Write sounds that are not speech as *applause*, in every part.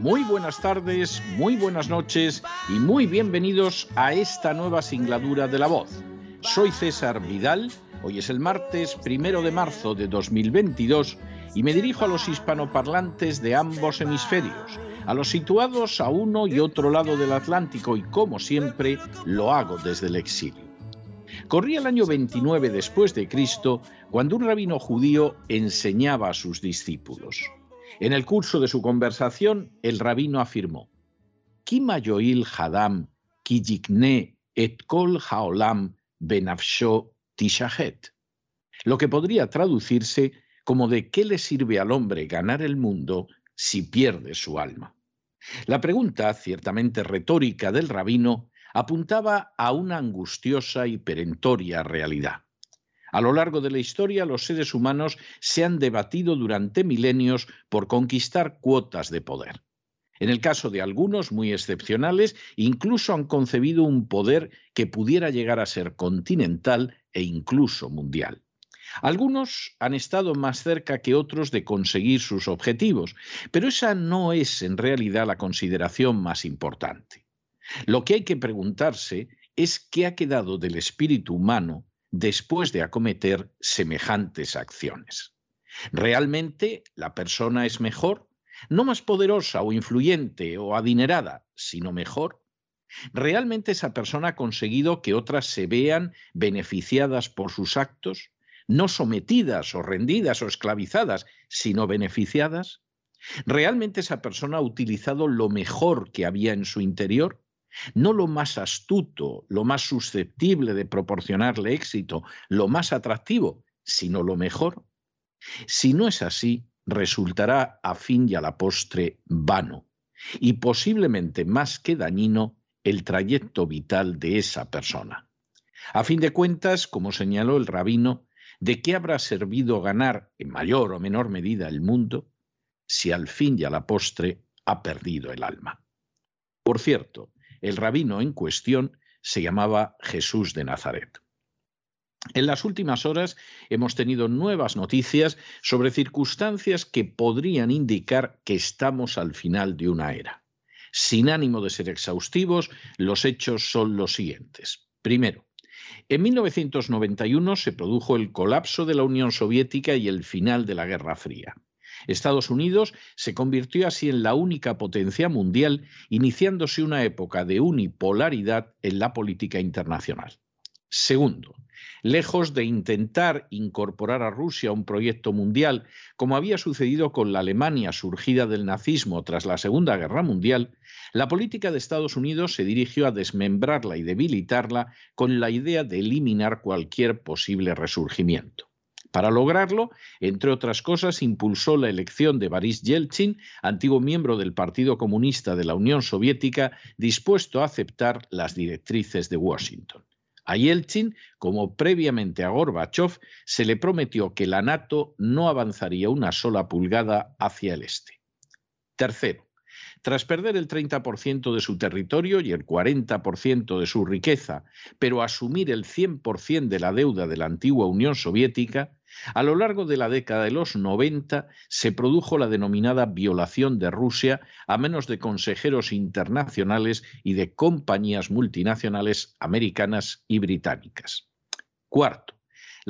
muy buenas tardes, muy buenas noches y muy bienvenidos a esta nueva singladura de La Voz. Soy César Vidal, hoy es el martes primero de marzo de 2022 y me dirijo a los hispanoparlantes de ambos hemisferios, a los situados a uno y otro lado del Atlántico y como siempre lo hago desde el exilio. Corría el año 29 después de Cristo cuando un rabino judío enseñaba a sus discípulos. En el curso de su conversación, el rabino afirmó: Hadam kijikne et kol haolam benafsho tishahet. Lo que podría traducirse como de qué le sirve al hombre ganar el mundo si pierde su alma. La pregunta, ciertamente retórica del rabino, apuntaba a una angustiosa y perentoria realidad. A lo largo de la historia, los seres humanos se han debatido durante milenios por conquistar cuotas de poder. En el caso de algunos, muy excepcionales, incluso han concebido un poder que pudiera llegar a ser continental e incluso mundial. Algunos han estado más cerca que otros de conseguir sus objetivos, pero esa no es en realidad la consideración más importante. Lo que hay que preguntarse es qué ha quedado del espíritu humano después de acometer semejantes acciones. ¿Realmente la persona es mejor? No más poderosa o influyente o adinerada, sino mejor. ¿Realmente esa persona ha conseguido que otras se vean beneficiadas por sus actos? No sometidas o rendidas o esclavizadas, sino beneficiadas. ¿Realmente esa persona ha utilizado lo mejor que había en su interior? No lo más astuto, lo más susceptible de proporcionarle éxito, lo más atractivo, sino lo mejor? Si no es así, resultará a fin y a la postre vano y posiblemente más que dañino el trayecto vital de esa persona. A fin de cuentas, como señaló el rabino, ¿de qué habrá servido ganar en mayor o menor medida el mundo si al fin y a la postre ha perdido el alma? Por cierto, el rabino en cuestión se llamaba Jesús de Nazaret. En las últimas horas hemos tenido nuevas noticias sobre circunstancias que podrían indicar que estamos al final de una era. Sin ánimo de ser exhaustivos, los hechos son los siguientes. Primero, en 1991 se produjo el colapso de la Unión Soviética y el final de la Guerra Fría. Estados Unidos se convirtió así en la única potencia mundial, iniciándose una época de unipolaridad en la política internacional. Segundo, lejos de intentar incorporar a Rusia a un proyecto mundial, como había sucedido con la Alemania surgida del nazismo tras la Segunda Guerra Mundial, la política de Estados Unidos se dirigió a desmembrarla y debilitarla con la idea de eliminar cualquier posible resurgimiento. Para lograrlo, entre otras cosas, impulsó la elección de Boris Yeltsin, antiguo miembro del Partido Comunista de la Unión Soviética, dispuesto a aceptar las directrices de Washington. A Yeltsin, como previamente a Gorbachev, se le prometió que la NATO no avanzaría una sola pulgada hacia el este. Tercero, tras perder el 30% de su territorio y el 40% de su riqueza, pero asumir el 100% de la deuda de la antigua Unión Soviética, a lo largo de la década de los 90 se produjo la denominada violación de Rusia a menos de consejeros internacionales y de compañías multinacionales americanas y británicas. Cuarto,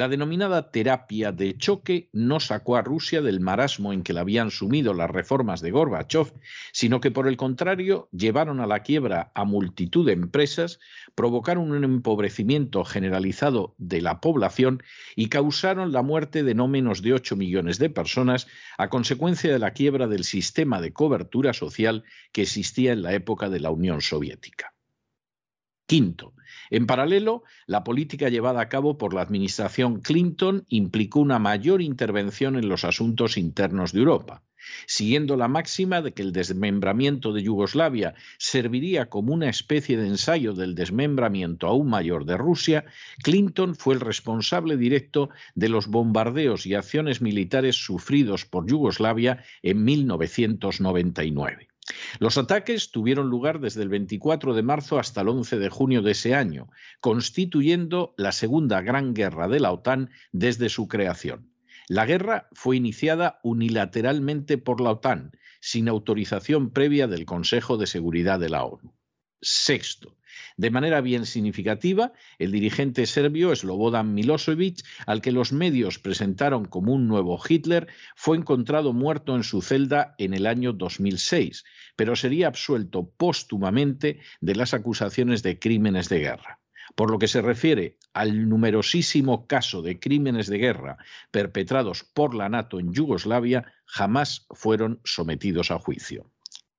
La denominada terapia de choque no sacó a Rusia del marasmo en que la habían sumido las reformas de Gorbachev, sino que por el contrario llevaron a la quiebra a multitud de empresas, provocaron un empobrecimiento generalizado de la población y causaron la muerte de no menos de 8 millones de personas a consecuencia de la quiebra del sistema de cobertura social que existía en la época de la Unión Soviética. Quinto, en paralelo, la política llevada a cabo por la administración Clinton implicó una mayor intervención en los asuntos internos de Europa. Siguiendo la máxima de que el desmembramiento de Yugoslavia serviría como una especie de ensayo del desmembramiento aún mayor de Rusia, Clinton fue el responsable directo de los bombardeos y acciones militares sufridos por Yugoslavia en 1999. Los ataques tuvieron lugar desde el 24 de marzo hasta el 11 de junio de ese año, constituyendo la segunda gran guerra de la OTAN desde su creación. La guerra fue iniciada unilateralmente por la OTAN, sin autorización previa del Consejo de Seguridad de la ONU. Sexto, de manera bien significativa, el dirigente serbio Slobodan Milosevic, al que los medios presentaron como un nuevo Hitler, fue encontrado muerto en su celda en el año 2006, pero sería absuelto póstumamente de las acusaciones de crímenes de guerra. Por lo que se refiere al numerosísimo caso de crímenes de guerra perpetrados por la NATO en Yugoslavia, jamás fueron sometidos a juicio.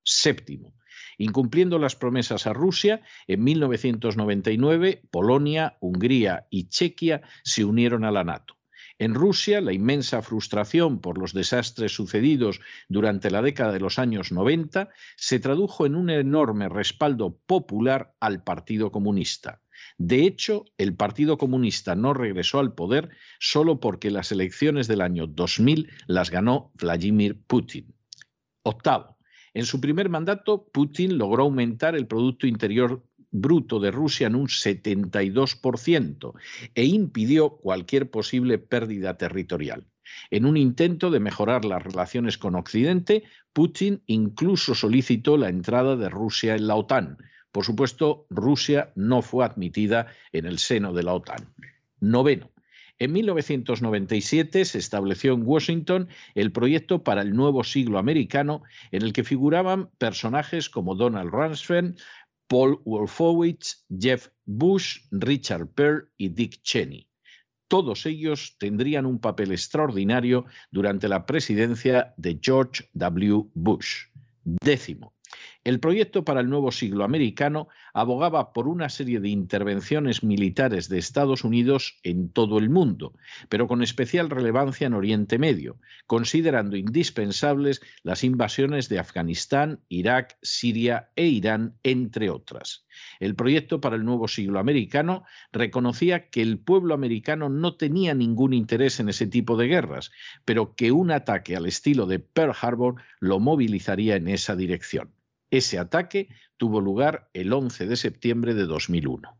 Séptimo, Incumpliendo las promesas a Rusia, en 1999 Polonia, Hungría y Chequia se unieron a la NATO. En Rusia, la inmensa frustración por los desastres sucedidos durante la década de los años 90 se tradujo en un enorme respaldo popular al Partido Comunista. De hecho, el Partido Comunista no regresó al poder solo porque las elecciones del año 2000 las ganó Vladimir Putin. Octavo, en su primer mandato, Putin logró aumentar el Producto Interior Bruto de Rusia en un 72% e impidió cualquier posible pérdida territorial. En un intento de mejorar las relaciones con Occidente, Putin incluso solicitó la entrada de Rusia en la OTAN. Por supuesto, Rusia no fue admitida en el seno de la OTAN. Noveno. En 1997 se estableció en Washington el proyecto para el nuevo siglo americano, en el que figuraban personajes como Donald Rumsfeld, Paul Wolfowitz, Jeff Bush, Richard Pearl y Dick Cheney. Todos ellos tendrían un papel extraordinario durante la presidencia de George W. Bush. Décimo. El proyecto para el nuevo siglo americano abogaba por una serie de intervenciones militares de Estados Unidos en todo el mundo, pero con especial relevancia en Oriente Medio, considerando indispensables las invasiones de Afganistán, Irak, Siria e Irán, entre otras. El proyecto para el nuevo siglo americano reconocía que el pueblo americano no tenía ningún interés en ese tipo de guerras, pero que un ataque al estilo de Pearl Harbor lo movilizaría en esa dirección. Ese ataque tuvo lugar el 11 de septiembre de 2001.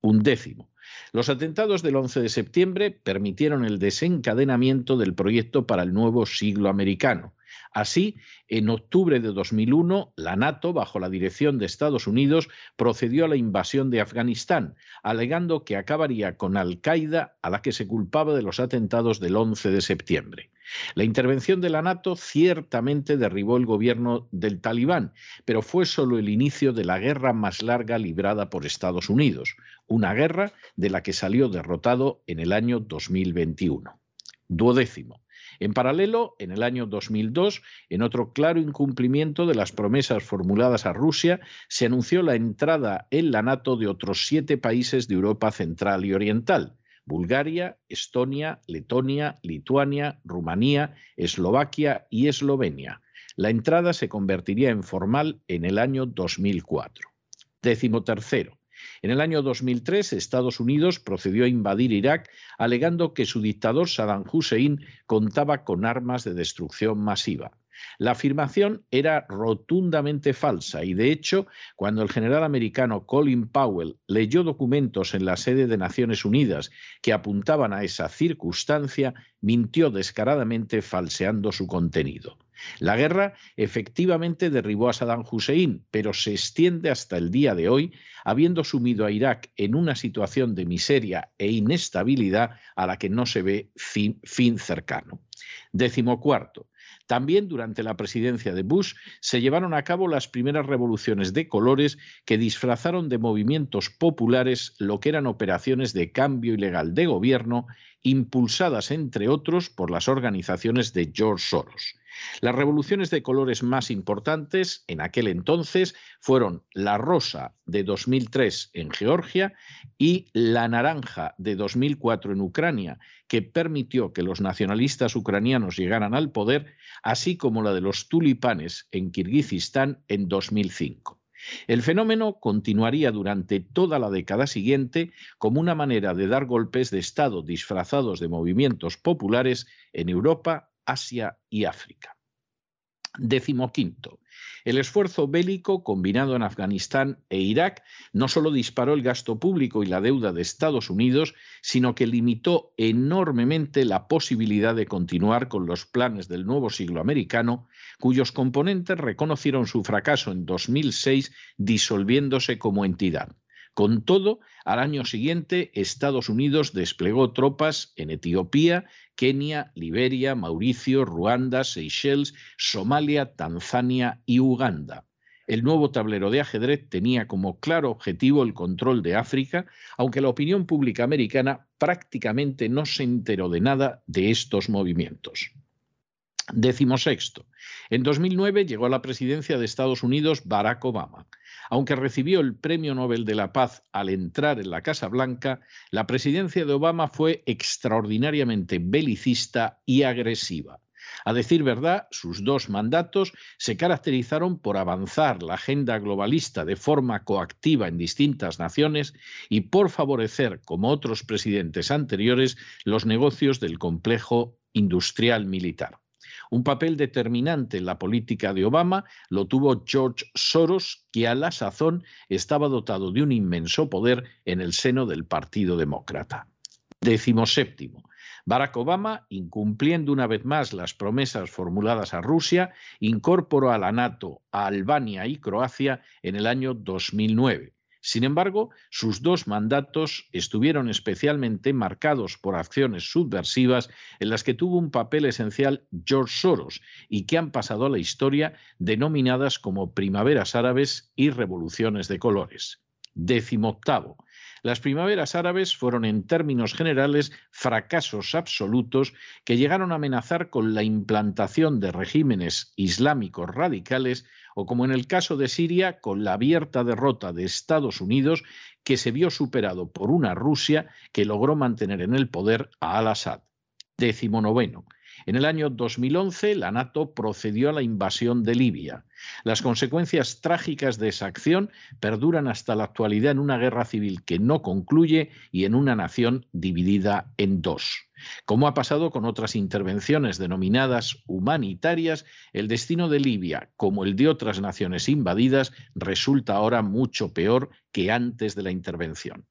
Un décimo. Los atentados del 11 de septiembre permitieron el desencadenamiento del proyecto para el nuevo siglo americano, Así, en octubre de 2001, la NATO, bajo la dirección de Estados Unidos, procedió a la invasión de Afganistán, alegando que acabaría con Al-Qaeda, a la que se culpaba de los atentados del 11 de septiembre. La intervención de la NATO ciertamente derribó el gobierno del talibán, pero fue solo el inicio de la guerra más larga librada por Estados Unidos, una guerra de la que salió derrotado en el año 2021. Duodécimo. En paralelo, en el año 2002, en otro claro incumplimiento de las promesas formuladas a Rusia, se anunció la entrada en la NATO de otros siete países de Europa Central y Oriental. Bulgaria, Estonia, Letonia, Lituania, Rumanía, Eslovaquia y Eslovenia. La entrada se convertiría en formal en el año 2004. Décimo tercero. En el año 2003, Estados Unidos procedió a invadir Irak alegando que su dictador Saddam Hussein contaba con armas de destrucción masiva. La afirmación era rotundamente falsa y, de hecho, cuando el general americano Colin Powell leyó documentos en la sede de Naciones Unidas que apuntaban a esa circunstancia, mintió descaradamente falseando su contenido. La guerra efectivamente derribó a Saddam Hussein, pero se extiende hasta el día de hoy, habiendo sumido a Irak en una situación de miseria e inestabilidad a la que no se ve fin, fin cercano. Décimo cuarto. También durante la presidencia de Bush se llevaron a cabo las primeras revoluciones de colores que disfrazaron de movimientos populares lo que eran operaciones de cambio ilegal de gobierno impulsadas entre otros por las organizaciones de George Soros. Las revoluciones de colores más importantes en aquel entonces fueron la rosa de 2003 en Georgia y la naranja de 2004 en Ucrania, que permitió que los nacionalistas ucranianos llegaran al poder, así como la de los tulipanes en Kirguistán en 2005. El fenómeno continuaría durante toda la década siguiente como una manera de dar golpes de Estado disfrazados de movimientos populares en Europa, Asia y África. Décimo quinto. El esfuerzo bélico combinado en Afganistán e Irak no solo disparó el gasto público y la deuda de Estados Unidos, sino que limitó enormemente la posibilidad de continuar con los planes del nuevo siglo americano, cuyos componentes reconocieron su fracaso en 2006 disolviéndose como entidad. Con todo, al año siguiente, Estados Unidos desplegó tropas en Etiopía, Kenia, Liberia, Mauricio, Ruanda, Seychelles, Somalia, Tanzania y Uganda. El nuevo tablero de ajedrez tenía como claro objetivo el control de África, aunque la opinión pública americana prácticamente no se enteró de nada de estos movimientos. Décimo sexto. En 2009 llegó a la presidencia de Estados Unidos Barack Obama. Aunque recibió el Premio Nobel de la Paz al entrar en la Casa Blanca, la presidencia de Obama fue extraordinariamente belicista y agresiva. A decir verdad, sus dos mandatos se caracterizaron por avanzar la agenda globalista de forma coactiva en distintas naciones y por favorecer, como otros presidentes anteriores, los negocios del complejo industrial militar. Un papel determinante en la política de Obama lo tuvo George Soros, que a la sazón estaba dotado de un inmenso poder en el seno del Partido Demócrata. Décimo séptimo. Barack Obama, incumpliendo una vez más las promesas formuladas a Rusia, incorporó a la NATO a Albania y Croacia en el año 2009 sin embargo, sus dos mandatos estuvieron especialmente marcados por acciones subversivas en las que tuvo un papel esencial George Soros y que han pasado a la historia denominadas como primaveras árabes y revoluciones de colores. Décimo octavo. Las primaveras árabes fueron en términos generales fracasos absolutos que llegaron a amenazar con la implantación de regímenes islámicos radicales o como en el caso de Siria, con la abierta derrota de Estados Unidos, que se vio superado por una Rusia que logró mantener en el poder a Al-Assad. Décimo noveno. En el año 2011, la NATO procedió a la invasión de Libia. Las consecuencias trágicas de esa acción perduran hasta la actualidad en una guerra civil que no concluye y en una nación dividida en dos. Como ha pasado con otras intervenciones denominadas humanitarias, el destino de Libia, como el de otras naciones invadidas, resulta ahora mucho peor que antes de la intervención.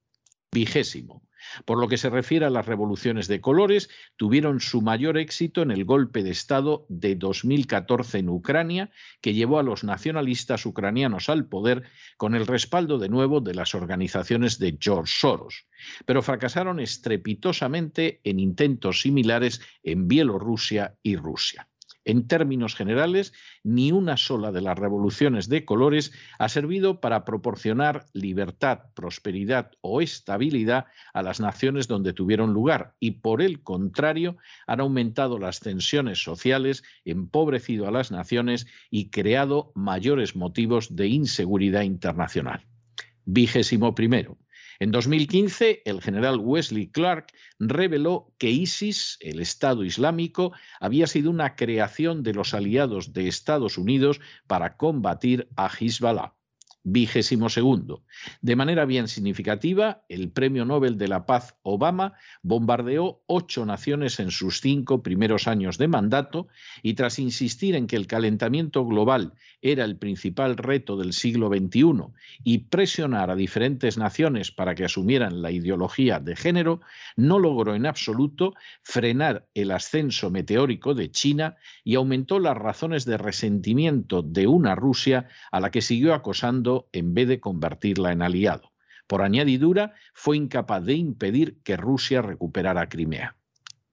Vigésimo. Por lo que se refiere a las revoluciones de colores, tuvieron su mayor éxito en el golpe de Estado de 2014 en Ucrania, que llevó a los nacionalistas ucranianos al poder con el respaldo de nuevo de las organizaciones de George Soros. Pero fracasaron estrepitosamente en intentos similares en Bielorrusia y Rusia. En términos generales, ni una sola de las revoluciones de colores ha servido para proporcionar libertad, prosperidad o estabilidad a las naciones donde tuvieron lugar y, por el contrario, han aumentado las tensiones sociales, empobrecido a las naciones y creado mayores motivos de inseguridad internacional. Vigésimo primero. En 2015, el general Wesley Clark reveló que ISIS, el Estado Islámico, había sido una creación de los aliados de Estados Unidos para combatir a Hezbollah. Vigésimo segundo. De manera bien significativa, el Premio Nobel de la Paz Obama bombardeó ocho naciones en sus cinco primeros años de mandato y tras insistir en que el calentamiento global era el principal reto del siglo XXI y presionar a diferentes naciones para que asumieran la ideología de género, no logró en absoluto frenar el ascenso meteórico de China y aumentó las razones de resentimiento de una Rusia a la que siguió acosando en vez de convertirla en aliado. Por añadidura, fue incapaz de impedir que Rusia recuperara Crimea.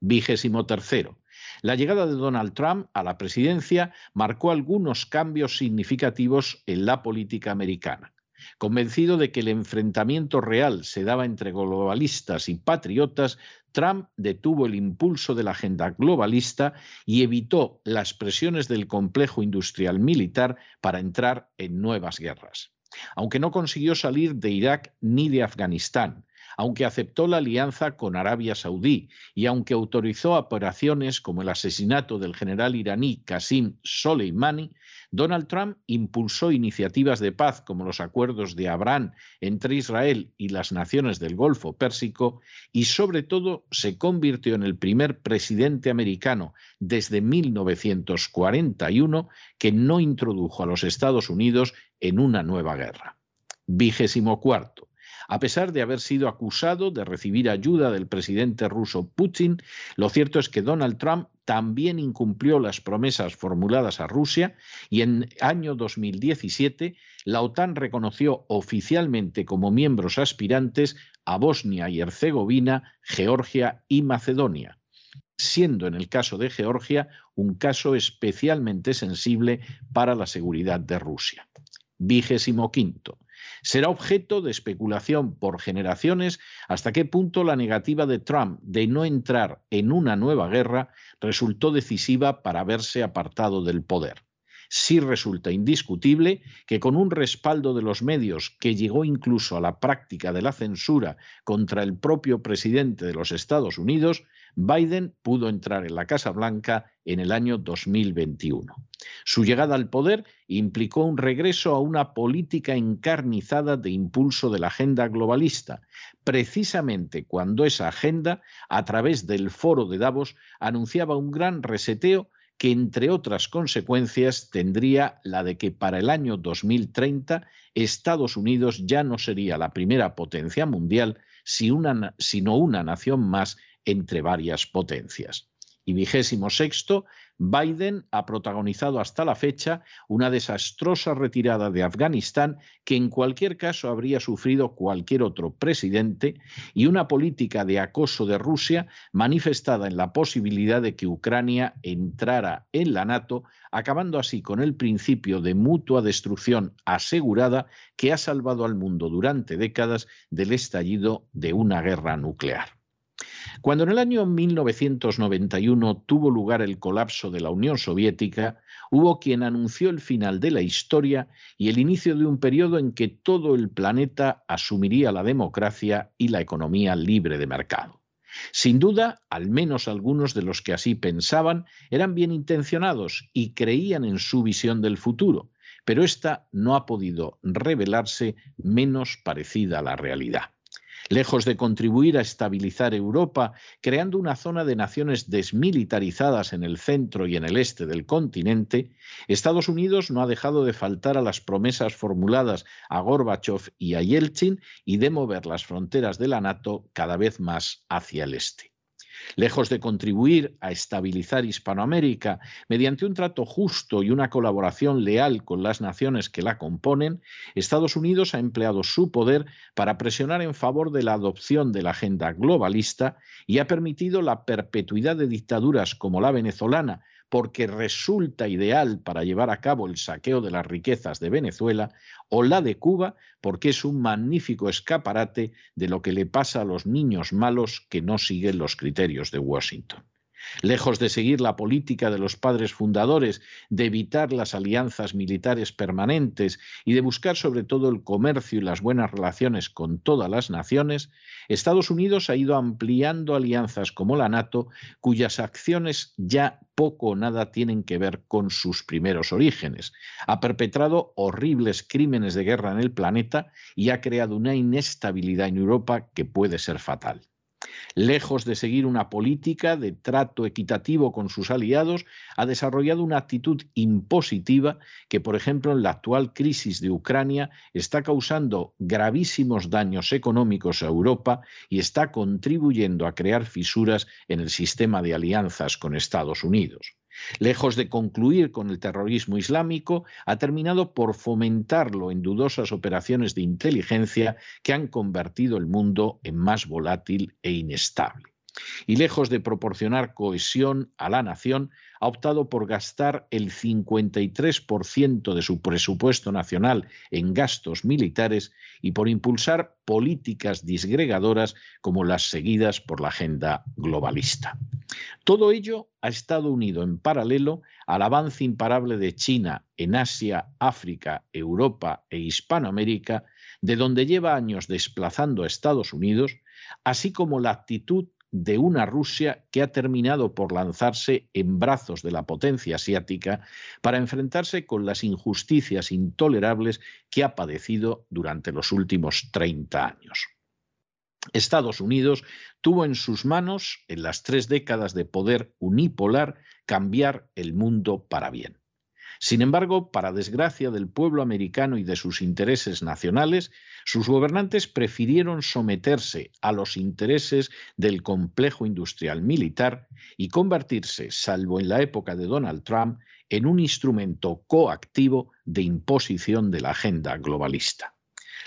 Vigésimo tercero. La llegada de Donald Trump a la presidencia marcó algunos cambios significativos en la política americana. Convencido de que el enfrentamiento real se daba entre globalistas y patriotas, Trump detuvo el impulso de la agenda globalista y evitó las presiones del complejo industrial militar para entrar en nuevas guerras aunque no consiguió salir de Irak ni de Afganistán, aunque aceptó la alianza con Arabia Saudí y aunque autorizó operaciones como el asesinato del general iraní Qasim Soleimani, Donald Trump impulsó iniciativas de paz como los acuerdos de Abraham entre Israel y las naciones del Golfo Pérsico y sobre todo se convirtió en el primer presidente americano desde 1941 que no introdujo a los Estados Unidos en una nueva guerra. Vigésimo cuarto. A pesar de haber sido acusado de recibir ayuda del presidente ruso Putin, lo cierto es que Donald Trump también incumplió las promesas formuladas a Rusia y en año 2017 la OTAN reconoció oficialmente como miembros aspirantes a Bosnia y Herzegovina, Georgia y Macedonia, siendo en el caso de Georgia un caso especialmente sensible para la seguridad de Rusia. Vigésimo quinto. Será objeto de especulación por generaciones hasta qué punto la negativa de Trump de no entrar en una nueva guerra resultó decisiva para haberse apartado del poder. Sí resulta indiscutible que con un respaldo de los medios que llegó incluso a la práctica de la censura contra el propio presidente de los Estados Unidos, Biden pudo entrar en la Casa Blanca en el año 2021. Su llegada al poder implicó un regreso a una política encarnizada de impulso de la agenda globalista, precisamente cuando esa agenda, a través del foro de Davos, anunciaba un gran reseteo que, entre otras consecuencias, tendría la de que para el año 2030 Estados Unidos ya no sería la primera potencia mundial, sino una nación más entre varias potencias. Y vigésimo sexto, Biden ha protagonizado hasta la fecha una desastrosa retirada de Afganistán que en cualquier caso habría sufrido cualquier otro presidente y una política de acoso de Rusia manifestada en la posibilidad de que Ucrania entrara en la NATO, acabando así con el principio de mutua destrucción asegurada que ha salvado al mundo durante décadas del estallido de una guerra nuclear. Cuando en el año 1991 tuvo lugar el colapso de la Unión Soviética, hubo quien anunció el final de la historia y el inicio de un periodo en que todo el planeta asumiría la democracia y la economía libre de mercado. Sin duda, al menos algunos de los que así pensaban eran bien intencionados y creían en su visión del futuro, pero esta no ha podido revelarse menos parecida a la realidad. Lejos de contribuir a estabilizar Europa, creando una zona de naciones desmilitarizadas en el centro y en el este del continente, Estados Unidos no ha dejado de faltar a las promesas formuladas a Gorbachev y a Yeltsin y de mover las fronteras de la NATO cada vez más hacia el este. Lejos de contribuir a estabilizar Hispanoamérica mediante un trato justo y una colaboración leal con las naciones que la componen, Estados Unidos ha empleado su poder para presionar en favor de la adopción de la agenda globalista y ha permitido la perpetuidad de dictaduras como la venezolana, porque resulta ideal para llevar a cabo el saqueo de las riquezas de Venezuela, o la de Cuba, porque es un magnífico escaparate de lo que le pasa a los niños malos que no siguen los criterios de Washington. Lejos de seguir la política de los padres fundadores, de evitar las alianzas militares permanentes y de buscar sobre todo el comercio y las buenas relaciones con todas las naciones, Estados Unidos ha ido ampliando alianzas como la NATO, cuyas acciones ya poco o nada tienen que ver con sus primeros orígenes. Ha perpetrado horribles crímenes de guerra en el planeta y ha creado una inestabilidad en Europa que puede ser fatal. Lejos de seguir una política de trato equitativo con sus aliados, ha desarrollado una actitud impositiva que, por ejemplo, en la actual crisis de Ucrania está causando gravísimos daños económicos a Europa y está contribuyendo a crear fisuras en el sistema de alianzas con Estados Unidos. Lejos de concluir con el terrorismo islámico, ha terminado por fomentarlo en dudosas operaciones de inteligencia que han convertido el mundo en más volátil e inestable y lejos de proporcionar cohesión a la nación, ha optado por gastar el 53% de su presupuesto nacional en gastos militares y por impulsar políticas disgregadoras como las seguidas por la agenda globalista. Todo ello ha estado unido en paralelo al avance imparable de China en Asia, África, Europa e Hispanoamérica, de donde lleva años desplazando a Estados Unidos, así como la actitud de una Rusia que ha terminado por lanzarse en brazos de la potencia asiática para enfrentarse con las injusticias intolerables que ha padecido durante los últimos 30 años. Estados Unidos tuvo en sus manos, en las tres décadas de poder unipolar, cambiar el mundo para bien. Sin embargo, para desgracia del pueblo americano y de sus intereses nacionales, sus gobernantes prefirieron someterse a los intereses del complejo industrial militar y convertirse, salvo en la época de Donald Trump, en un instrumento coactivo de imposición de la agenda globalista.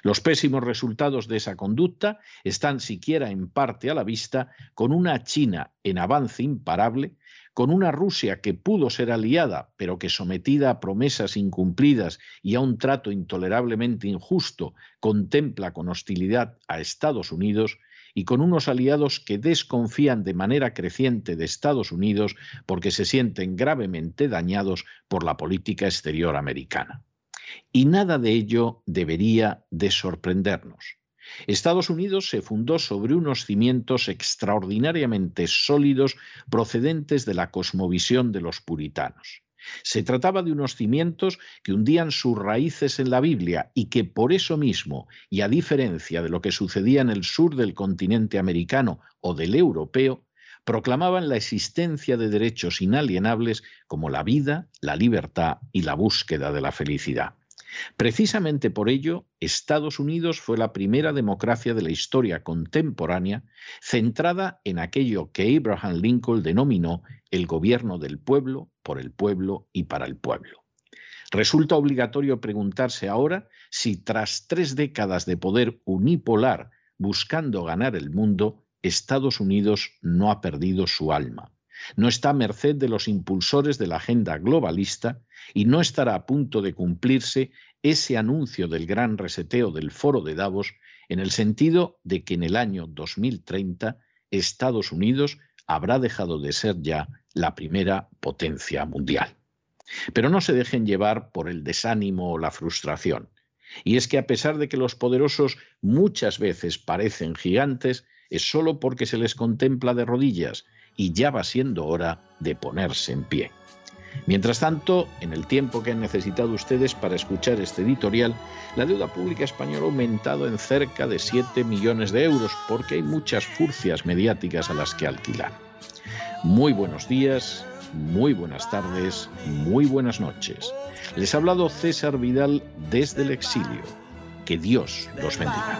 Los pésimos resultados de esa conducta están siquiera en parte a la vista con una China en avance imparable con una Rusia que pudo ser aliada, pero que sometida a promesas incumplidas y a un trato intolerablemente injusto, contempla con hostilidad a Estados Unidos, y con unos aliados que desconfían de manera creciente de Estados Unidos porque se sienten gravemente dañados por la política exterior americana. Y nada de ello debería de sorprendernos. Estados Unidos se fundó sobre unos cimientos extraordinariamente sólidos procedentes de la cosmovisión de los puritanos. Se trataba de unos cimientos que hundían sus raíces en la Biblia y que por eso mismo, y a diferencia de lo que sucedía en el sur del continente americano o del europeo, proclamaban la existencia de derechos inalienables como la vida, la libertad y la búsqueda de la felicidad. Precisamente por ello, Estados Unidos fue la primera democracia de la historia contemporánea centrada en aquello que Abraham Lincoln denominó el gobierno del pueblo, por el pueblo y para el pueblo. Resulta obligatorio preguntarse ahora si tras tres décadas de poder unipolar buscando ganar el mundo, Estados Unidos no ha perdido su alma no está a merced de los impulsores de la agenda globalista y no estará a punto de cumplirse ese anuncio del gran reseteo del foro de Davos en el sentido de que en el año 2030 Estados Unidos habrá dejado de ser ya la primera potencia mundial. Pero no se dejen llevar por el desánimo o la frustración. Y es que a pesar de que los poderosos muchas veces parecen gigantes, es solo porque se les contempla de rodillas y ya va siendo hora de ponerse en pie. Mientras tanto, en el tiempo que han necesitado ustedes para escuchar este editorial, la deuda pública española ha aumentado en cerca de 7 millones de euros porque hay muchas furcias mediáticas a las que alquilar. Muy buenos días, muy buenas tardes, muy buenas noches. Les ha hablado César Vidal desde el exilio. Que Dios los bendiga.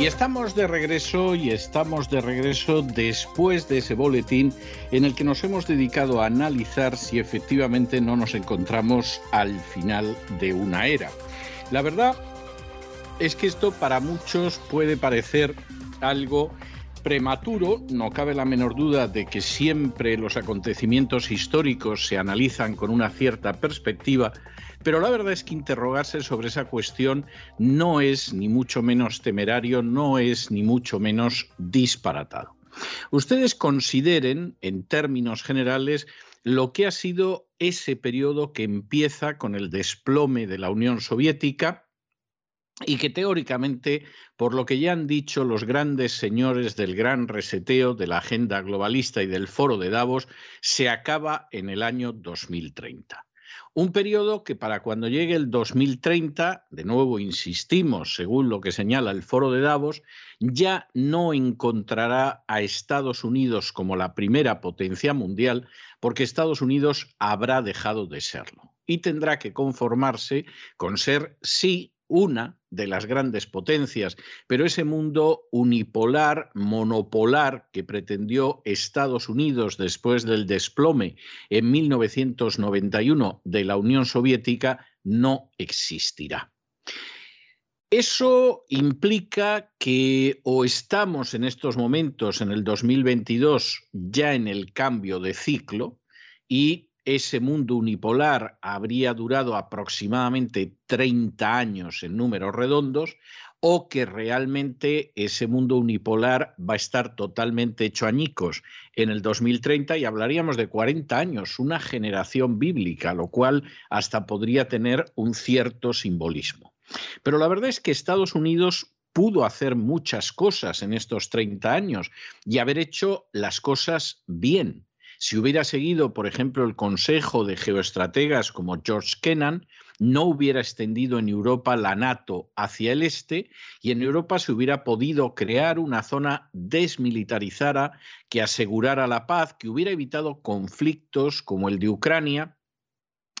Y estamos de regreso y estamos de regreso después de ese boletín en el que nos hemos dedicado a analizar si efectivamente no nos encontramos al final de una era. La verdad es que esto para muchos puede parecer algo prematuro, no cabe la menor duda de que siempre los acontecimientos históricos se analizan con una cierta perspectiva, pero la verdad es que interrogarse sobre esa cuestión no es ni mucho menos temerario, no es ni mucho menos disparatado. Ustedes consideren, en términos generales, lo que ha sido ese periodo que empieza con el desplome de la Unión Soviética, y que teóricamente, por lo que ya han dicho los grandes señores del gran reseteo de la agenda globalista y del foro de Davos, se acaba en el año 2030. Un periodo que para cuando llegue el 2030, de nuevo insistimos, según lo que señala el foro de Davos, ya no encontrará a Estados Unidos como la primera potencia mundial, porque Estados Unidos habrá dejado de serlo y tendrá que conformarse con ser, sí, una de las grandes potencias, pero ese mundo unipolar, monopolar que pretendió Estados Unidos después del desplome en 1991 de la Unión Soviética no existirá. Eso implica que o estamos en estos momentos, en el 2022, ya en el cambio de ciclo y ese mundo unipolar habría durado aproximadamente 30 años en números redondos, o que realmente ese mundo unipolar va a estar totalmente hecho añicos en el 2030 y hablaríamos de 40 años, una generación bíblica, lo cual hasta podría tener un cierto simbolismo. Pero la verdad es que Estados Unidos pudo hacer muchas cosas en estos 30 años y haber hecho las cosas bien. Si hubiera seguido, por ejemplo, el consejo de geoestrategas como George Kennan, no hubiera extendido en Europa la NATO hacia el este y en Europa se hubiera podido crear una zona desmilitarizada que asegurara la paz, que hubiera evitado conflictos como el de Ucrania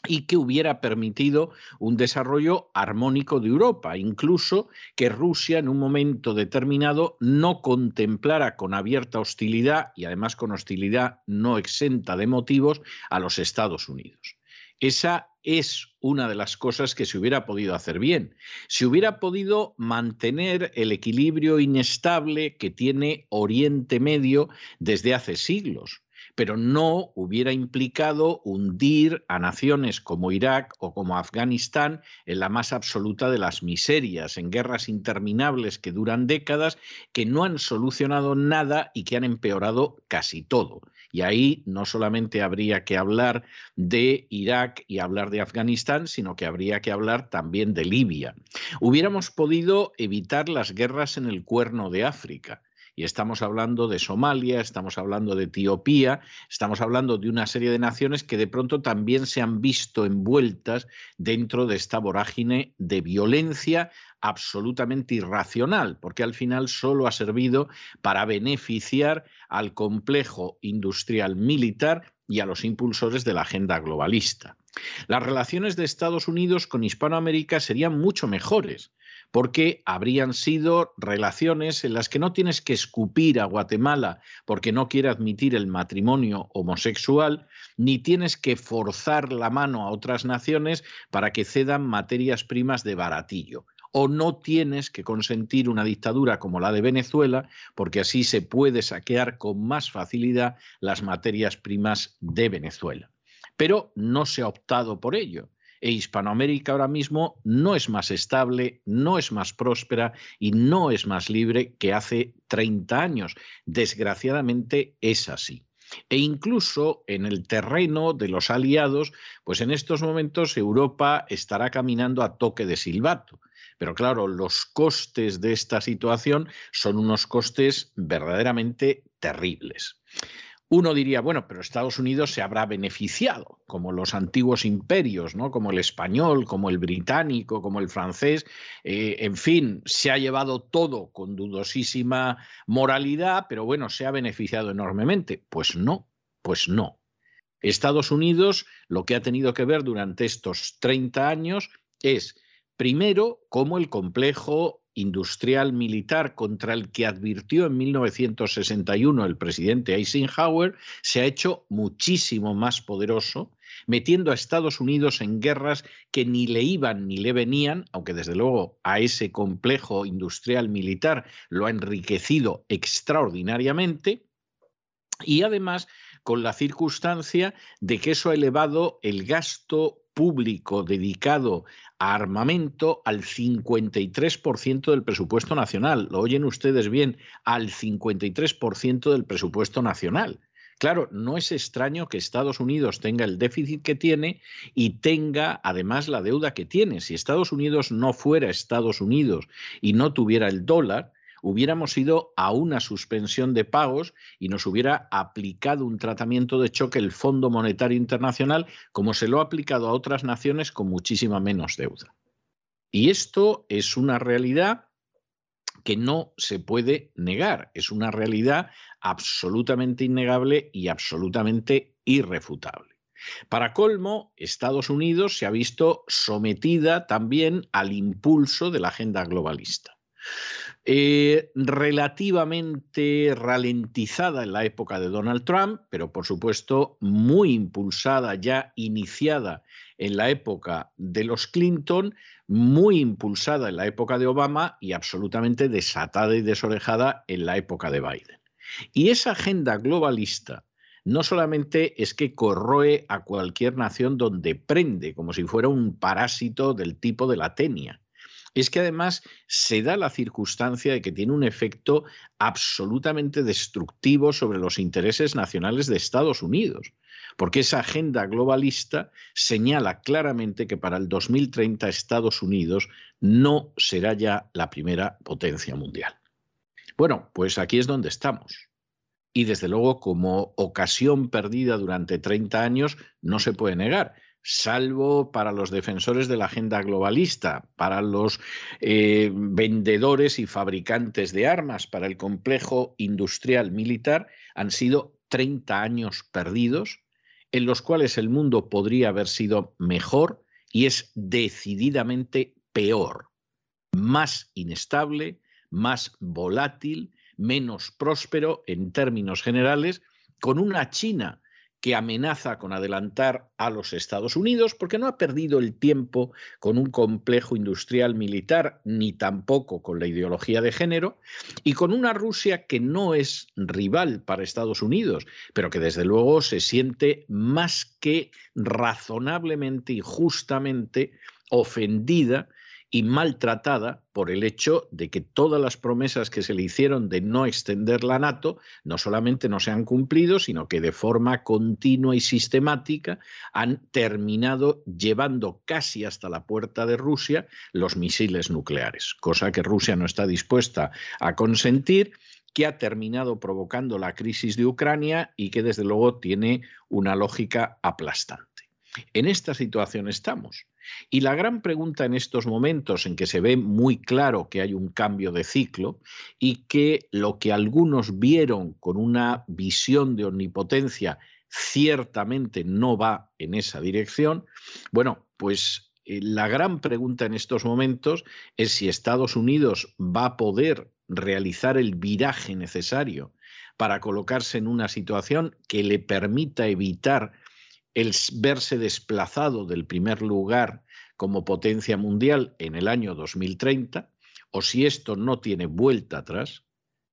y que hubiera permitido un desarrollo armónico de Europa, incluso que Rusia en un momento determinado no contemplara con abierta hostilidad y además con hostilidad no exenta de motivos a los Estados Unidos. Esa es una de las cosas que se hubiera podido hacer bien. Se hubiera podido mantener el equilibrio inestable que tiene Oriente Medio desde hace siglos pero no hubiera implicado hundir a naciones como Irak o como Afganistán en la más absoluta de las miserias, en guerras interminables que duran décadas, que no han solucionado nada y que han empeorado casi todo. Y ahí no solamente habría que hablar de Irak y hablar de Afganistán, sino que habría que hablar también de Libia. Hubiéramos podido evitar las guerras en el cuerno de África y estamos hablando de Somalia, estamos hablando de Etiopía, estamos hablando de una serie de naciones que de pronto también se han visto envueltas dentro de esta vorágine de violencia absolutamente irracional, porque al final solo ha servido para beneficiar al complejo industrial militar y a los impulsores de la agenda globalista. Las relaciones de Estados Unidos con Hispanoamérica serían mucho mejores porque habrían sido relaciones en las que no tienes que escupir a Guatemala porque no quiere admitir el matrimonio homosexual, ni tienes que forzar la mano a otras naciones para que cedan materias primas de baratillo o no tienes que consentir una dictadura como la de Venezuela, porque así se puede saquear con más facilidad las materias primas de Venezuela. Pero no se ha optado por ello e Hispanoamérica ahora mismo no es más estable, no es más próspera y no es más libre que hace 30 años. Desgraciadamente es así. E incluso en el terreno de los aliados, pues en estos momentos Europa estará caminando a toque de silbato. Pero claro, los costes de esta situación son unos costes verdaderamente terribles. Uno diría, bueno, pero Estados Unidos se habrá beneficiado, como los antiguos imperios, ¿no? como el español, como el británico, como el francés, eh, en fin, se ha llevado todo con dudosísima moralidad, pero bueno, se ha beneficiado enormemente. Pues no, pues no. Estados Unidos lo que ha tenido que ver durante estos 30 años es, primero, cómo el complejo industrial militar contra el que advirtió en 1961 el presidente Eisenhower se ha hecho muchísimo más poderoso, metiendo a Estados Unidos en guerras que ni le iban ni le venían, aunque desde luego a ese complejo industrial militar lo ha enriquecido extraordinariamente, y además con la circunstancia de que eso ha elevado el gasto público dedicado a armamento al 53% del presupuesto nacional. Lo oyen ustedes bien, al 53% del presupuesto nacional. Claro, no es extraño que Estados Unidos tenga el déficit que tiene y tenga además la deuda que tiene. Si Estados Unidos no fuera Estados Unidos y no tuviera el dólar, hubiéramos ido a una suspensión de pagos y nos hubiera aplicado un tratamiento de choque el Fondo Monetario Internacional como se lo ha aplicado a otras naciones con muchísima menos deuda. Y esto es una realidad que no se puede negar, es una realidad absolutamente innegable y absolutamente irrefutable. Para colmo, Estados Unidos se ha visto sometida también al impulso de la agenda globalista. Eh, relativamente ralentizada en la época de Donald Trump, pero por supuesto muy impulsada, ya iniciada en la época de los Clinton, muy impulsada en la época de Obama y absolutamente desatada y desorejada en la época de Biden. Y esa agenda globalista no solamente es que corroe a cualquier nación donde prende, como si fuera un parásito del tipo de la tenia, es que además se da la circunstancia de que tiene un efecto absolutamente destructivo sobre los intereses nacionales de Estados Unidos, porque esa agenda globalista señala claramente que para el 2030 Estados Unidos no será ya la primera potencia mundial. Bueno, pues aquí es donde estamos. Y desde luego, como ocasión perdida durante 30 años, no se puede negar salvo para los defensores de la agenda globalista, para los eh, vendedores y fabricantes de armas, para el complejo industrial militar, han sido 30 años perdidos en los cuales el mundo podría haber sido mejor y es decididamente peor, más inestable, más volátil, menos próspero en términos generales, con una China que amenaza con adelantar a los Estados Unidos, porque no ha perdido el tiempo con un complejo industrial militar, ni tampoco con la ideología de género, y con una Rusia que no es rival para Estados Unidos, pero que desde luego se siente más que razonablemente y justamente ofendida y maltratada por el hecho de que todas las promesas que se le hicieron de no extender la NATO no solamente no se han cumplido, sino que de forma continua y sistemática han terminado llevando casi hasta la puerta de Rusia los misiles nucleares, cosa que Rusia no está dispuesta a consentir que ha terminado provocando la crisis de Ucrania y que desde luego tiene una lógica aplastante. En esta situación estamos. Y la gran pregunta en estos momentos en que se ve muy claro que hay un cambio de ciclo y que lo que algunos vieron con una visión de omnipotencia ciertamente no va en esa dirección, bueno, pues eh, la gran pregunta en estos momentos es si Estados Unidos va a poder realizar el viraje necesario para colocarse en una situación que le permita evitar el verse desplazado del primer lugar como potencia mundial en el año 2030, o si esto no tiene vuelta atrás,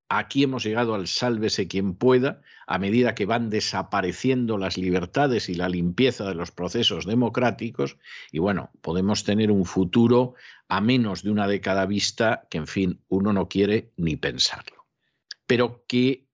aquí hemos llegado al sálvese quien pueda, a medida que van desapareciendo las libertades y la limpieza de los procesos democráticos, y bueno, podemos tener un futuro a menos de una década vista que, en fin, uno no quiere ni pensarlo. Pero que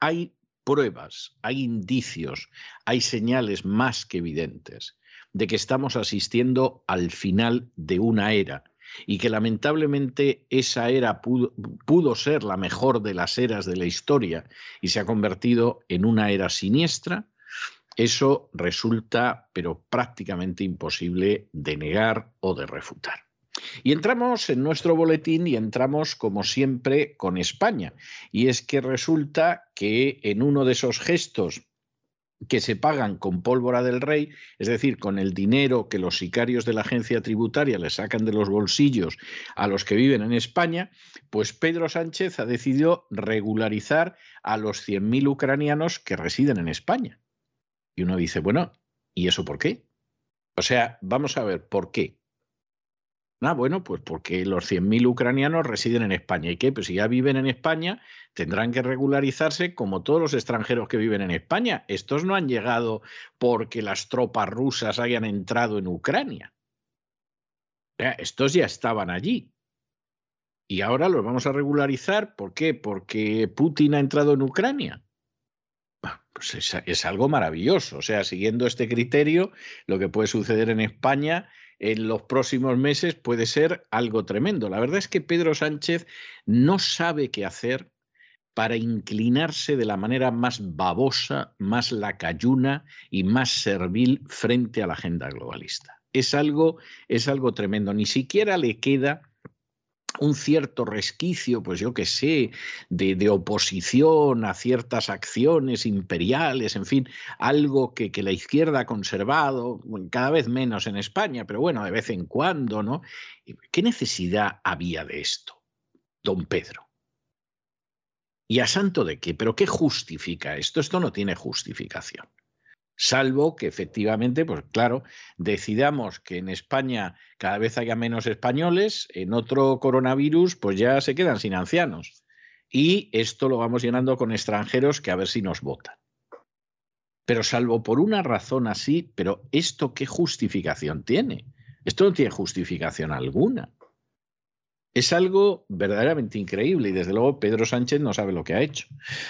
hay pruebas, hay indicios, hay señales más que evidentes de que estamos asistiendo al final de una era y que lamentablemente esa era pudo, pudo, ser la mejor de las eras de la historia y se ha convertido en una era siniestra, eso resulta pero prácticamente imposible de negar o de refutar. Y entramos en nuestro boletín y entramos, como siempre, con España. Y es que resulta que en uno de esos gestos que se pagan con pólvora del rey, es decir, con el dinero que los sicarios de la agencia tributaria le sacan de los bolsillos a los que viven en España, pues Pedro Sánchez ha decidido regularizar a los 100.000 ucranianos que residen en España. Y uno dice, bueno, ¿y eso por qué? O sea, vamos a ver, ¿por qué? Ah, bueno, pues porque los 100.000 ucranianos residen en España. ¿Y qué? Pues si ya viven en España, tendrán que regularizarse como todos los extranjeros que viven en España. Estos no han llegado porque las tropas rusas hayan entrado en Ucrania. Estos ya estaban allí. Y ahora los vamos a regularizar. ¿Por qué? Porque Putin ha entrado en Ucrania. Pues es, es algo maravilloso. O sea, siguiendo este criterio, lo que puede suceder en España en los próximos meses puede ser algo tremendo. La verdad es que Pedro Sánchez no sabe qué hacer para inclinarse de la manera más babosa, más lacayuna y más servil frente a la agenda globalista. Es algo, es algo tremendo. Ni siquiera le queda un cierto resquicio, pues yo qué sé, de, oposición a ciertas acciones imperiales, en fin, algo que, que, la izquierda ha conservado, cada vez menos en España, pero bueno, de vez en cuando, ¿no? ¿Qué necesidad había de esto, don Pedro? ¿Y a santo de qué? ¿Pero qué justifica esto? Esto no tiene justificación salvo que efectivamente, pues claro, decidamos que en España cada vez haya menos españoles, en otro coronavirus pues ya se quedan sin ancianos. Y esto lo vamos llenando con extranjeros que a ver si nos votan. Pero salvo por una razón así, pero ¿esto qué justificación tiene? Esto no tiene justificación alguna. Es algo verdaderamente increíble y desde luego Pedro Sánchez no sabe lo que ha hecho.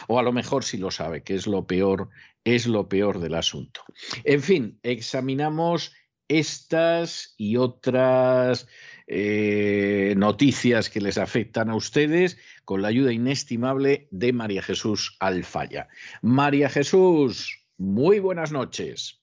O a lo mejor sí lo sabe, que es lo peor, es lo peor del asunto. En fin, examinamos estas y otras eh, noticias que les afectan a ustedes con la ayuda inestimable de María Jesús Alfaya. María Jesús, muy buenas noches.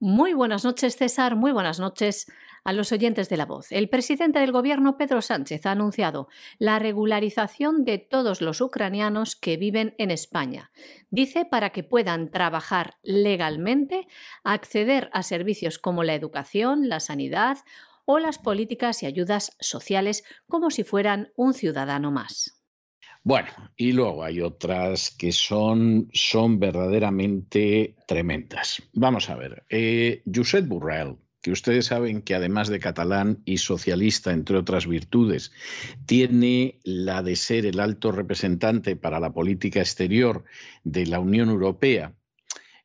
Muy buenas noches, César. Muy buenas noches a los oyentes de la voz. El presidente del gobierno, Pedro Sánchez, ha anunciado la regularización de todos los ucranianos que viven en España. Dice para que puedan trabajar legalmente, acceder a servicios como la educación, la sanidad o las políticas y ayudas sociales como si fueran un ciudadano más. Bueno, y luego hay otras que son, son verdaderamente tremendas. Vamos a ver. Eh, Josep Burrell, que ustedes saben que además de catalán y socialista, entre otras virtudes, tiene la de ser el alto representante para la política exterior de la Unión Europea,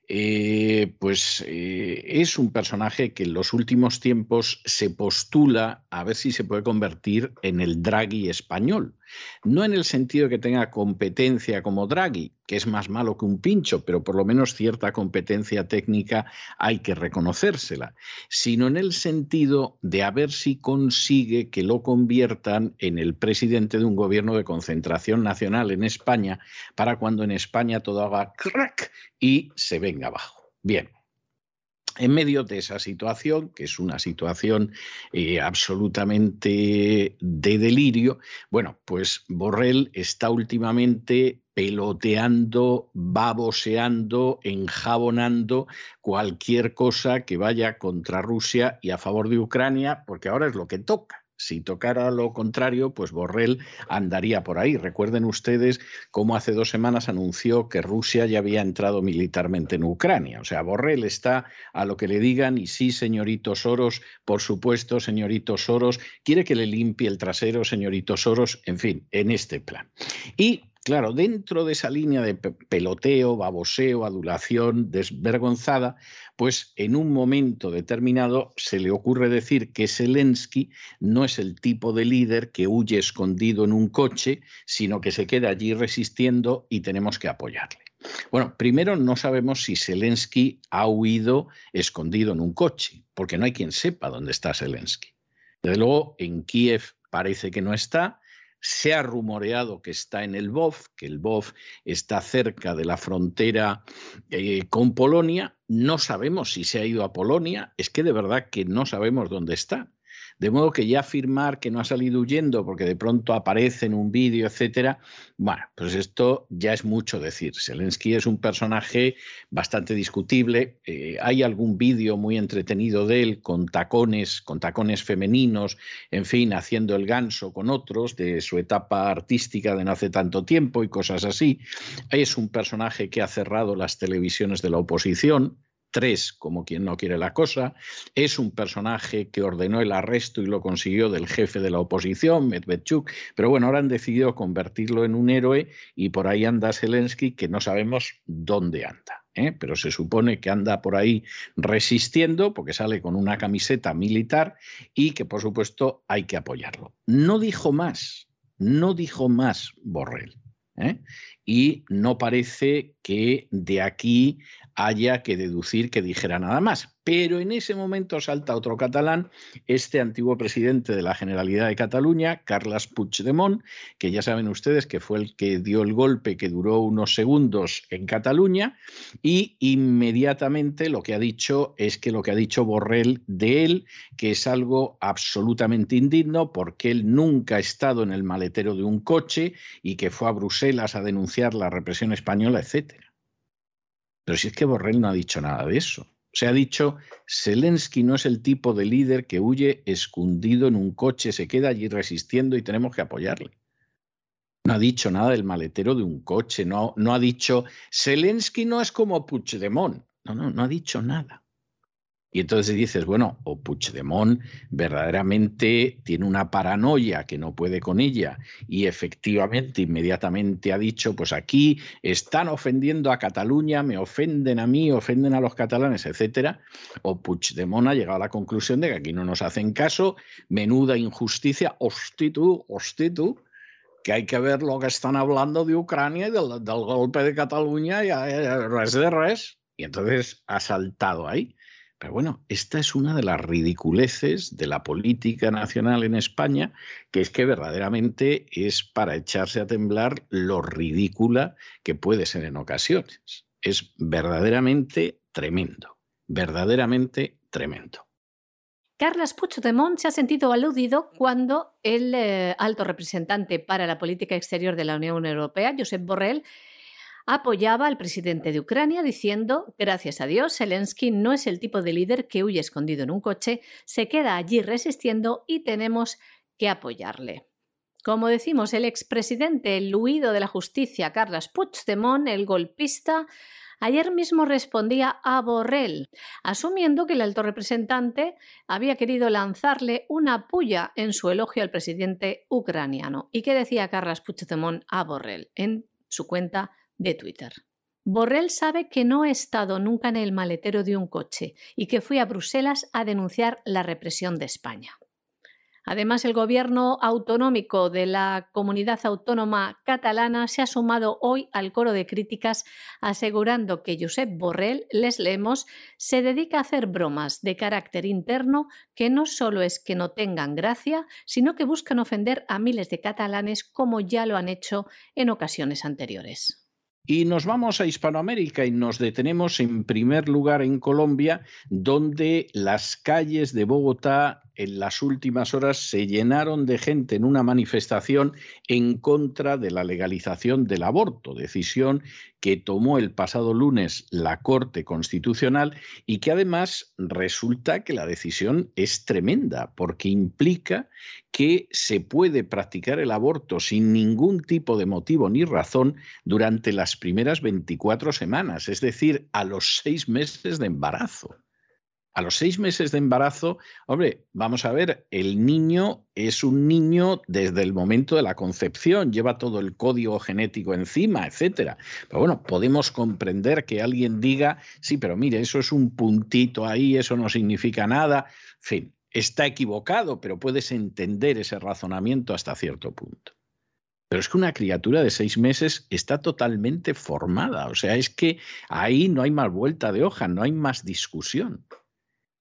eh, pues eh, es un personaje que en los últimos tiempos se postula a ver si se puede convertir en el Draghi español. No en el sentido que tenga competencia como Draghi, que es más malo que un pincho, pero por lo menos cierta competencia técnica hay que reconocérsela, sino en el sentido de a ver si consigue que lo conviertan en el presidente de un gobierno de concentración nacional en España, para cuando en España todo haga crack y se venga abajo. Bien, en medio de esa situación, que es una situación eh, absolutamente de delirio, bueno, pues Borrell está últimamente peloteando, baboseando, enjabonando cualquier cosa que vaya contra Rusia y a favor de Ucrania, porque ahora es lo que toca. Si tocara lo contrario, pues Borrell andaría por ahí. Recuerden ustedes cómo hace dos semanas anunció que Rusia ya había entrado militarmente en Ucrania. O sea, Borrell está a lo que le digan y sí, señorito Soros, por supuesto, señorito Soros, quiere que le limpie el trasero, señorito Soros, en fin, en este plan. Y Claro, dentro de esa línea de peloteo, baboseo, adulación desvergonzada, pues en un momento determinado se le ocurre decir que Zelensky no es el tipo de líder que huye escondido en un coche, sino que se queda allí resistiendo y tenemos que apoyarle. Bueno, primero no sabemos si Zelensky ha huido escondido en un coche, porque no hay quien sepa dónde está Zelensky. Desde luego, en Kiev parece que no está, se ha rumoreado que está en el BOF, que el BOF está cerca de la frontera eh, con Polonia. No sabemos si se ha ido a Polonia. Es que de verdad que no sabemos dónde está. De modo que ya afirmar que no ha salido huyendo porque de pronto aparece en un vídeo, etcétera, bueno, pues esto ya es mucho decir. Zelensky es un personaje bastante discutible. Eh, hay algún vídeo muy entretenido de él con tacones, con tacones femeninos, en fin, haciendo el ganso con otros de su etapa artística de no hace tanto tiempo y cosas así. Es un personaje que ha cerrado las televisiones de la oposición tres, como quien no quiere la cosa. Es un personaje que ordenó el arresto y lo consiguió del jefe de la oposición, Medvedchuk, pero bueno, ahora han decidido convertirlo en un héroe y por ahí anda Zelensky, que no sabemos dónde anda. ¿eh? Pero se supone que anda por ahí resistiendo porque sale con una camiseta militar y que por supuesto hay que apoyarlo. No dijo más, no dijo más Borrell. ¿eh? Y no parece que de aquí haya que deducir que dijera nada más. Pero en ese momento salta otro catalán, este antiguo presidente de la Generalidad de Cataluña, Carles Puigdemont, que ya saben ustedes que fue el que dio el golpe que duró unos segundos en Cataluña, y inmediatamente lo que ha dicho es que lo que ha dicho Borrell de él, que es algo absolutamente indigno, porque él nunca ha estado en el maletero de un coche y que fue a Bruselas a denunciar la represión española, etcétera. Pero si es que Borrell no ha dicho nada de eso. Se ha dicho, Zelensky no es el tipo de líder que huye escondido en un coche, se queda allí resistiendo y tenemos que apoyarle. No ha dicho nada del maletero de un coche, no, ha dicho, Zelensky no es como Puigdemont. No, no, no ha dicho nada. Y entonces dices, bueno, o Puigdemont verdaderamente tiene una paranoia que no puede con ella y efectivamente inmediatamente ha dicho, pues aquí están ofendiendo a Cataluña, me ofenden a mí, ofenden a los catalanes, etcétera. O Puigdemont ha llegado a la conclusión de que aquí no nos hacen caso, menuda injusticia, hosti tú, que hay que ver lo que están hablando de Ucrania y del, golpe de Cataluña y res de res. Y entonces ha saltado ahí. Pero bueno, esta es una de las ridiculeces de la política nacional en España, que es que verdaderamente es para echarse a temblar lo ridícula que puede ser en ocasiones. Es verdaderamente tremendo, verdaderamente tremendo. Carles Puigdemont se ha sentido aludido cuando el eh, alto representante para la política exterior de la Unión Europea, Josep Borrell, apoyaba al presidente de Ucrania diciendo, gracias a Dios, Zelensky no es el tipo de líder que huye escondido en un coche, se queda allí resistiendo y tenemos que apoyarle. Como decimos, el expresidente, el huido de la justicia, Carles Puigdemont, el golpista, ayer mismo respondía a Borrell, asumiendo que el alto representante había querido lanzarle una puya en su elogio al presidente ucraniano. ¿Y qué decía Carles Puigdemont a Borrell en su cuenta de Twitter. Borrell sabe que no he estado nunca en el maletero de un coche y que fui a Bruselas a denunciar la represión de España. Además, el gobierno autonómico de la comunidad autónoma catalana se ha sumado hoy al coro de críticas asegurando que Josep Borrell, les leemos, se dedica a hacer bromas de carácter interno que no solo es que no tengan gracia, sino que buscan ofender a miles de catalanes como ya lo han hecho en ocasiones anteriores. Y nos vamos a Hispanoamérica y nos detenemos en primer lugar en Colombia, donde las calles de Bogotá en las últimas horas se llenaron de gente en una manifestación en contra de la legalización del aborto, decisión que tomó el pasado lunes la Corte Constitucional y que además resulta que la decisión es tremenda porque implica que se puede practicar el aborto sin ningún tipo de motivo ni razón durante las primeras 24 semanas, es decir, a los seis meses de embarazo. A los seis meses de embarazo, hombre, vamos a ver, el niño es un niño desde el momento de la concepción, lleva todo el código genético encima, etcétera. Pero bueno, podemos comprender que alguien diga, sí, pero mire, eso es un puntito ahí, eso no significa nada. En fin, está equivocado, pero puedes entender ese razonamiento hasta cierto punto. Pero es que una criatura de seis meses está totalmente formada. O sea, es que ahí no hay más vuelta de hoja, no hay más discusión.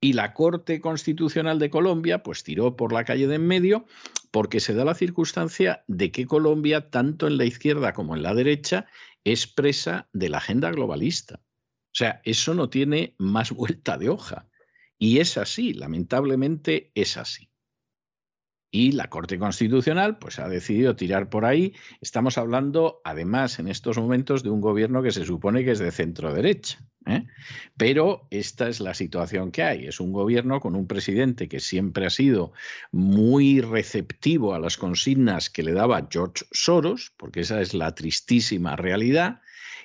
Y la Corte Constitucional de Colombia pues tiró por la calle de en medio porque se da la circunstancia de que Colombia, tanto en la izquierda como en la derecha, es presa de la agenda globalista. O sea, eso no tiene más *laughs* vuelta de hoja. Y es así, lamentablemente es así. Y la Corte Constitucional pues, ha decidido tirar por ahí. Estamos hablando, además, en estos momentos de un gobierno que se supone que es de centro derecha. ¿eh? Pero esta es la situación que hay. Es un gobierno con un presidente que siempre ha sido muy receptivo a las consignas que le daba George Soros, porque esa es la tristísima realidad.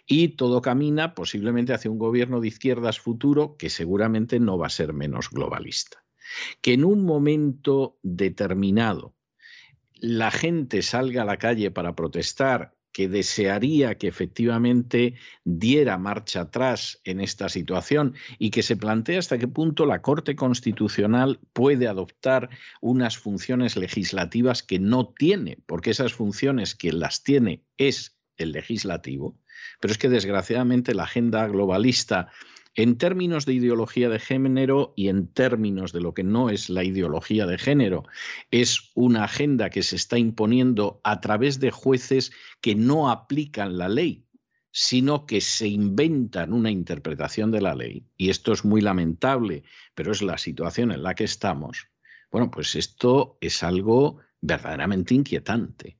Y todo camina posiblemente hacia un gobierno de izquierdas futuro que seguramente no va a ser menos globalista que en un momento determinado la gente salga a la calle para protestar, que desearía que efectivamente diera marcha atrás en esta situación y que se plantea hasta qué punto la Corte Constitucional puede adoptar unas funciones legislativas que no tiene, porque esas funciones que las tiene es el legislativo. Pero es que desgraciadamente la agenda globalista en términos de ideología de género y en términos de lo que no es la ideología de género, es una agenda que se está imponiendo a través de jueces que no aplican la ley, sino que se inventan una interpretación de la ley, y esto es muy lamentable, pero es la situación en la que estamos, bueno, pues esto es algo verdaderamente inquietante,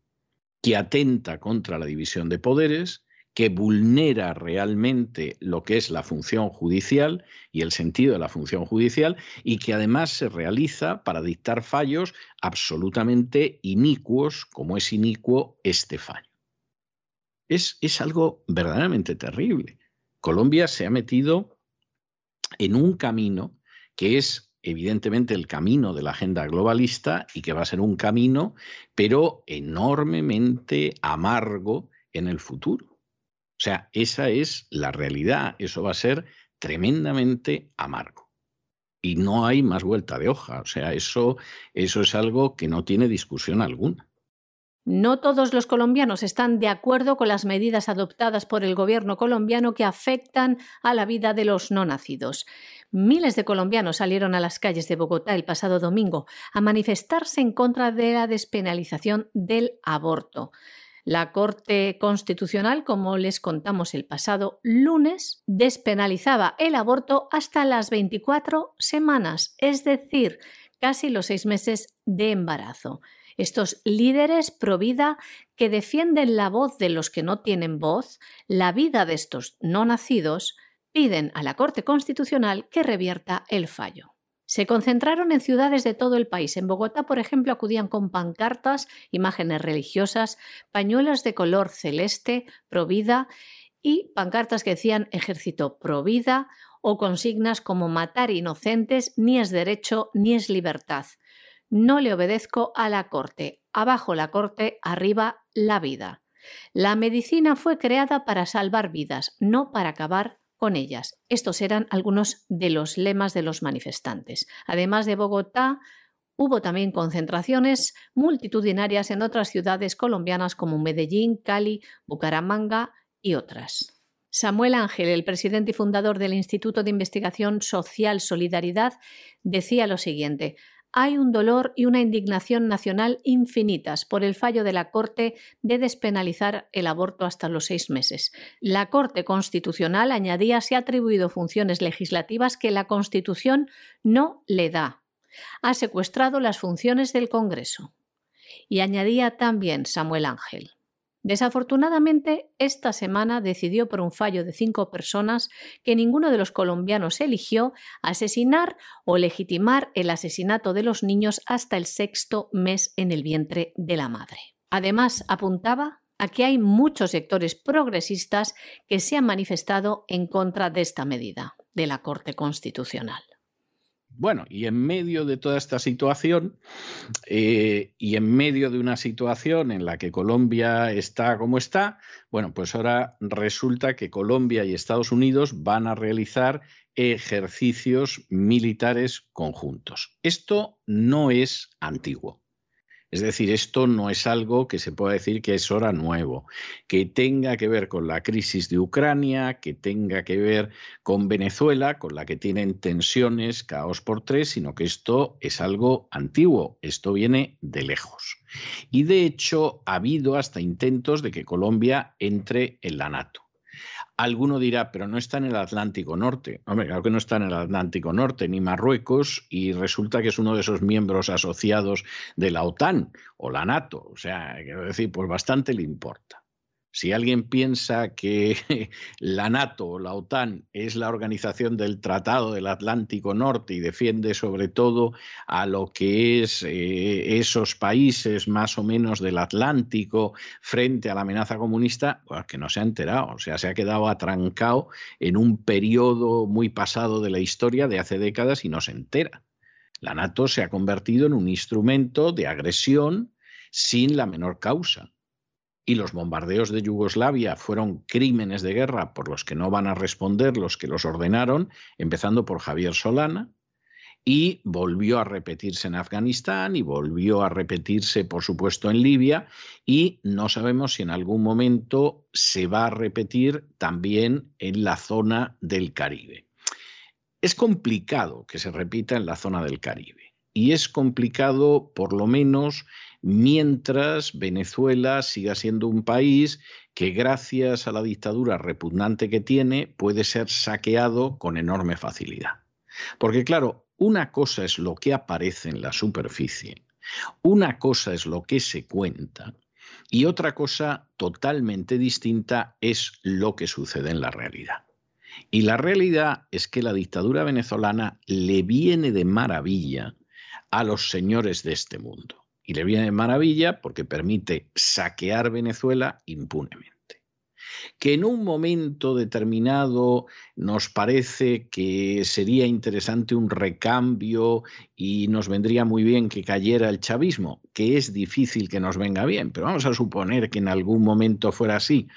que atenta contra la división de poderes, que vulnera realmente lo que es la función judicial y el sentido de la función judicial y que además se realiza para dictar fallos absolutamente inicuos, como es inicuo este fallo. Es, es algo verdaderamente terrible. Colombia se ha metido en un camino que es evidentemente el camino de la agenda globalista y que va a ser un camino, pero enormemente amargo en el futuro. O sea, esa es la realidad. Eso va a ser tremendamente amargo. Y no hay más vuelta de hoja. O sea, eso, eso es algo que no tiene discusión alguna. No todos los colombianos están de acuerdo con las medidas adoptadas por el gobierno colombiano que afectan a la vida de los no nacidos. Miles de colombianos salieron a las calles de Bogotá el pasado domingo a manifestarse en contra de la despenalización del aborto. La Corte Constitucional, como les contamos el pasado lunes, despenalizaba el aborto hasta las 24 semanas, es decir, casi los seis meses de embarazo. Estos líderes pro vida que defienden la voz de los que no tienen voz, la vida de estos no nacidos, piden a la Corte Constitucional que revierta el fallo. Se concentraron en ciudades de todo el país. En Bogotá, por ejemplo, acudían con pancartas, imágenes religiosas, pañuelos de color celeste, provida y pancartas que decían ejército provida o consignas como matar inocentes ni es derecho ni es libertad. No le obedezco a la corte. Abajo la corte, arriba la vida. La medicina fue creada para salvar vidas, no para acabar Estos eran algunos de los lemas de los manifestantes. Además de Bogotá, hubo también concentraciones multitudinarias en otras ciudades colombianas como Medellín, Cali, Bucaramanga y otras. Samuel Ángel, el presidente y fundador del Instituto de Investigación Social Solidaridad, decía lo siguiente hay un dolor y una indignación nacional infinitas por el fallo de la Corte de despenalizar el aborto hasta los seis meses. La Corte Constitucional, añadía, se ha atribuido funciones legislativas que la Constitución no le da. Ha secuestrado las funciones del Congreso. Y añadía también Samuel Ángel. Desafortunadamente, esta semana decidió por un fallo de cinco personas que ninguno de los colombianos eligió asesinar o legitimar el asesinato de los niños hasta el sexto mes en el vientre de la madre. Además, apuntaba a que hay muchos sectores progresistas que se han manifestado en contra de esta medida de la Corte Constitucional. Bueno, y en medio de toda esta situación, eh, y en medio de una situación en la que Colombia está como está, bueno, pues ahora resulta que Colombia y Estados Unidos van a realizar ejercicios militares conjuntos. Esto no es antiguo. Es decir, esto no es algo que se pueda decir que es hora nuevo, que tenga que ver con la crisis de Ucrania, que tenga que ver con Venezuela, con la que tienen tensiones, caos por tres, sino que esto es algo antiguo, esto viene de lejos. Y de hecho ha habido hasta intentos de que Colombia entre en la NATO. Alguno dirá, pero no está en el Atlántico Norte. Hombre, claro que no está en el Atlántico Norte, ni Marruecos, y resulta que es uno de esos miembros asociados de la OTAN o la NATO. O sea, quiero decir, pues bastante le importa. Si alguien piensa que *laughs* la NATO o la OTAN es la organización del Tratado del Atlántico Norte y defiende sobre todo a lo que es eh, esos países más o menos del Atlántico frente a la amenaza comunista, pues que no se ha enterado, o sea, se ha quedado atrancado en un periodo muy pasado de la historia de hace décadas y no se entera. La NATO se ha convertido en un instrumento de agresión sin la menor causa y los bombardeos de Yugoslavia fueron crímenes de guerra por los que no van a responder los que los ordenaron, empezando por Javier Solana, y volvió a repetirse en Afganistán y volvió a repetirse, por supuesto, en Libia, y no sabemos si en algún momento se va a repetir también en la zona del Caribe. Es complicado que se repita en la zona del Caribe, y es complicado por lo menos mientras Venezuela siga siendo un país que gracias a la dictadura repugnante que tiene puede ser saqueado con enorme facilidad. Porque claro, una cosa es lo que aparece en la superficie, una cosa es lo que se cuenta y otra cosa totalmente distinta es lo que sucede en la realidad. Y la realidad es que la dictadura venezolana le viene de maravilla a los señores de este mundo y le viene de maravilla porque permite saquear Venezuela impunemente que en un momento determinado nos parece que sería interesante un recambio y nos vendría muy bien que cayera el chavismo, que es difícil que nos venga bien, pero vamos a suponer que en algún momento fuera así.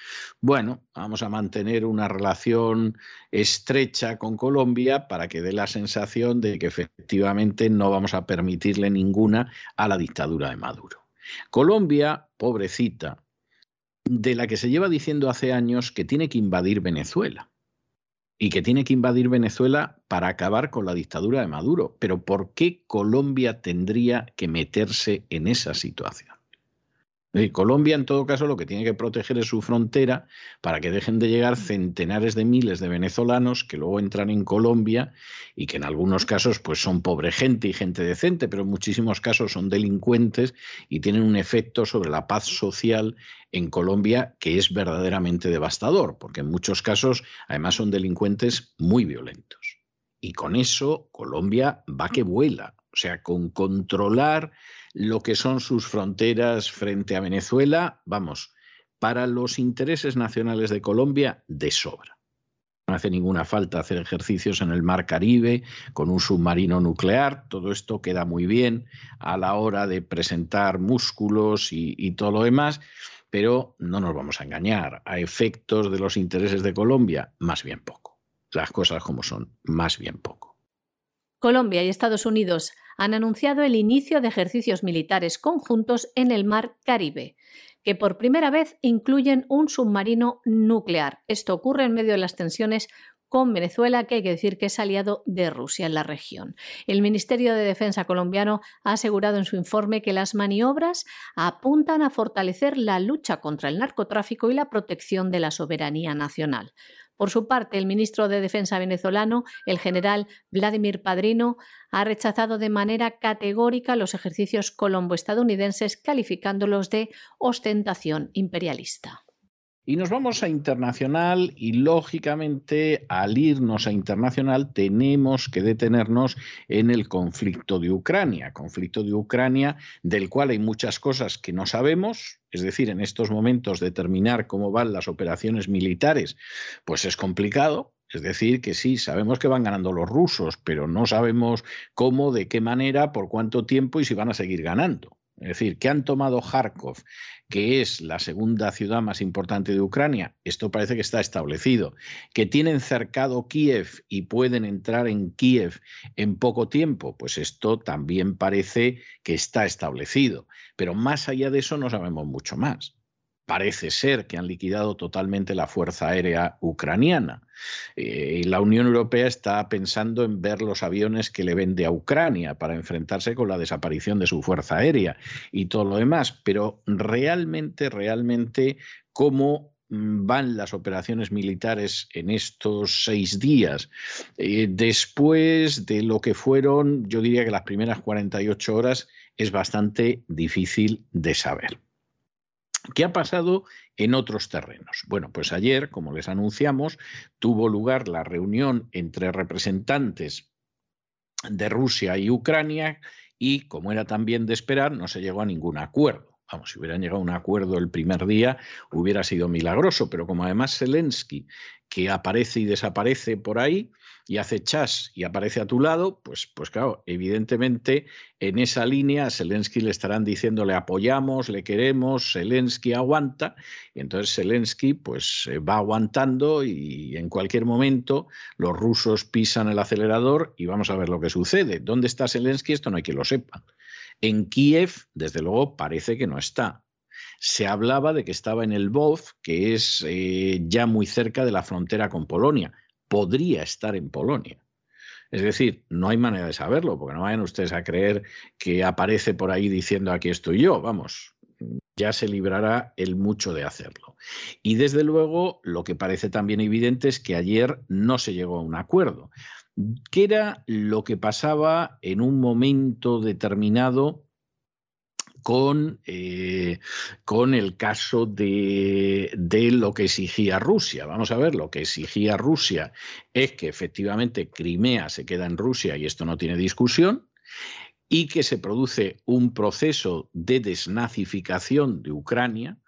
Bueno, vamos a mantener una relación estrecha con Colombia para que dé la sensación de que efectivamente no vamos a permitirle ninguna a la dictadura de Maduro. Colombia, pobrecita, de la que se lleva diciendo hace años que tiene que invadir Venezuela y que tiene que invadir Venezuela para acabar con la dictadura de Maduro. Pero ¿por qué Colombia tendría que meterse en esa situación? Colombia, en todo caso, lo que tiene que proteger es su frontera para que dejen de llegar centenares de miles de venezolanos que luego entran en Colombia y que en algunos casos pues, son pobre gente y gente decente, pero en muchísimos casos son delincuentes y tienen un efecto sobre la paz social en Colombia que es verdaderamente devastador, porque en muchos casos además son delincuentes muy violentos. Y con eso Colombia va que vuela, o sea, con controlar lo que son sus fronteras frente a Venezuela, vamos, para los intereses nacionales de Colombia, de sobra. No hace ninguna falta hacer ejercicios en el Mar Caribe con un submarino nuclear. Todo esto queda muy bien a la hora de presentar músculos y, todo lo demás, pero no nos vamos a engañar. A efectos de los intereses de Colombia, más bien poco. Las cosas como son, más bien poco. Colombia y Estados Unidos han anunciado el inicio de ejercicios militares conjuntos en el Mar Caribe, que por primera vez incluyen un submarino nuclear. Esto ocurre en medio de las tensiones con Venezuela, que hay que decir que es aliado de Rusia en la región. El Ministerio de Defensa colombiano ha asegurado en su informe que las maniobras apuntan a fortalecer la lucha contra el narcotráfico y la protección de la soberanía nacional. Por su parte, el ministro de Defensa venezolano, el general Vladimir Padrino, ha rechazado de manera categórica los ejercicios colombo-estadounidenses, calificándolos de ostentación imperialista. Y nos vamos a internacional y lógicamente al irnos a internacional tenemos que detenernos en el conflicto de Ucrania, conflicto de Ucrania del cual hay muchas cosas que no sabemos, es decir, en estos momentos determinar cómo van las operaciones militares, pues es complicado, es decir, que sí, sabemos que van ganando los rusos, pero no sabemos cómo, de qué manera, por cuánto tiempo y si van a seguir ganando. Es decir, que han tomado Kharkov, que es la segunda ciudad más importante de Ucrania, esto parece que está establecido. Que tienen cercado Kiev y pueden entrar en Kiev en poco tiempo, pues esto también parece que está establecido. Pero más allá de eso no sabemos mucho más parece ser que han liquidado totalmente la Fuerza Aérea Ucraniana. Eh, la Unión Europea está pensando en ver los aviones que le vende a Ucrania para enfrentarse con la desaparición de su Fuerza Aérea y todo lo demás, pero realmente, realmente, cómo mm, van las operaciones militares en estos seis días, eh, después de lo que fueron, yo diría que las primeras 48 horas, es bastante difícil de saber. ¿Qué ha pasado en otros terrenos? Bueno, pues ayer, como les anunciamos, tuvo lugar la reunión entre representantes de Rusia y Ucrania y, como era también de esperar, no se llegó a ningún acuerdo. Vamos, si hubieran llegado a un acuerdo el primer día, hubiera sido milagroso, pero como además Zelensky, que aparece y desaparece por ahí, y hace chas y aparece a tu lado, pues, pues claro, evidentemente en esa línea a Zelensky le estarán diciendo le apoyamos, le queremos, Zelensky aguanta, y entonces Zelensky pues va aguantando y en cualquier momento los rusos pisan el acelerador y vamos a ver lo que sucede. ¿Dónde está Zelensky? Esto no hay quien lo sepa. En Kiev, desde luego, parece que no está. Se hablaba de que estaba en el Bov, que es eh, ya muy cerca de la frontera con Polonia podría estar en Polonia. Es decir, no hay manera de saberlo, porque no vayan ustedes a creer que aparece por ahí diciendo aquí estoy yo, vamos, ya se librará el mucho de hacerlo. Y desde luego, lo que parece también evidente es que ayer no se llegó a un acuerdo. ¿Qué era lo que pasaba en un momento determinado con, eh, con el caso de, de, lo que exigía Rusia. Vamos a ver, lo que exigía Rusia es que efectivamente Crimea se queda en Rusia y esto no tiene discusión, y que se produce un proceso de desnazificación de Ucrania,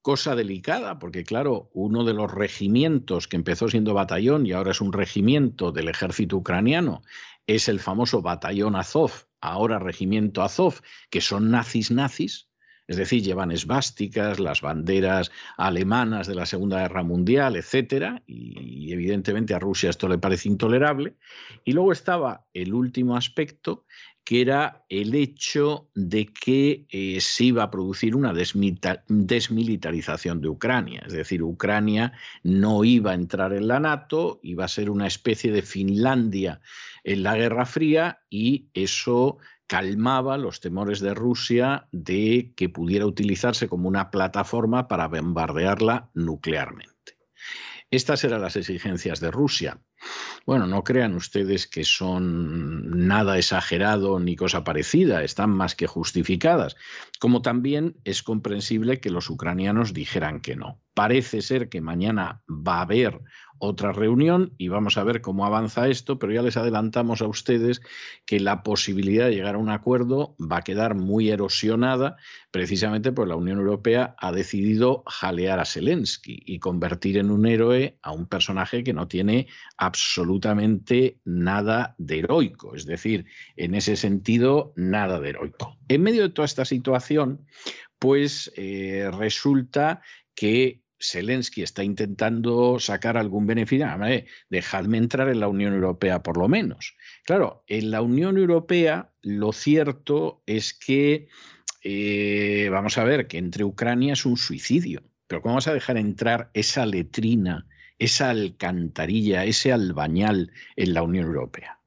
cosa delicada, porque claro, uno de los regimientos que empezó siendo batallón y ahora es un regimiento del ejército ucraniano, es el famoso batallón Azov, ahora regimiento Azov, que son nazis nazis, es decir, llevan esvásticas, las banderas alemanas de la Segunda Guerra Mundial, etcétera, y evidentemente a Rusia esto le parece intolerable. Y luego estaba el último aspecto, que era el hecho de que eh, se iba a producir una desmilitarización de Ucrania, es decir, Ucrania no iba a entrar en la NATO, iba a ser una especie de Finlandia en la Guerra Fría y eso calmaba los temores de Rusia de que pudiera utilizarse como una plataforma para bombardearla nuclearmente. Estas eran las exigencias de Rusia. Bueno, no crean ustedes que son nada exagerado ni cosa parecida, están más que justificadas, como también es comprensible que los ucranianos dijeran que no. Parece ser que mañana va a haber otra reunión y vamos a ver cómo avanza esto, pero ya les adelantamos a ustedes que la posibilidad de llegar a un acuerdo va a quedar muy erosionada precisamente porque la Unión Europea ha decidido jalear a Zelensky y convertir en un héroe a un personaje que no tiene absolutamente nada de heroico, es decir, en ese sentido, nada de heroico. En medio de toda esta situación, pues eh, resulta que Zelensky está intentando sacar algún beneficio, dejadme entrar en la Unión Europea por lo menos. Claro, en la Unión Europea lo cierto es que, eh, vamos a ver, que entre Ucrania es un suicidio, pero ¿cómo vas a dejar entrar esa letrina, esa alcantarilla, ese albañal en la Unión Europea?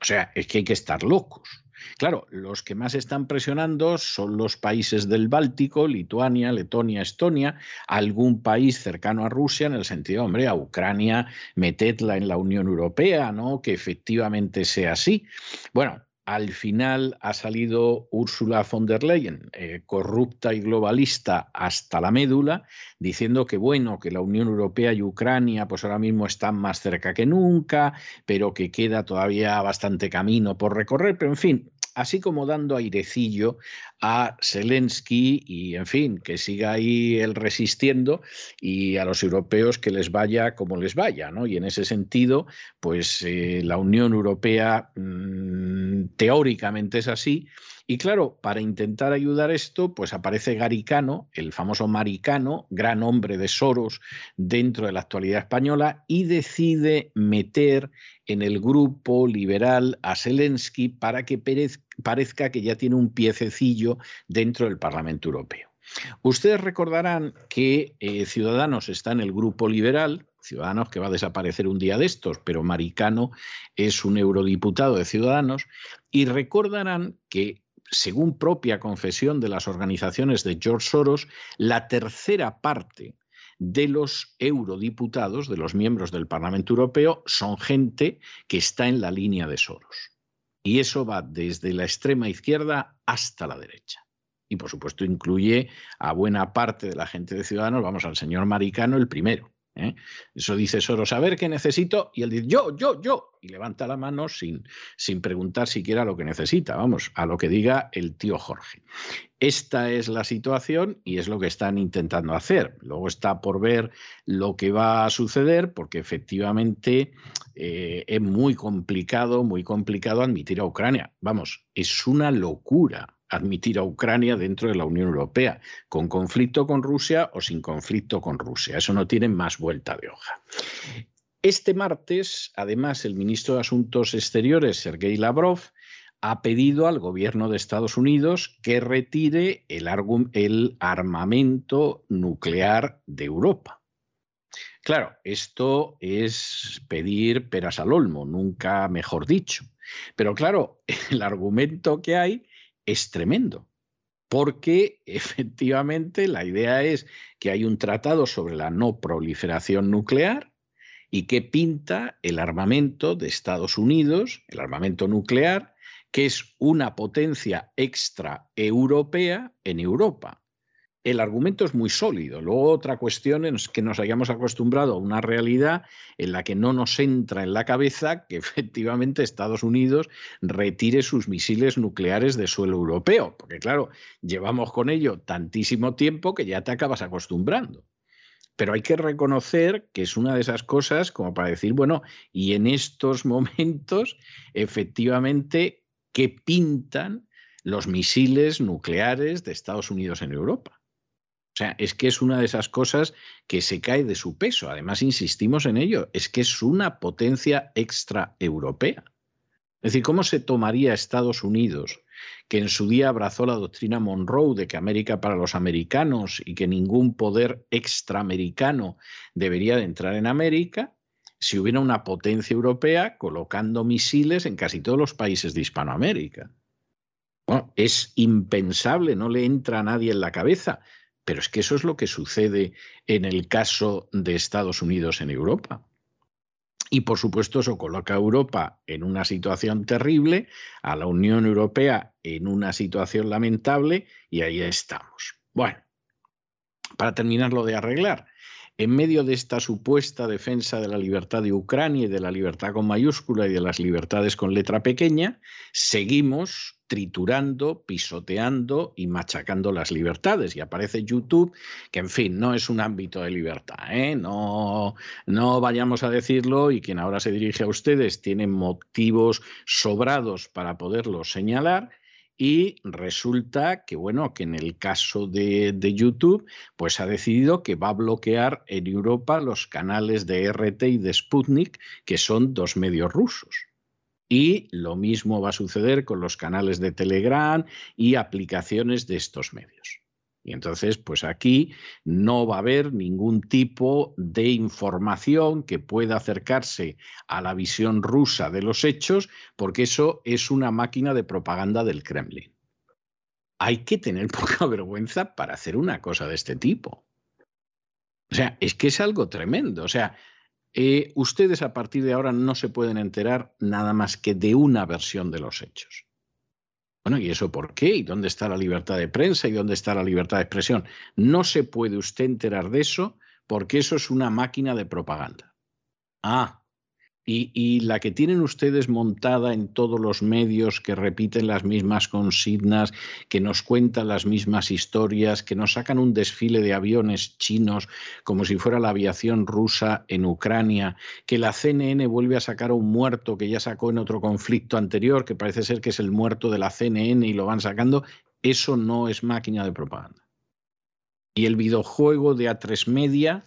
O sea, es que hay que estar locos. Claro, los que más están presionando son los países del Báltico, Lituania, Letonia, Estonia, algún país cercano a Rusia, en el sentido, hombre, a Ucrania, metedla en la Unión Europea, ¿no? Que efectivamente sea así. Bueno, al final ha salido Ursula von der Leyen, eh, corrupta y globalista hasta la médula, diciendo que bueno, que la Unión Europea y Ucrania pues ahora mismo están más cerca que nunca, pero que queda todavía bastante camino por recorrer, pero en fin, así como dando airecillo a Zelensky y, en fin, que siga ahí él resistiendo y a los europeos que les vaya como les vaya, ¿no? Y en ese sentido, pues eh, la Unión Europea mm, teóricamente es así. Y claro, para intentar ayudar esto, pues aparece Garicano, el famoso Maricano, gran hombre de Soros dentro de la actualidad española, y decide meter en el grupo liberal a Zelensky para que parezca que ya tiene un piececillo dentro del Parlamento Europeo. Ustedes recordarán que eh, Ciudadanos está en el grupo liberal, Ciudadanos que va a desaparecer un día de estos, pero Maricano es un eurodiputado de Ciudadanos, y recordarán que, según propia confesión de las organizaciones de George Soros, la tercera parte de los eurodiputados, de los miembros del Parlamento Europeo, son gente que está en la línea de Soros. Y eso va desde la extrema izquierda hasta la derecha. Y por supuesto incluye a buena parte de la gente de Ciudadanos, vamos al señor Maricano el primero. ¿Eh? Eso dice Soros, a ver qué necesito, y él dice, yo, yo, yo, y levanta la mano sin, sin preguntar siquiera lo que necesita, vamos, a lo que diga el tío Jorge. Esta es la situación y es lo que están intentando hacer. Luego está por ver lo que va a suceder, porque efectivamente eh, es muy complicado, muy complicado admitir a Ucrania. Vamos, es una locura admitir a Ucrania dentro de la Unión Europea, con conflicto con Rusia o sin conflicto con Rusia. Eso no tiene más vuelta de hoja. Este martes, además, el ministro de Asuntos Exteriores, Sergei Lavrov, ha pedido al gobierno de Estados Unidos que retire el, el armamento nuclear de Europa. Claro, esto es pedir peras al olmo, nunca mejor dicho. Pero claro, *laughs* el argumento que hay es tremendo, porque *laughs* efectivamente la idea es que hay un tratado sobre la no proliferación nuclear y que pinta el armamento de Estados Unidos, el armamento nuclear, que es una potencia extra europea en Europa el argumento es muy sólido. Luego otra cuestión es que nos hayamos acostumbrado a una realidad en la que no nos entra en la cabeza que *laughs* efectivamente Estados Unidos retire sus misiles nucleares de suelo europeo, porque claro, llevamos con ello tantísimo tiempo que ya te acabas acostumbrando. Pero hay que reconocer que es una de esas cosas como para decir, bueno, y en estos *laughs* momentos, efectivamente, ¿qué pintan los misiles nucleares de Estados Unidos en Europa? O sea, es que es una de esas cosas que se cae de su peso. Además, insistimos en ello, es que es una potencia extraeuropea. Es decir, ¿cómo se tomaría Estados Unidos, que en su día abrazó la doctrina Monroe de que América para los americanos y que ningún poder extraamericano debería de entrar en América, si hubiera una potencia europea colocando misiles en casi todos los países de Hispanoamérica? Es impensable, no le entra a nadie en la cabeza. Pero es que eso es lo que sucede en el caso de Estados Unidos en Europa. Y por supuesto eso coloca a Europa en una situación terrible, a la Unión Europea en una situación lamentable y ahí estamos. Bueno, para terminar lo de arreglar, en medio de esta supuesta defensa de la libertad de Ucrania y de la libertad con mayúscula y de las libertades con letra pequeña, seguimos triturando, pisoteando y machacando las libertades. Y aparece YouTube, que en fin, no es un ámbito de libertad, ¿eh? no, no vayamos a decirlo y quien ahora se dirige a ustedes tiene motivos sobrados para poderlo señalar y resulta que, bueno, que en el caso de, de, YouTube, pues ha decidido que va a bloquear en Europa los canales de RT y de Sputnik, que son dos medios rusos. Y lo mismo va a suceder con los canales de Telegram y aplicaciones de estos medios. Y entonces, pues aquí no va a haber ningún tipo de información que pueda acercarse a la visión rusa de los hechos, porque eso es una máquina de propaganda del Kremlin. Hay que tener *laughs* poca vergüenza para hacer una cosa de este tipo. O sea, es que es algo tremendo. O sea, eh, ustedes a partir de ahora no se pueden enterar nada más que de una versión de los hechos. Bueno, ¿y eso por qué? ¿Y dónde está la libertad de prensa? ¿Y dónde está la libertad de expresión? No se puede usted enterar de eso porque eso es una máquina de propaganda. Ah, y, la que tienen ustedes montada en todos los medios, que repiten las mismas consignas, que nos cuentan las mismas historias, que nos sacan un desfile de aviones chinos como si fuera la aviación rusa en Ucrania, que la CNN vuelve a sacar a un muerto que ya sacó en otro conflicto anterior, que parece ser que es el muerto de la CNN y lo van sacando, eso no es máquina de propaganda. Y el videojuego de A3 Media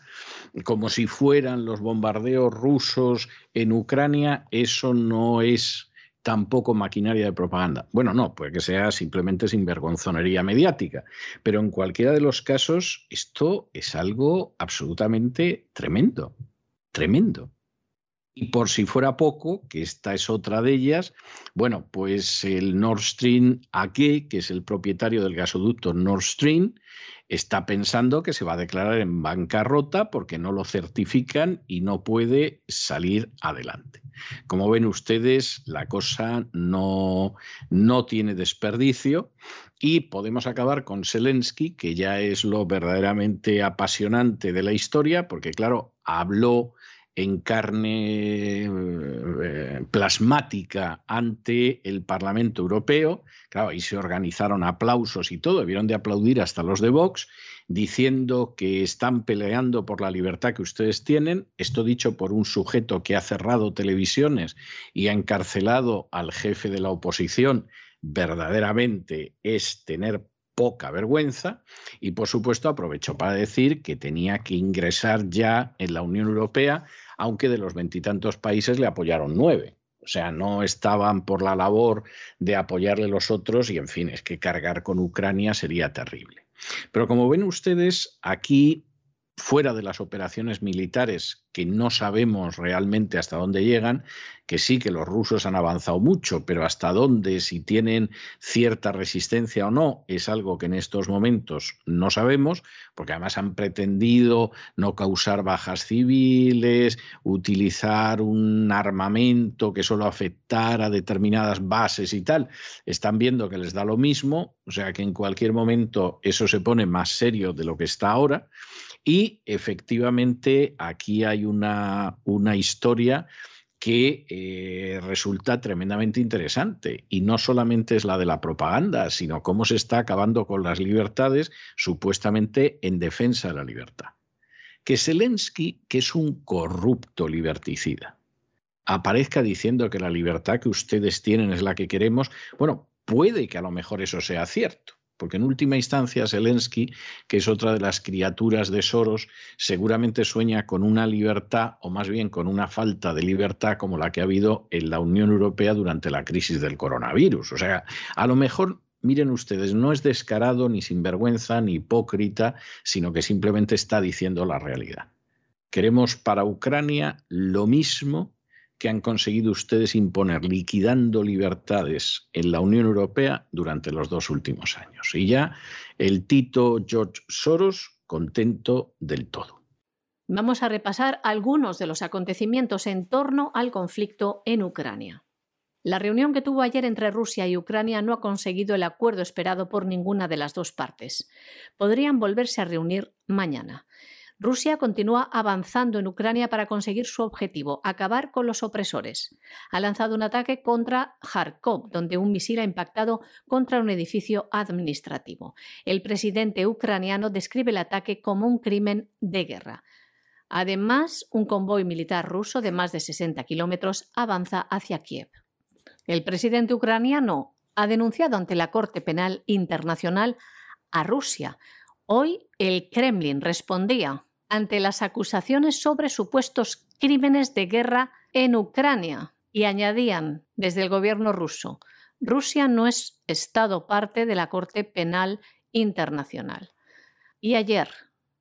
como si fueran los bombardeos rusos en Ucrania, eso no es tampoco maquinaria de propaganda. Bueno, no, puede que sea simplemente sinvergonzonería mediática, pero en cualquiera de los casos esto es algo absolutamente tremendo, tremendo. Y por si fuera poco, que esta es otra de ellas, bueno, pues el Nord Stream AG, que es el propietario del gasoducto Nord Stream, está pensando que se va a declarar en bancarrota porque no lo certifican y no puede salir adelante. Como ven ustedes, la cosa no, no tiene desperdicio y podemos acabar con Zelensky, que ya es lo verdaderamente apasionante de la historia, porque claro, habló en carne eh, plasmática ante el Parlamento Europeo. Claro, ahí se organizaron aplausos y todo, debieron de aplaudir hasta los de Vox, diciendo que están peleando por la libertad que ustedes tienen. Esto dicho por un sujeto que ha cerrado televisiones y ha encarcelado al jefe de la oposición, verdaderamente es tener poca vergüenza y por supuesto aprovechó para decir que tenía que ingresar ya en la Unión Europea, aunque de los veintitantos países le apoyaron nueve. O sea, no estaban por la labor de apoyarle los otros y, en fin, es que cargar con Ucrania sería terrible. Pero como ven ustedes, aquí fuera de las operaciones militares que no sabemos realmente hasta dónde llegan, que sí que los rusos han avanzado mucho, pero hasta dónde, si tienen cierta resistencia o no, es algo que en estos momentos no sabemos, porque además han pretendido no causar bajas civiles, utilizar un armamento que solo afectara a determinadas bases y tal. Están viendo que les da lo mismo, o sea que en cualquier momento eso se pone más serio de lo que está ahora. Y efectivamente aquí hay una, una historia que eh, resulta tremendamente interesante. Y no solamente es la de la propaganda, sino cómo se está acabando con las libertades supuestamente en defensa de la libertad. Que Zelensky, que es un corrupto liberticida, aparezca diciendo que la libertad que ustedes tienen es la que queremos, bueno, puede que a lo mejor eso sea cierto porque en última instancia Zelensky, que es otra de las criaturas de Soros, seguramente sueña con una libertad, o más bien con una falta de libertad como la que ha habido en la Unión Europea durante la crisis del coronavirus. O sea, a lo mejor miren ustedes, no es descarado, ni sinvergüenza, ni hipócrita, sino que simplemente está diciendo la realidad. Queremos para Ucrania lo mismo que han conseguido ustedes imponer liquidando libertades en la Unión Europea durante los dos últimos años. Y ya el Tito George Soros contento del todo. Vamos a repasar algunos de los acontecimientos en torno al conflicto en Ucrania. La reunión que tuvo ayer entre Rusia y Ucrania no ha conseguido el acuerdo esperado por ninguna de las dos partes. Podrían volverse a reunir mañana. Rusia continúa avanzando en Ucrania para conseguir su objetivo, acabar con los opresores. Ha lanzado un ataque contra Kharkov, donde un misil ha impactado contra un edificio administrativo. El presidente ucraniano describe el ataque como un crimen de guerra. Además, un convoy militar ruso de más de 60 kilómetros avanza hacia Kiev. El presidente ucraniano ha denunciado ante la Corte Penal Internacional a Rusia. Hoy el Kremlin respondía ante las acusaciones sobre supuestos crímenes de guerra en Ucrania y añadían desde el gobierno ruso, Rusia no es Estado parte de la Corte Penal Internacional. Y ayer,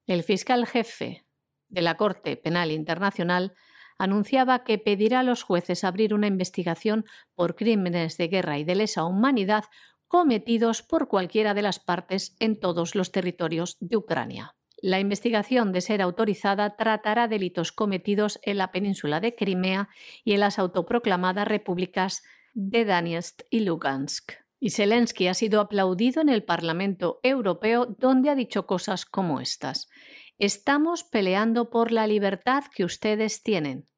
el fiscal jefe de la Corte Penal Internacional anunciaba que pedirá a los jueces abrir una investigación por crímenes de guerra y de lesa humanidad cometidos por cualquiera de las partes en todos los territorios de Ucrania. La investigación, de ser autorizada, tratará delitos cometidos en la península de Crimea y en las autoproclamadas repúblicas de Donetsk y Lugansk. Y Zelensky ha sido aplaudido en el Parlamento Europeo, donde ha dicho cosas como estas. Estamos peleando por la libertad que ustedes tienen.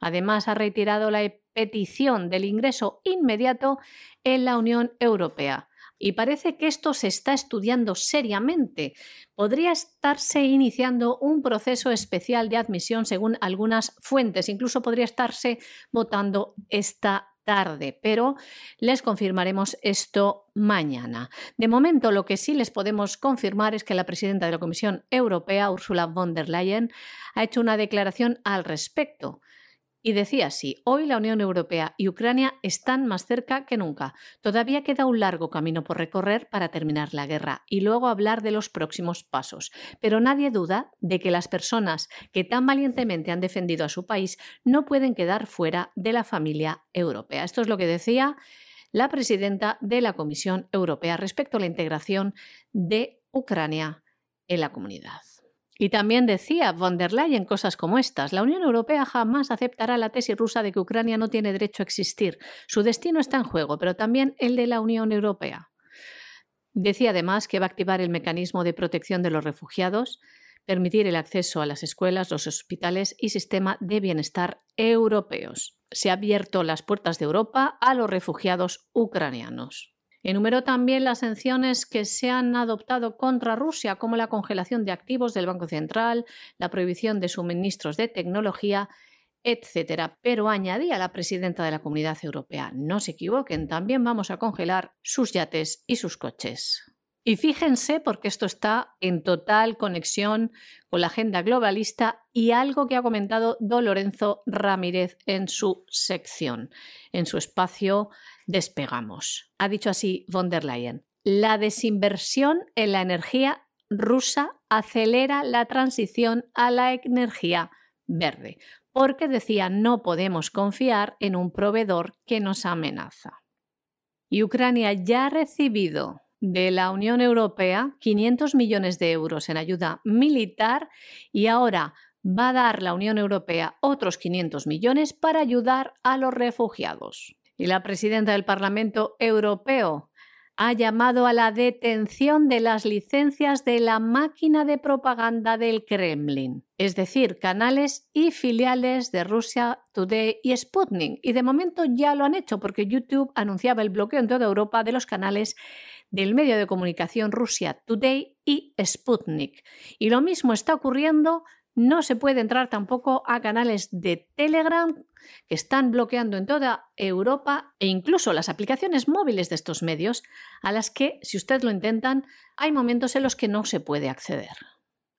Además, ha retirado la petición del ingreso inmediato en la Unión Europea y parece que esto se está estudiando seriamente. Podría estarse iniciando un proceso especial de admisión según algunas fuentes, incluso podría estarse votando esta tarde, pero les confirmaremos esto mañana. De momento, lo que sí les podemos confirmar es que la presidenta de la Comisión Europea, Ursula von der Leyen, ha hecho una declaración al respecto Y decía así, hoy la Unión Europea y Ucrania están más cerca que nunca. Todavía queda un largo camino por recorrer para terminar la guerra y luego hablar de los próximos pasos. Pero nadie duda de que las personas que tan valientemente han defendido a su país no pueden quedar fuera de la familia europea. Esto es lo que decía la presidenta de la Comisión Europea respecto a la integración de Ucrania en la comunidad. Y también decía von der Leyen cosas como estas. La Unión Europea jamás aceptará la tesis rusa de que Ucrania no tiene derecho a existir. Su destino está en juego, pero también el de la Unión Europea. Decía además que va a activar el mecanismo de protección de los refugiados, permitir el acceso a las escuelas, los hospitales y sistema de bienestar europeos. Se ha abierto las puertas de Europa a los refugiados ucranianos. Enumeró también las sanciones que se han adoptado contra Rusia, como la congelación de activos del Banco Central, la prohibición de suministros de tecnología, etc. Pero añadía la presidenta de la Comunidad Europea, no se equivoquen, también vamos a congelar sus yates y sus coches. Y fíjense porque esto está en total conexión con la agenda globalista y algo que ha comentado Don Lorenzo Ramírez en su sección, en su espacio Despegamos. Ha dicho así von der Leyen. La desinversión en la energía rusa acelera la transición a la energía verde, porque decía no podemos confiar en un proveedor que nos amenaza. Y Ucrania ya ha recibido de la Unión Europea 500 millones de euros en ayuda militar y ahora va a dar la Unión Europea otros 500 millones para ayudar a los refugiados. Y la presidenta del Parlamento Europeo ha llamado a la detención de las licencias de la máquina de propaganda del Kremlin, es decir, canales y filiales de Rusia Today y Sputnik. Y de momento ya lo han hecho porque YouTube anunciaba el bloqueo en toda Europa de los canales del medio de comunicación Rusia Today y Sputnik. Y lo mismo está ocurriendo, no se puede entrar tampoco a canales de Telegram que están bloqueando en toda Europa e incluso las aplicaciones móviles de estos medios a las que, si ustedes lo intentan, hay momentos en los que no se puede acceder.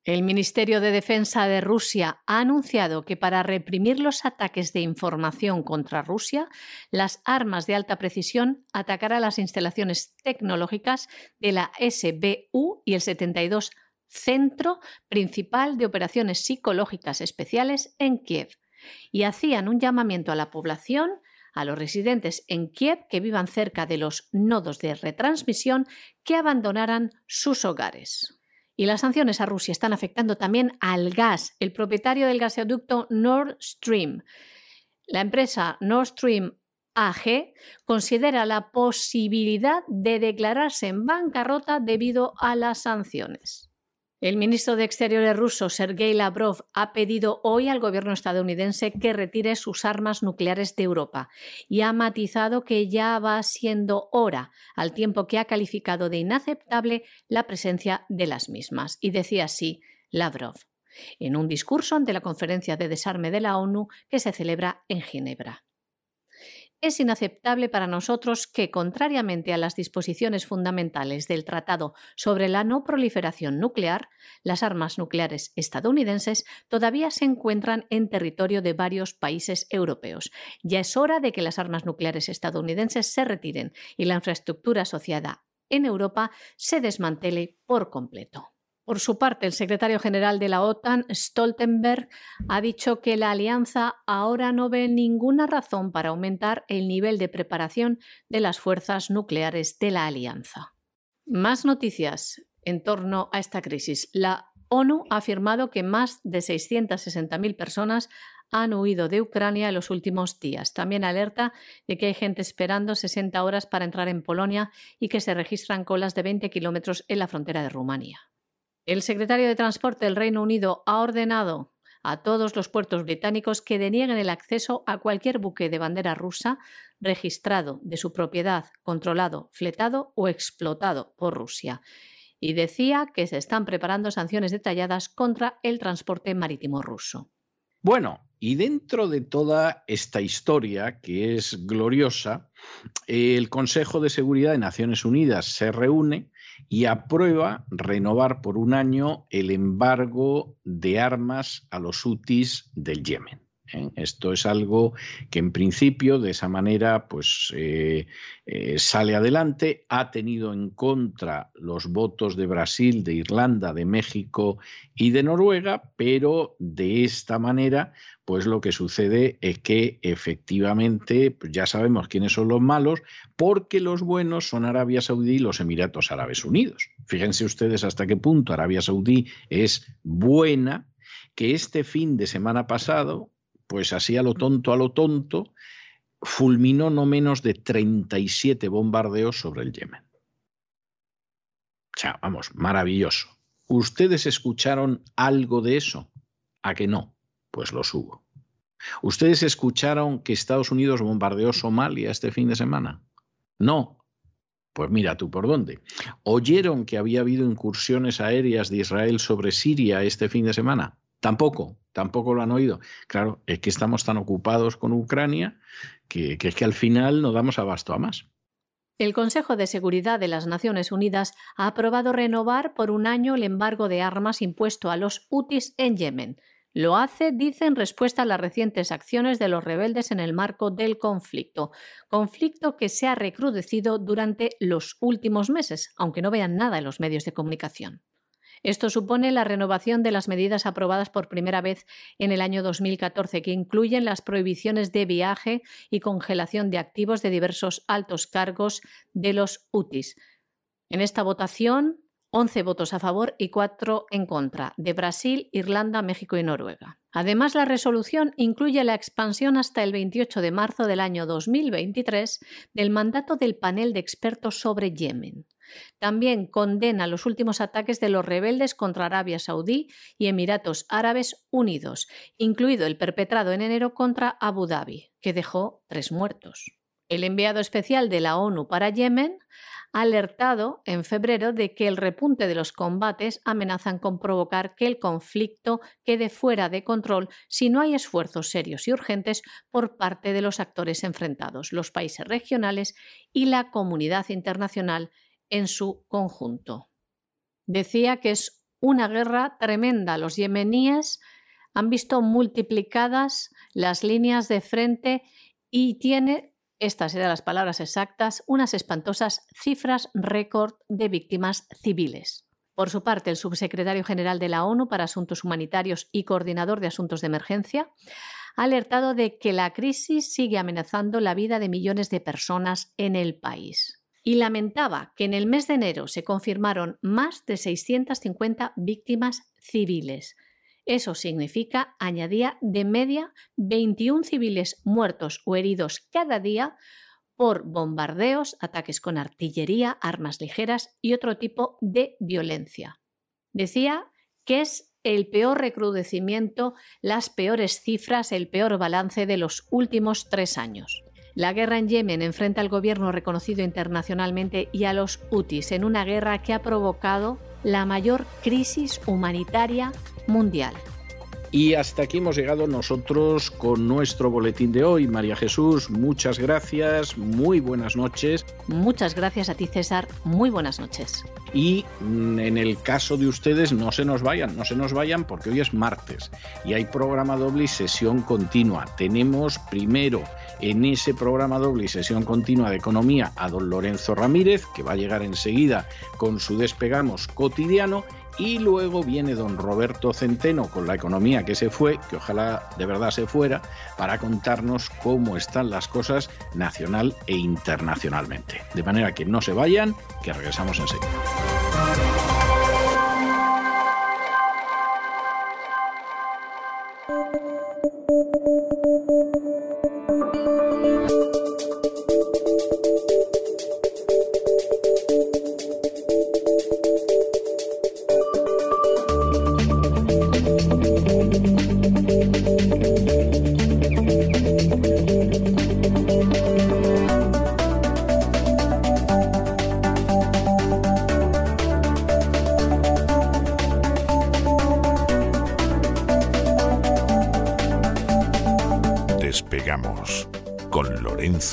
El Ministerio de Defensa de Rusia ha anunciado que para reprimir los ataques de información contra Rusia, las armas de alta precisión atacarán las instalaciones tecnológicas de la SBU y el 72 Centro Principal de Operaciones Psicológicas Especiales en Kiev, y hacían un llamamiento a la población a los residentes en Kiev que vivan cerca de los nodos de retransmisión que abandonaran sus hogares. Y las sanciones a Rusia están afectando también al gas. El propietario del gasoducto Nord Stream, la empresa Nord Stream AG, considera la posibilidad de declararse en bancarrota debido a las sanciones. El ministro de Exteriores ruso, Sergei Lavrov, ha pedido hoy al gobierno estadounidense que retire sus armas nucleares de Europa y ha matizado que ya va siendo hora, al tiempo que ha calificado de inaceptable la presencia de las mismas. Y decía así Lavrov en un discurso ante la conferencia de desarme de la ONU que se celebra en Ginebra. Es inaceptable para nosotros que, contrariamente a las disposiciones fundamentales del Tratado sobre la no proliferación nuclear, las armas nucleares estadounidenses todavía se encuentran en territorio de varios países europeos. Ya es hora de que las armas nucleares estadounidenses se retiren y la infraestructura asociada en Europa se desmantele por completo. Por su parte, el secretario general de la OTAN, Stoltenberg, ha dicho que la alianza ahora no ve ninguna razón para aumentar el nivel de preparación de las fuerzas nucleares de la alianza. Más noticias en torno a esta crisis. La ONU ha afirmado que más de 660.000 personas han huido de Ucrania en los últimos días. También alerta de que hay gente esperando 60 horas para entrar en Polonia y que se registran colas de 20 kilómetros en la frontera de Rumanía. El secretario de Transporte del Reino Unido ha ordenado a todos los puertos británicos que denieguen el acceso a cualquier buque de bandera rusa registrado de su propiedad, controlado, fletado o explotado por Rusia. Y decía que se están preparando sanciones detalladas contra el transporte marítimo ruso. Bueno, y dentro de toda esta historia, que es gloriosa, el Consejo de Seguridad de Naciones Unidas se reúne y aprueba renovar por un año el embargo de armas a los hutis del Yemen. ¿Eh? Esto es algo que en principio de esa manera pues eh, eh, sale adelante. Ha tenido en contra los votos de Brasil, de Irlanda, de México y de Noruega, pero de esta manera pues lo que sucede es que efectivamente pues ya sabemos quiénes son los malos porque los buenos son Arabia Saudí y los Emiratos Árabes Unidos. Fíjense ustedes hasta qué punto Arabia Saudí es buena que este fin de semana pasado pues así a lo tonto, a lo tonto, fulminó no menos de 37 bombardeos sobre el Yemen. O sea, vamos, maravilloso. ¿Ustedes escucharon algo de eso? ¿A que no? Pues lo subo. ¿Ustedes escucharon que Estados Unidos bombardeó Somalia este fin de semana? No. Pues mira tú por dónde. ¿Oyeron que había habido incursiones aéreas de Israel sobre Siria este fin de semana? Tampoco, tampoco lo han oído. Claro, es que estamos tan ocupados con Ucrania que, es que al final no damos abasto a más. El Consejo de Seguridad de las Naciones Unidas ha aprobado renovar por un año el embargo de armas impuesto a los UTIs en Yemen. Lo hace, dice, en respuesta a las recientes acciones de los rebeldes en el marco del conflicto, conflicto que se ha recrudecido durante los últimos meses, aunque no vean nada en los medios de comunicación. Esto supone la renovación de las medidas aprobadas por primera vez en el año 2014, que incluyen las prohibiciones de viaje y congelación de activos de diversos altos cargos de los UTIs. En esta votación, 11 votos a favor y 4 en contra, de Brasil, Irlanda, México y Noruega. Además, la resolución incluye la expansión hasta el 28 de marzo del año 2023 del mandato del panel de expertos sobre Yemen. También condena los últimos ataques de los rebeldes contra Arabia Saudí y Emiratos Árabes Unidos, incluido el perpetrado en enero contra Abu Dhabi, que dejó tres muertos. El enviado especial de la ONU para Yemen ha alertado en febrero de que el repunte de los combates amenazan con provocar que el conflicto quede fuera de control si no hay esfuerzos serios y urgentes por parte de los actores enfrentados, los países regionales y la comunidad internacional en su conjunto. Decía que es una guerra tremenda. Los yemeníes han visto multiplicadas las líneas de frente y tiene, estas eran las palabras exactas, unas espantosas cifras récord de víctimas civiles. Por su parte, el subsecretario general de la ONU para Asuntos Humanitarios y coordinador de asuntos de emergencia ha alertado de que la crisis sigue amenazando la vida de millones de personas en el país y lamentaba que en el mes de enero se confirmaron más de 650 víctimas civiles. Eso significa, añadía, de media 21 civiles muertos o heridos cada día por bombardeos, ataques con artillería, armas ligeras y otro tipo de violencia. Decía que es el peor recrudecimiento, las peores cifras, el peor balance de los últimos tres años. La guerra en Yemen enfrenta al gobierno reconocido internacionalmente y a los UTIs en una guerra que ha provocado la mayor crisis humanitaria mundial. Y hasta aquí hemos llegado nosotros con nuestro boletín de hoy. María Jesús, muchas gracias, muy buenas noches. Muchas gracias a ti, César, muy buenas noches. Y mm, en el caso de ustedes, no se nos vayan, no se nos vayan porque hoy es martes y hay programa doble y sesión continua. Tenemos primero en ese programa doble y sesión continua de economía a don Lorenzo Ramírez, que va a llegar enseguida con su despegamos cotidiano y luego viene don Roberto Centeno con la economía que se fue, que ojalá de verdad se fuera, para contarnos cómo están las cosas nacional e internacionalmente. De manera que no se vayan, que regresamos enseguida.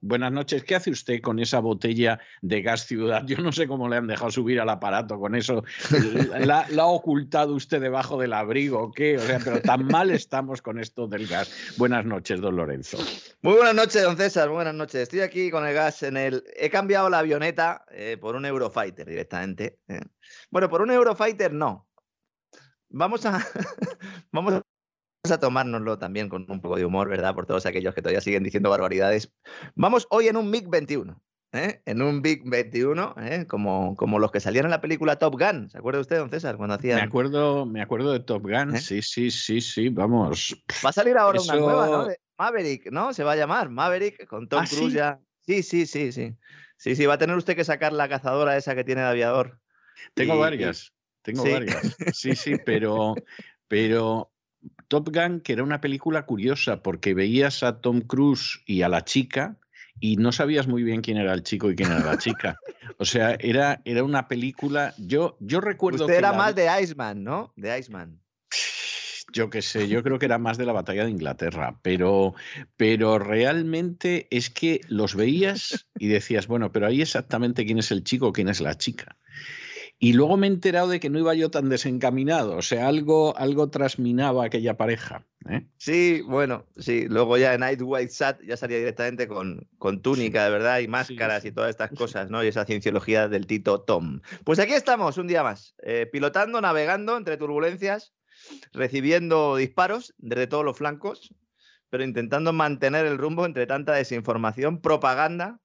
Buenas noches. ¿Qué hace usted con esa botella de gas ciudad? Yo no sé cómo le han dejado subir al aparato con eso. *laughs* ¿La, ha ocultado usted debajo del abrigo o qué? O sea, pero tan mal estamos con esto del gas. Buenas noches, don Lorenzo. Muy buenas noches, don César. Buenas noches. Estoy aquí con el gas en el. He cambiado la avioneta eh, por un Eurofighter directamente. Eh. Bueno, por un Eurofighter no. Vamos a. *laughs* Vamos a a tomárnoslo también con un poco de humor, ¿verdad? Por todos aquellos que todavía siguen diciendo barbaridades. Vamos hoy en un MiG-21. ¿eh? En un Big 21, ¿eh? como, como los que salían en la película Top Gun. ¿Se acuerda usted, don César, cuando hacía? Me acuerdo, me acuerdo de Top Gun, ¿Eh? sí, sí, sí, sí, vamos. Va a salir ahora una nueva, ¿no? Maverick, ¿no? Se va a llamar Maverick con Tom ¿Ah, Cruise ¿sí? ya. Sí, sí, sí, sí. Sí, sí, va a tener usted que sacar la cazadora esa que tiene de aviador. Tengo varias, tengo varias. Sí, sí, *laughs* pero, pero Top Gun, que era una película curiosa porque veías a Tom Cruise y a la chica y no sabías muy bien quién era el chico y quién era la *laughs* chica. O sea, era, era una película. Yo, yo recuerdo. Usted era más de Iceman, ¿no? De Iceman. Yo qué sé, yo creo que era más de la batalla de Inglaterra, pero, pero realmente es que los veías y decías, bueno, pero ahí exactamente quién es el chico, quién es la chica. Y luego me he enterado de que no iba yo tan desencaminado, o sea, algo, algo trasminaba aquella pareja. ¿eh? Sí, bueno, sí. Luego ya en Night White Sat ya salía directamente con, con túnica, de verdad, y máscaras y todas estas cosas, ¿no? Y esa cienciología del Tito Tom. Pues aquí estamos, un día más, eh, pilotando, navegando entre turbulencias, recibiendo disparos desde todos los flancos, pero intentando mantener el rumbo entre tanta desinformación, propaganda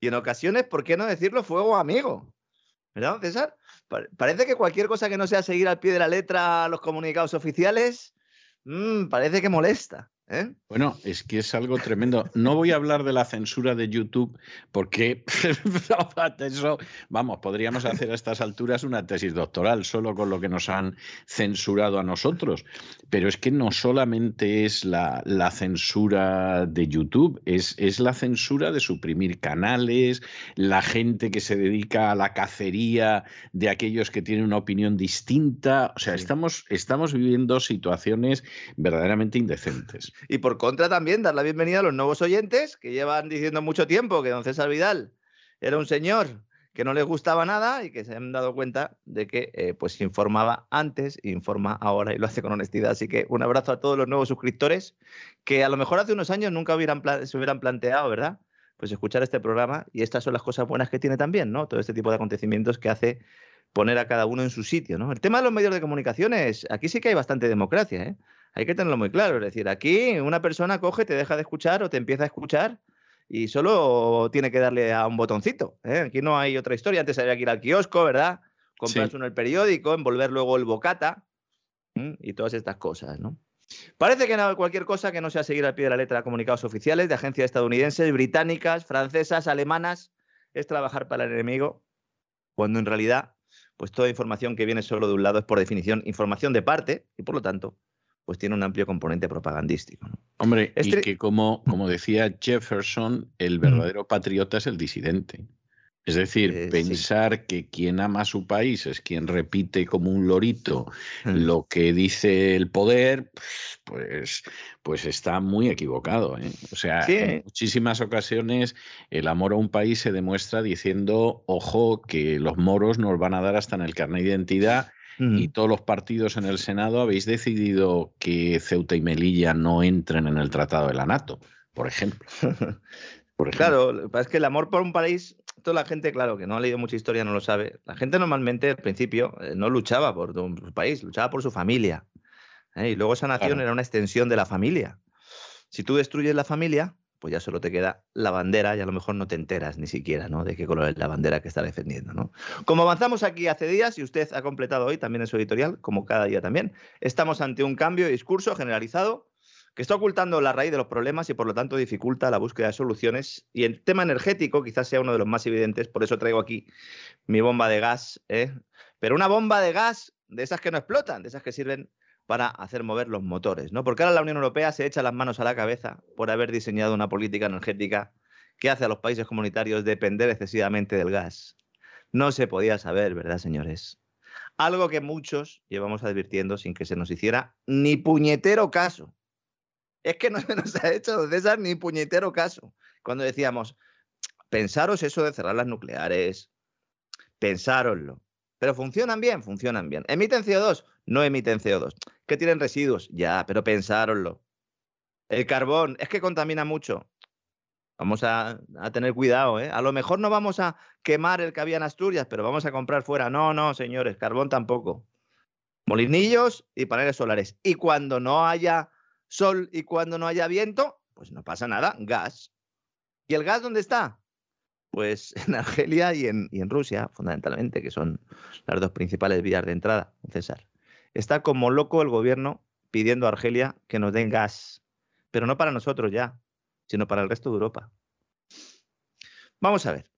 y en ocasiones, ¿por qué no decirlo, fuego amigo? ¿Verdad, César? Parece que cualquier cosa que no sea seguir al pie de la letra los comunicados oficiales, mmm, parece que molesta. ¿Eh? Bueno, es que es algo tremendo. No voy a hablar de la censura de YouTube porque *laughs* eso, vamos, podríamos hacer a estas alturas una tesis doctoral solo con lo que nos han censurado a nosotros. Pero es que no solamente es la, la censura de YouTube, es, es la censura de suprimir canales, la gente que se dedica a la cacería de aquellos que tienen una opinión distinta. O sea, estamos, estamos viviendo situaciones verdaderamente indecentes. Y por contra también dar la bienvenida a los nuevos oyentes que llevan diciendo mucho tiempo que don César Vidal era un señor que no les gustaba nada y que se han dado cuenta de que eh, pues informaba antes, informa ahora y lo hace con honestidad. Así que un abrazo a todos los nuevos suscriptores que a lo mejor hace unos años nunca hubieran se hubieran planteado, ¿verdad? Pues escuchar este programa y estas son las cosas buenas que tiene también, ¿no? Todo este tipo de acontecimientos que hace poner a cada uno en su sitio, ¿no? El tema de los medios de comunicación es, aquí sí que hay bastante democracia, ¿eh? Hay que tenerlo muy claro. Es decir, aquí una persona coge, te deja de escuchar o te empieza a escuchar y solo tiene que darle a un botoncito. ¿eh? Aquí no hay otra historia. Antes había que ir al kiosco, ¿verdad? Comprarse uno el periódico, envolver luego el bocata y todas estas cosas, ¿no? Parece que no, cualquier cosa que no sea seguir al pie de la letra de comunicados oficiales de agencias estadounidenses, británicas, francesas, alemanas, es trabajar para el enemigo, cuando en realidad, pues toda información que viene solo de un lado es por definición información de parte y por lo tanto pues tiene un amplio componente propagandístico. Hombre, y que como, como decía Jefferson, el verdadero patriota es el disidente. Es decir, eh, pensar que quien ama a su país es quien repite como un lorito mm. lo que dice el poder, pues, pues está muy equivocado. ¿eh? O sea, en muchísimas ocasiones el amor a un país se demuestra diciendo, ojo, que los moros nos van a dar hasta en el carnet de identidad y todos los partidos en el Senado habéis decidido que Ceuta y Melilla no entren en el Tratado de la NATO, por ejemplo. *laughs* por ejemplo. Claro, es que el amor por un país, toda la gente, claro, que no ha leído mucha historia, no lo sabe. La gente normalmente al principio eh, no luchaba por su país, luchaba por su familia. ¿eh? Y luego esa nación era una extensión de la familia. Si tú destruyes la familia, pues ya solo te queda la bandera y a lo mejor no te enteras ni siquiera ¿no? de qué color es la bandera que está defendiendo. ¿no? Como avanzamos aquí hace días y usted ha completado hoy también en su editorial, como cada día también, estamos ante un cambio de discurso generalizado que está ocultando la raíz de los problemas y por lo tanto dificulta la búsqueda de soluciones. Y el tema energético quizás sea uno de los más evidentes, por eso traigo aquí mi bomba de gas. ¿eh? Pero una bomba de gas de esas que no explotan, de esas que sirven para hacer mover los motores, ¿no? Porque ahora la Unión Europea se echa las manos a la cabeza por haber diseñado una política energética que hace a los países comunitarios depender excesivamente del gas. No se podía saber, ¿verdad, señores? Algo que muchos llevamos advirtiendo sin que se nos hiciera ni puñetero caso. Es que no se nos ha hecho, César, ni puñetero caso. Cuando decíamos, pensaros eso de cerrar las nucleares, pensároslo. Pero funcionan bien, funcionan bien. ¿Emiten CO2? No emiten CO2. ¿Que tienen residuos? Ya, pero pensároslo. El carbón, es que contamina mucho. Vamos a, tener cuidado, ¿eh? A lo mejor no vamos a quemar el que había en Asturias, pero vamos a comprar fuera. No, no, señores, carbón tampoco. Molinillos y paneles solares. Y cuando no haya sol y cuando no haya viento, pues no pasa nada, gas. ¿Y el gas dónde está? Pues *laughs* en Argelia y en, Rusia, fundamentalmente, que son las dos principales vías de entrada, César. Está como loco el gobierno pidiendo a Argelia que nos den gas, pero no para nosotros ya, sino para el resto de Europa. Vamos a ver,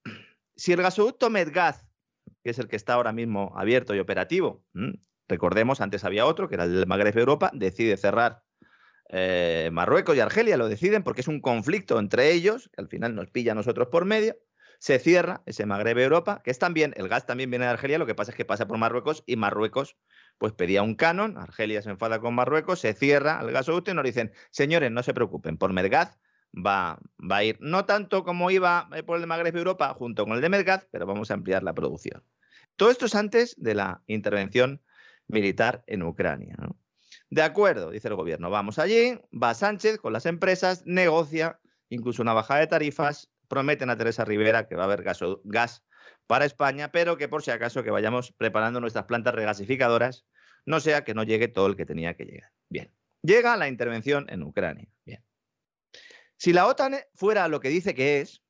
si el gasoducto Medgaz, que es el que está ahora mismo abierto y operativo, recordemos, antes había otro, que era el del Magreb Europa, decide cerrar eh, Marruecos y Argelia, lo deciden porque es un conflicto entre ellos, que al final nos pilla a nosotros por medio, se cierra ese Magreb Europa, que es también, el gas también viene de Argelia, lo que pasa es que pasa por Marruecos y Marruecos pues pedía un canon, Argelia se enfada con Marruecos, se cierra el gasoducto y nos dicen, señores, no se preocupen, por Medgaz va, va a ir, no tanto como iba eh, por el Magreb Europa junto con el de Medgaz, pero vamos a ampliar la producción. Todo esto es antes de la intervención militar en Ucrania. De acuerdo, dice el gobierno, vamos allí, va Sánchez con las empresas, negocia incluso una bajada de tarifas prometen a Teresa Rivera que va a haber gas, para España, pero que por si acaso que vayamos preparando nuestras plantas regasificadoras, no sea que no llegue todo el que tenía que llegar. Bien, llega la intervención en Ucrania. Bien. Si la OTAN fuera lo que dice que es,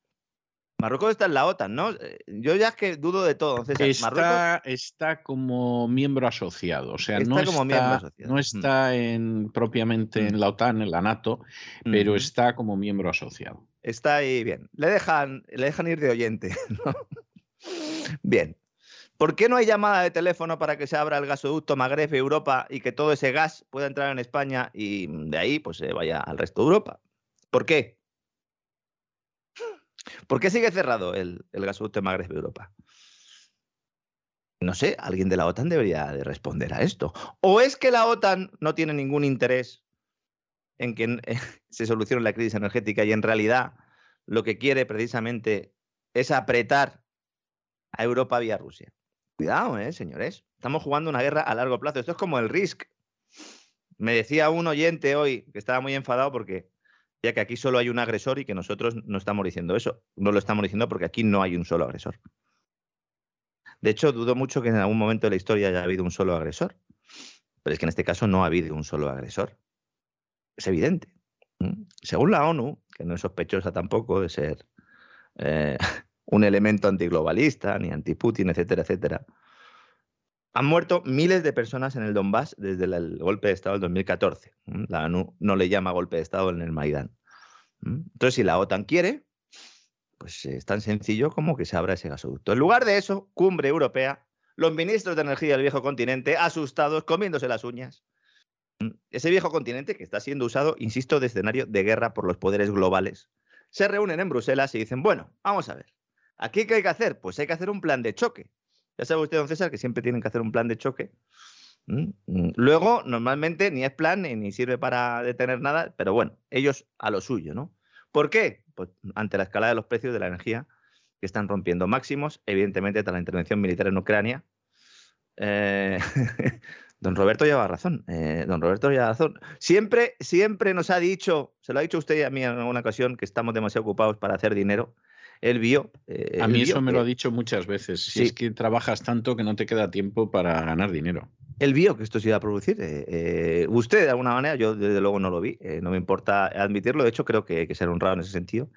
Marruecos está en la OTAN, ¿no? Eh, yo ya es que dudo de todo. está, está como miembro asociado, o sea, no, está, no está en, propiamente en la OTAN, en la NATO, pero está como miembro asociado. Está ahí bien. Le dejan, le dejan ir de oyente. *laughs* Bien. ¿Por qué no hay llamada de teléfono para que se abra el gasoducto Magreb Europa y que todo ese gas pueda entrar en España y de ahí pues se vaya al resto de Europa? ¿Por qué? ¿Por qué sigue cerrado el, gasoducto Magreb Europa? No sé, alguien de la OTAN debería de responder a esto. ¿O es que la OTAN no tiene ningún interés en que *laughs* se solucione la crisis energética y en realidad lo que quiere precisamente es apretar a Europa vía Rusia. Cuidado, ¿eh, señores. Estamos jugando una guerra a largo plazo. Esto es como el RISC. Me decía un oyente hoy que estaba muy enfadado porque ya que aquí solo hay un agresor y que nosotros no estamos diciendo eso. No lo estamos diciendo porque aquí no hay un solo agresor. De hecho, dudo mucho que en algún momento de la historia haya habido un solo agresor. Pero es que en este caso no ha habido un solo agresor es evidente. Según la ONU, que no es sospechosa tampoco de ser eh, *laughs* un elemento antiglobalista, ni anti-Putin, etcétera, etcétera, han muerto miles de personas en el Donbass desde el golpe de Estado del 2014. La ONU no le llama golpe de Estado en el Maidán. Entonces, si la OTAN quiere, pues es tan sencillo como que se abra ese gasoducto. En lugar de eso, cumbre europea, los ministros de energía del viejo continente, asustados, comiéndose las uñas, ese viejo continente que está siendo usado, insisto, de escenario de guerra por los poderes globales, se reúnen en Bruselas y dicen, bueno, vamos a ver, ¿aquí qué hay que hacer? Pues hay que hacer un plan de choque. Ya sabe usted, don César, que siempre tienen que hacer un plan de choque. Mm, luego, normalmente ni es plan ni sirve para detener nada, pero bueno, ellos a lo suyo, ¿no? ¿Por qué? Pues ante la escalada de los precios de la energía que están rompiendo máximos, evidentemente tras la intervención militar en Ucrania. Eh, *laughs* Don Roberto lleva razón. Eh, don Roberto lleva razón. Siempre, siempre nos ha dicho, se lo ha dicho usted a mí en alguna ocasión, que estamos demasiado ocupados para hacer dinero. Él vio. Eh, a mí eso me lo ha dicho muchas veces. Si es que trabajas tanto que no te queda tiempo para ganar dinero. Él vio que esto se iba a producir. Eh, usted, de alguna manera, yo desde luego no lo vi. no me importa admitirlo. De hecho, creo que hay que ser honrado en ese sentido.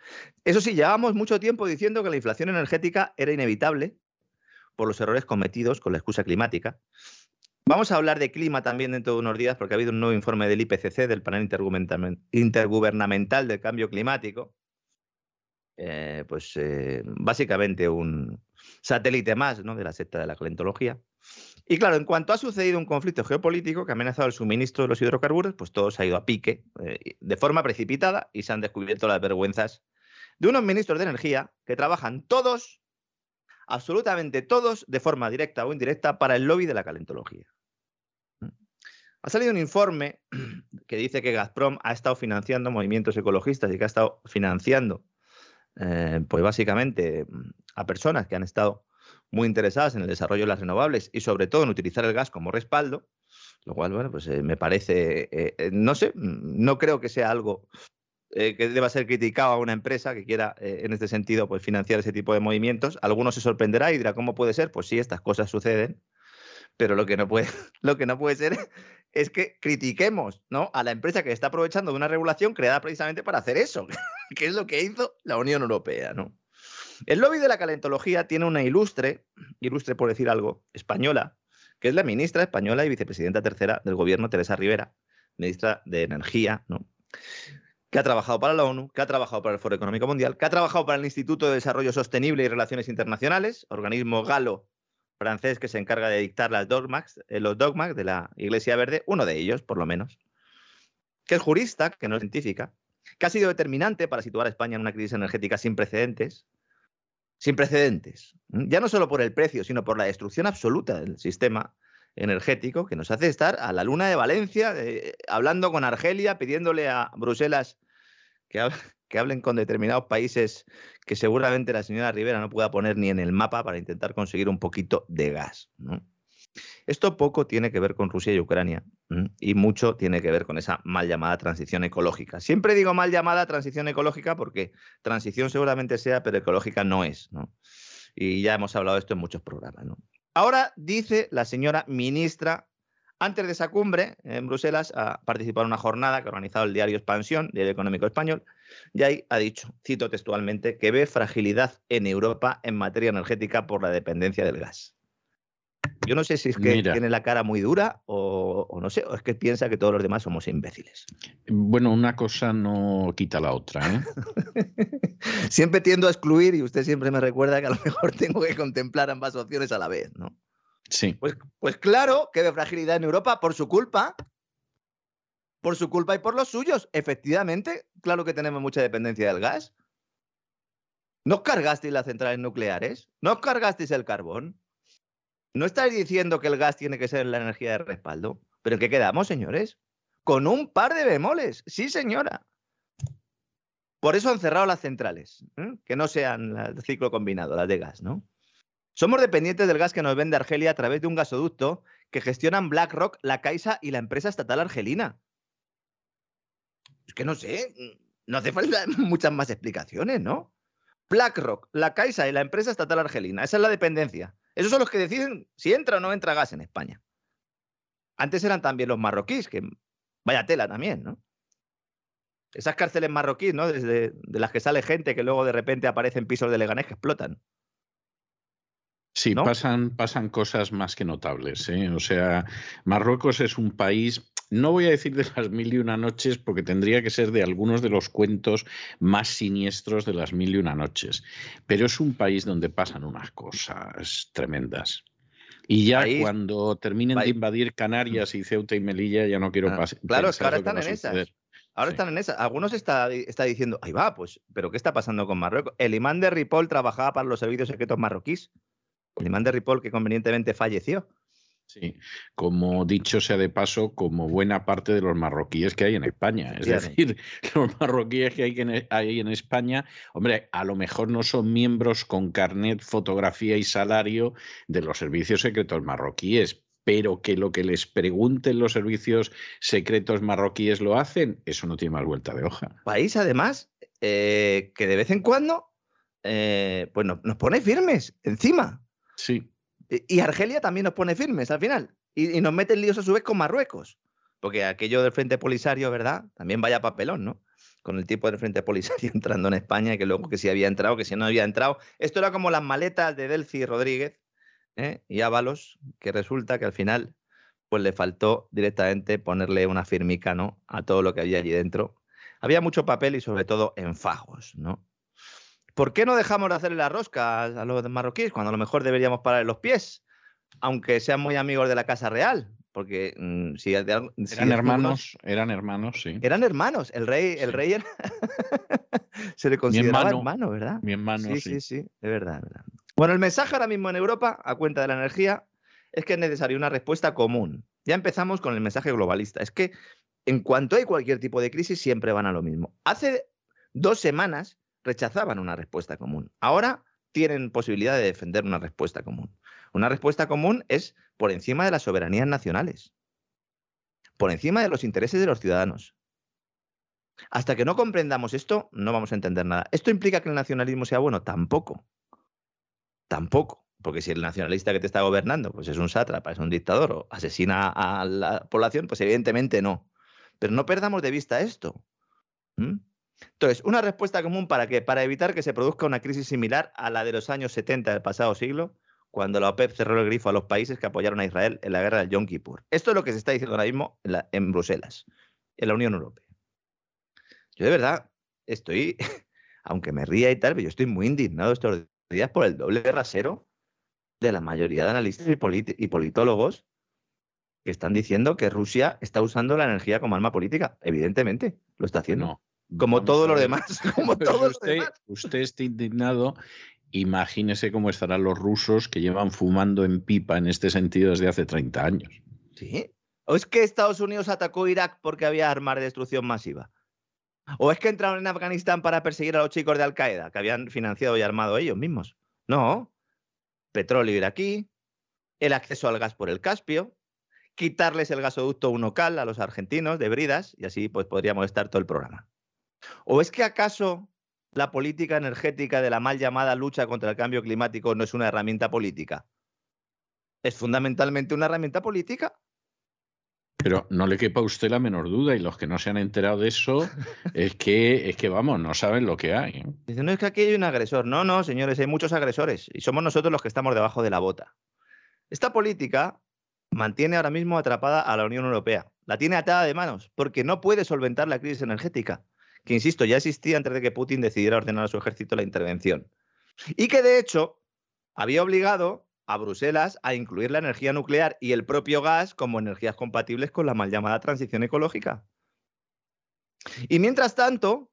Eso sí, llevábamos mucho tiempo diciendo que la inflación energética era inevitable por los errores cometidos con la excusa climática. Vamos a hablar de clima también dentro de unos días porque ha habido un nuevo informe del IPCC, del Panel Intergubernamental del Cambio Climático, eh, pues eh, básicamente un satélite más ¿no? de la secta de la calentología. Y claro, en cuanto ha sucedido un conflicto geopolítico que ha amenazado el suministro de los hidrocarburos, pues todo se ha ido a pique eh, de forma precipitada y se han descubierto las vergüenzas de unos ministros de energía que trabajan todos, absolutamente todos, de forma directa o indirecta, para el lobby de la calentología. ¿Mm? Ha salido un informe *clears throat* que dice que Gazprom ha estado financiando movimientos ecologistas y que ha estado financiando, eh, pues básicamente, a personas que han estado muy interesadas en el desarrollo de las renovables y sobre todo en utilizar el gas como respaldo, lo cual, pues eh, me parece, eh, no sé, no creo que sea algo que deba ser criticado a una empresa que quiera, en este sentido, pues financiar ese tipo de movimientos. Algunos se sorprenderá y dirá, ¿cómo puede ser? Pues sí, estas cosas suceden, pero lo que no puede, *laughs* lo que no puede ser es que critiquemos ¿no? a la empresa que está aprovechando de una regulación creada precisamente para hacer eso, *laughs* que es lo que hizo la Unión Europea. ¿no? El lobby de la calentología tiene una ilustre, ilustre por decir algo, española, que es la ministra española y vicepresidenta tercera del gobierno, Teresa Rivera, ministra de Energía, ¿no? que ha trabajado para la ONU, que ha trabajado para el Foro Económico Mundial, que ha trabajado para el Instituto de Desarrollo Sostenible y Relaciones Internacionales, organismo galo francés que se encarga de dictar las dogmas, eh, los dogmas de la Iglesia Verde, uno de ellos, por lo menos, que es jurista, que no es científica, que ha sido determinante para situar a España en una crisis energética sin precedentes, sin precedentes, ya no solo por el precio, sino por la destrucción absoluta del sistema energético que nos hace estar a la luna de Valencia, eh, hablando con Argelia, pidiéndole a Bruselas que, que, hablen con determinados países que seguramente la señora Rivera no pueda poner ni en el mapa para intentar conseguir un poquito de gas. Esto poco tiene que ver con Rusia y Ucrania y mucho tiene que ver con esa mal llamada transición ecológica. Siempre digo mal llamada transición ecológica porque transición seguramente sea, pero ecológica no es. Y ya hemos hablado de esto en muchos programas. Ahora dice la señora ministra, antes de esa cumbre en Bruselas, ha participado en una jornada que ha organizado el diario Expansión, Diario Económico Español, y ahí ha dicho, cito textualmente, que ve fragilidad en Europa en materia energética por la dependencia del gas. Yo no sé si es que tiene la cara muy dura o, no sé, o es que piensa que todos los demás somos imbéciles. Bueno, una cosa no quita la otra. ¿eh? *laughs* siempre tiendo a excluir y usted siempre me recuerda que a lo mejor tengo que contemplar ambas opciones a la vez, ¿no? Sí. Pues, pues claro que de fragilidad en Europa por su culpa. Por su culpa y por los suyos. Efectivamente, claro que tenemos mucha dependencia del gas. ¿No os cargasteis las centrales nucleares? ¿No os cargasteis el carbón? ¿No estáis diciendo que el gas tiene que ser la energía de respaldo? ¿Pero qué quedamos, señores? Con un par de bemoles. Sí, señora. Por eso han cerrado las centrales, ¿eh? que no sean el ciclo combinado, las de gas, ¿no? Somos dependientes del gas que nos vende Argelia a través de un gasoducto que gestionan BlackRock, la Caixa y la empresa estatal argelina. Es que no sé, no hace falta *laughs* muchas más explicaciones, ¿no? BlackRock, la Caixa y la empresa estatal argelina. Esa es la dependencia. Esos son los que deciden si entra o no entra gas en España. Antes eran también los marroquíes, que vaya tela también, ¿no? Esas cárceles marroquíes, ¿no? Desde de las que sale gente que luego de repente aparecen pisos de Leganés que explotan. Sí, pasan, pasan cosas más que notables. ¿eh? O sea, Marruecos es un país, no voy a decir de las mil y una noches, porque tendría que ser de algunos de los cuentos más siniestros de las mil y una noches, pero es un país donde pasan unas cosas tremendas. Y ya cuando terminen de invadir Canarias y Ceuta y Melilla, ya no quiero ah, pasar. Claro, es que ahora están en esas. Ahora están en esa. Algunos está, está diciendo, ahí va, pues, ¿pero qué está pasando con Marruecos? El imán de Ripoll trabajaba para los servicios secretos marroquíes el imán de Ripoll que convenientemente falleció. Sí, como dicho sea de paso, como buena parte de los marroquíes que hay en España. Es decir, *laughs* los marroquíes que hay, hay en España, hombre, a lo mejor no son miembros con carnet, fotografía y salario de los servicios secretos marroquíes, pero que lo que les pregunten los servicios secretos marroquíes lo hacen, eso no tiene más vuelta de hoja. País, además, eh, que de vez en cuando eh, pues nos pone firmes encima. Sí. Y Argelia también nos pone firmes al final. Y, nos meten líos a su vez con Marruecos. Porque aquello del Frente Polisario, ¿verdad? También vaya papelón, ¿no? Con el tipo del Frente Polisario *laughs* entrando en España, que luego que si había entrado, que si no había entrado. Esto era como las maletas de Delci Rodríguez ¿eh? y Ábalos, que resulta que al final pues le faltó directamente ponerle una firmica, ¿no? A todo lo que había allí dentro. Había mucho papel y sobre todo en fajos, ¿no? ¿Por qué no dejamos de hacerle la rosca a los marroquíes cuando a lo mejor deberíamos parar los pies? Aunque sean muy amigos de la Casa Real. Porque mm, si, eran hermanos, eran hermanos, sí. Eran hermanos. El rey, el rey *laughs* se le consideraba hermano, ¿verdad? Mi hermano, sí. Sí, sí, sí, de verdad, verdad. Bueno, el mensaje ahora mismo en Europa, a cuenta de la energía, es que es necesaria una respuesta común. Ya empezamos con el mensaje globalista. Es que en cuanto hay cualquier tipo de crisis, siempre van a lo mismo. Hace dos semanas rechazaban una respuesta común. Ahora tienen posibilidad de defender una respuesta común. Una respuesta común es por encima de las soberanías nacionales, por encima de los intereses de los ciudadanos. Hasta que no comprendamos esto, no vamos a entender nada. ¿Esto implica que el nacionalismo sea bueno? Tampoco. Tampoco. Porque si el nacionalista que te está gobernando pues es un sátrapa, es un dictador o asesina a la población, pues evidentemente no. Pero no perdamos de vista esto. Entonces, una respuesta común para qué? Para evitar que se produzca una crisis similar a la de los años 70 del pasado siglo, cuando la OPEP cerró el grifo a los países que apoyaron a Israel en la guerra del Yom Kippur. Esto es lo que se está diciendo ahora mismo en, Bruselas, en la Unión Europea. Yo de verdad estoy, *laughs* aunque me ría y tal, pero yo estoy muy indignado estos días por el doble rasero de la mayoría de analistas y, y politólogos que están diciendo que Rusia está usando la energía como arma política. Evidentemente, lo está haciendo. Como todos los demás. *laughs* Como todos usted, usted está indignado Imagínese cómo estarán los rusos que llevan fumando en pipa en este sentido desde hace 30 años. ¿Sí? ¿O es que Estados Unidos atacó Irak porque había armas de destrucción masiva? ¿O es que entraron en Afganistán para perseguir a los chicos de Al Qaeda, que habían financiado y armado ellos mismos? No. Petróleo iraquí, el acceso al gas por el Caspio, quitarles el gasoducto Unocal a los argentinos de Bridas, y así pues podríamos estar todo el programa. ¿O es que acaso la política energética de la mal llamada lucha contra el cambio climático no es una herramienta política? ¿Es fundamentalmente una herramienta política? Pero no le quepa a usted la menor duda, y los que no se han enterado de eso, *laughs* es que, es que vamos, no saben lo que hay. ¿eh? Dicen, no es que aquí hay un agresor. No, no, señores, hay muchos agresores, y somos nosotros los que estamos debajo de la bota. Esta política mantiene ahora mismo atrapada a la Unión Europea. La tiene atada de manos, porque no puede solventar la crisis energética que insisto, ya existía antes de que Putin decidiera ordenar a su ejército la intervención. Y que de hecho había obligado a Bruselas a incluir la energía nuclear y el propio gas como energías compatibles con la mal llamada transición ecológica. Y mientras tanto,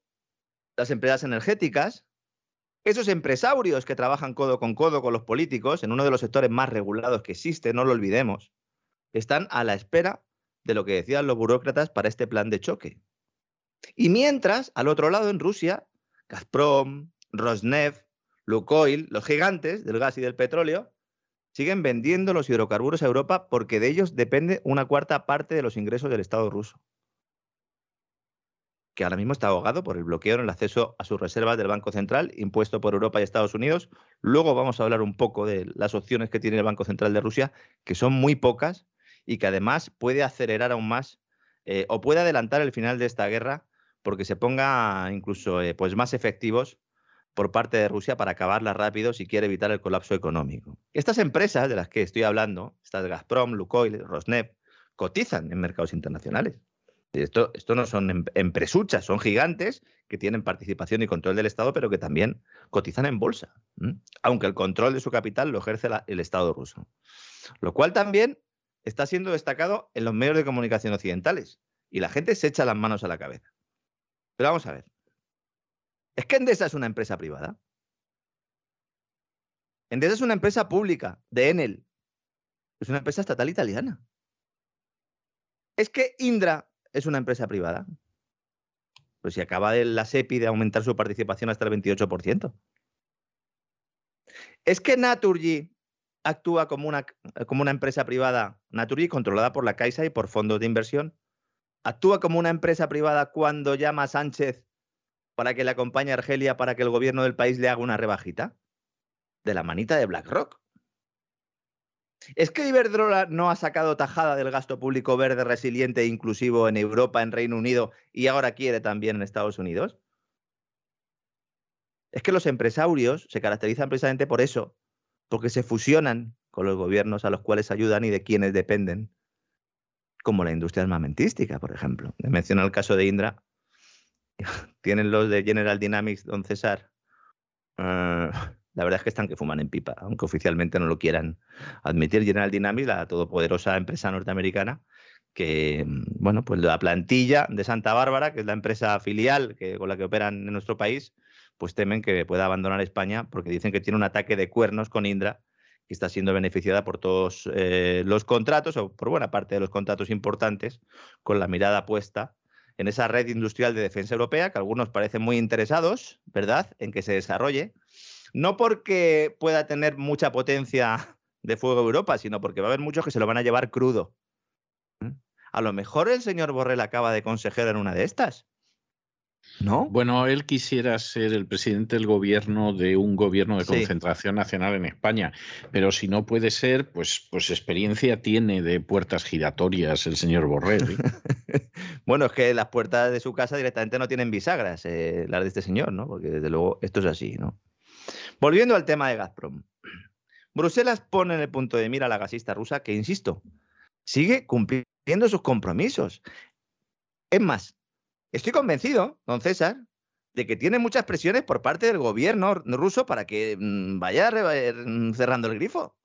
las empresas energéticas, esos empresarios que trabajan codo con codo con los políticos en uno de los sectores más regulados que existe, no lo olvidemos, están a la espera de lo que decían los burócratas para este plan de choque. Y mientras, al otro lado, en Rusia, Gazprom, Rosneft, Lukoil, los gigantes del gas y del petróleo, siguen vendiendo los hidrocarburos a Europa porque de ellos depende una cuarta parte de los ingresos del Estado ruso, que ahora mismo está ahogado por el bloqueo en el acceso a sus reservas del Banco Central impuesto por Europa y Estados Unidos. Luego vamos a hablar un poco de las opciones que tiene el Banco Central de Rusia, que son muy pocas y que además puede acelerar aún más eh, o puede adelantar el final de esta guerra porque se ponga incluso eh, pues más efectivos por parte de Rusia para acabarla rápido si quiere evitar el colapso económico. Estas empresas de las que estoy hablando, estas Gazprom, Lukoil, Rosneft, cotizan en mercados internacionales. Esto, no son em, empresuchas, son gigantes que tienen participación y control del Estado, pero que también cotizan en bolsa, aunque el control de su capital lo ejerce el Estado ruso. Lo cual también está siendo destacado en los medios de comunicación occidentales. Y la gente se echa las manos a la cabeza. Pero vamos a ver. ¿Es que Endesa es una empresa privada? Endesa es una empresa pública, de Enel. Es una empresa estatal italiana. ¿Es que Indra es una empresa privada? Pues si acaba de la SEPI de aumentar su participación hasta el 28%. ¿Es que Naturgy actúa como una, como una empresa privada, Naturgy controlada por la Caixa y por fondos de inversión? Actúa como una empresa privada cuando llama a Sánchez para que le acompañe a Argelia para que el gobierno del país le haga una rebajita? De la manita de BlackRock. ¿Es que Iberdrola no ha sacado tajada del gasto público verde, resiliente e inclusivo en Europa, en Reino Unido y ahora quiere también en Estados Unidos? Es que los empresarios se caracterizan precisamente por eso, porque se fusionan con los gobiernos a los cuales ayudan y de quienes dependen como la industria armamentística, por ejemplo. Menciona el caso de Indra. *laughs* Tienen los de General Dynamics, don César, eh, la verdad es que están que fuman en pipa, aunque oficialmente no lo quieran admitir. General Dynamics, la todopoderosa empresa norteamericana, que, bueno, pues la plantilla de Santa Bárbara, que es la empresa filial que, con la que operan en nuestro país, pues temen que pueda abandonar España porque dicen que tiene un ataque de cuernos con Indra que está siendo beneficiada por todos eh, los contratos o por buena parte de los contratos importantes con la mirada puesta en esa red industrial de defensa europea que algunos parecen muy interesados, ¿verdad?, en que se desarrolle, no porque pueda tener mucha potencia de fuego Europa, sino porque va a haber muchos que se lo van a llevar crudo. ¿Mm? A lo mejor el señor Borrell acaba de consejero en una de estas. ¿No? Bueno, él quisiera ser el presidente del gobierno de un gobierno de Sí. concentración nacional en España, pero si no puede ser, pues, pues experiencia tiene de puertas giratorias el señor Borrell. ¿eh? *laughs* bueno, es que las puertas de su casa directamente no tienen bisagras, eh, las de este señor, ¿no? Porque desde luego esto es así, ¿no? Volviendo al tema de Gazprom. Bruselas pone en el punto de mira a la gasista rusa que, insisto, sigue cumpliendo sus compromisos. Es más, estoy convencido, don César, de que tiene muchas presiones por parte del gobierno ruso para que mm, vaya mm, cerrando el grifo.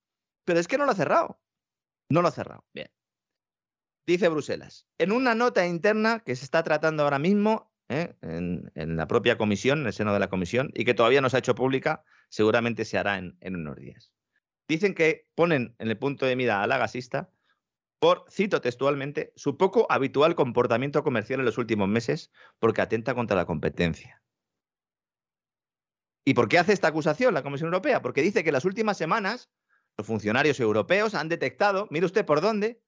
Pero es que no lo ha cerrado. No lo ha cerrado. Bien. Dice Bruselas, en una nota interna que se está tratando ahora mismo ¿eh? en, en la propia comisión, en el seno de la comisión, y que todavía no se ha hecho pública, seguramente se hará en, en unos días. Dicen que ponen en el punto de mira a la gasista por, cito textualmente, su poco habitual comportamiento comercial en los últimos meses porque atenta contra la competencia. ¿Y por qué hace esta acusación la Comisión Europea? Porque dice que en las últimas semanas los funcionarios europeos han detectado, mire usted por dónde,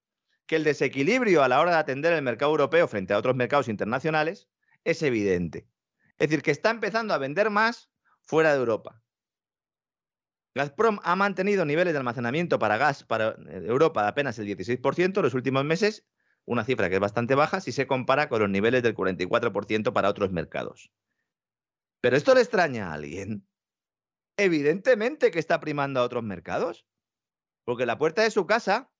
que el desequilibrio a la hora de atender el mercado europeo frente a otros mercados internacionales es evidente. Es decir, que está empezando a vender más fuera de Europa. Gazprom ha mantenido niveles de almacenamiento para gas para eh, Europa de apenas el 16% en los últimos meses, una cifra que es bastante baja si se compara con los niveles del 44% para otros mercados. ¿Pero esto le extraña a alguien? Evidentemente que está primando a otros mercados, porque la puerta de su casa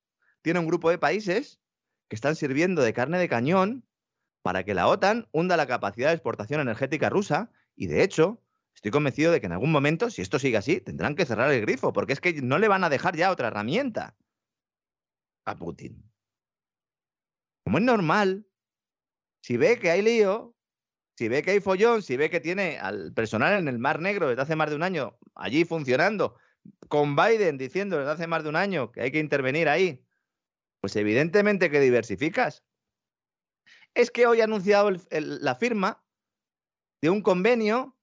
tiene un grupo de países que están sirviendo de carne de cañón para que la OTAN hunda la capacidad de exportación energética rusa y de hecho estoy convencido de que en algún momento, si esto sigue así, tendrán que cerrar el grifo porque es que no le van a dejar ya otra herramienta a Putin. Como es normal, si ve que hay lío, si ve que hay follón, si ve que tiene al personal en el Mar Negro desde hace más de un año allí funcionando, con Biden diciendo desde hace más de un año que hay que intervenir ahí, pues evidentemente que diversificas. Es que hoy ha anunciado la firma de un convenio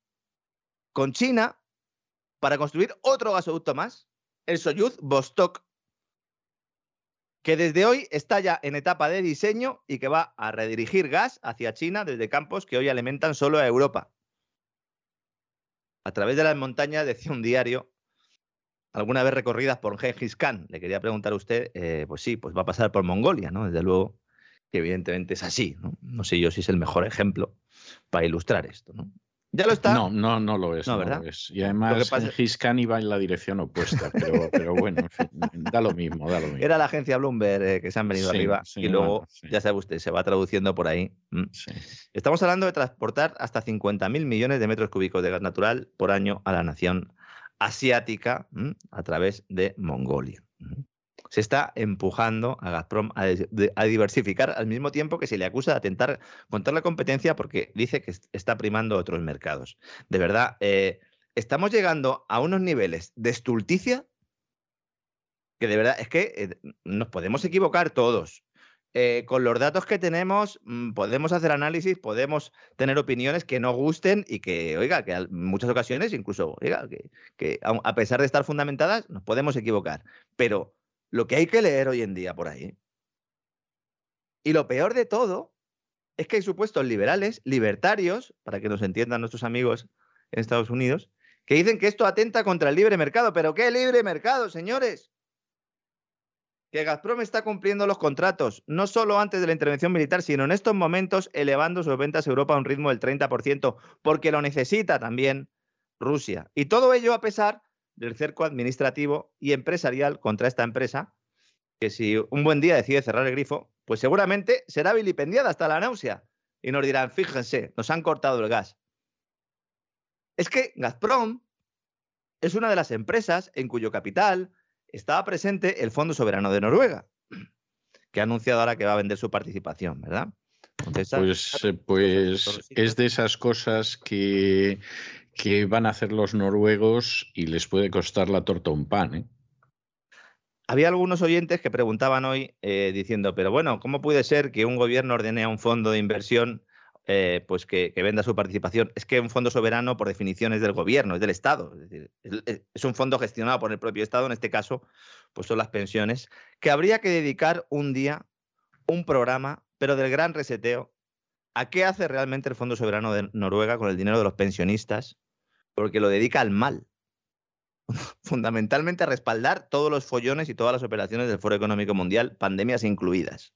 con China para construir otro gasoducto más, el Soyuz Vostok, que desde hoy está ya en etapa de diseño y que va a redirigir gas hacia China desde campos que hoy alimentan solo a Europa. A través de las montañas, decía un diario, alguna vez recorridas por Gengis Khan. Le quería preguntar a usted, eh, pues sí, pues va a pasar por Mongolia, ¿no? Desde luego que evidentemente es así, ¿no? No sé yo si es el mejor ejemplo para ilustrar esto, ¿no? Ya lo está. No, no, no lo es. No, No, ¿verdad? lo es. Y además, pasa- Khan iba en la dirección opuesta, pero, pero bueno, en fin, da lo mismo, da lo mismo. Era la agencia Bloomberg eh, que se han venido Sí, arriba sí, y luego, bueno, sí. ya sabe usted, se va traduciendo por ahí. Mm. Estamos hablando de transportar hasta 50.000 millones de metros cúbicos de gas natural por año a la nación asiática mm, a través de Mongolia. Se está empujando a Gazprom a, diversificar al mismo tiempo que se le acusa de atentar contra la competencia porque dice que est- está primando otros mercados. De verdad, eh, estamos llegando a unos niveles de estulticia que de verdad es que eh, nos podemos equivocar todos. Eh, con los datos que tenemos, mm, podemos hacer análisis, podemos tener opiniones que no gusten y que, oiga, que en muchas ocasiones, incluso, oiga, que, que a pesar de estar fundamentadas, nos podemos equivocar. Pero lo que hay que leer hoy en día por ahí, y lo peor de todo, es que hay supuestos liberales, libertarios, para que nos entiendan nuestros amigos en Estados Unidos, que dicen que esto atenta contra el libre mercado. ¿Pero qué libre mercado, señores? que Gazprom está cumpliendo los contratos, no solo antes de la intervención militar, sino en estos momentos elevando sus ventas a Europa a un ritmo del 30%, porque lo necesita también Rusia. Y todo ello a pesar del cerco administrativo y empresarial contra esta empresa, que si un buen día decide cerrar el grifo, pues seguramente será vilipendiada hasta la náusea. Y nos dirán, fíjense, nos han cortado el gas. Es que Gazprom es una de las empresas en cuyo capital estaba presente el Fondo Soberano de Noruega, que ha anunciado ahora que va a vender su participación, ¿verdad? pues, pues es de esas cosas que, que van a hacer los noruegos y les puede costar la torta un pan, ¿eh? Había algunos oyentes que preguntaban hoy eh, diciendo, pero bueno, ¿cómo puede ser que un gobierno ordene a un fondo de inversión eh, pues que, venda su participación? Es que un fondo soberano, por definición, es del gobierno, es del Estado. Es, decir, es, un fondo gestionado por el propio Estado, en este caso, pues son las pensiones, que habría que dedicar un día, un programa, pero del gran reseteo, a qué hace realmente el Fondo Soberano de Noruega con el dinero de los pensionistas, porque lo dedica al mal *laughs* fundamentalmente a respaldar todos los follones y todas las operaciones del Foro Económico Mundial, pandemias incluidas.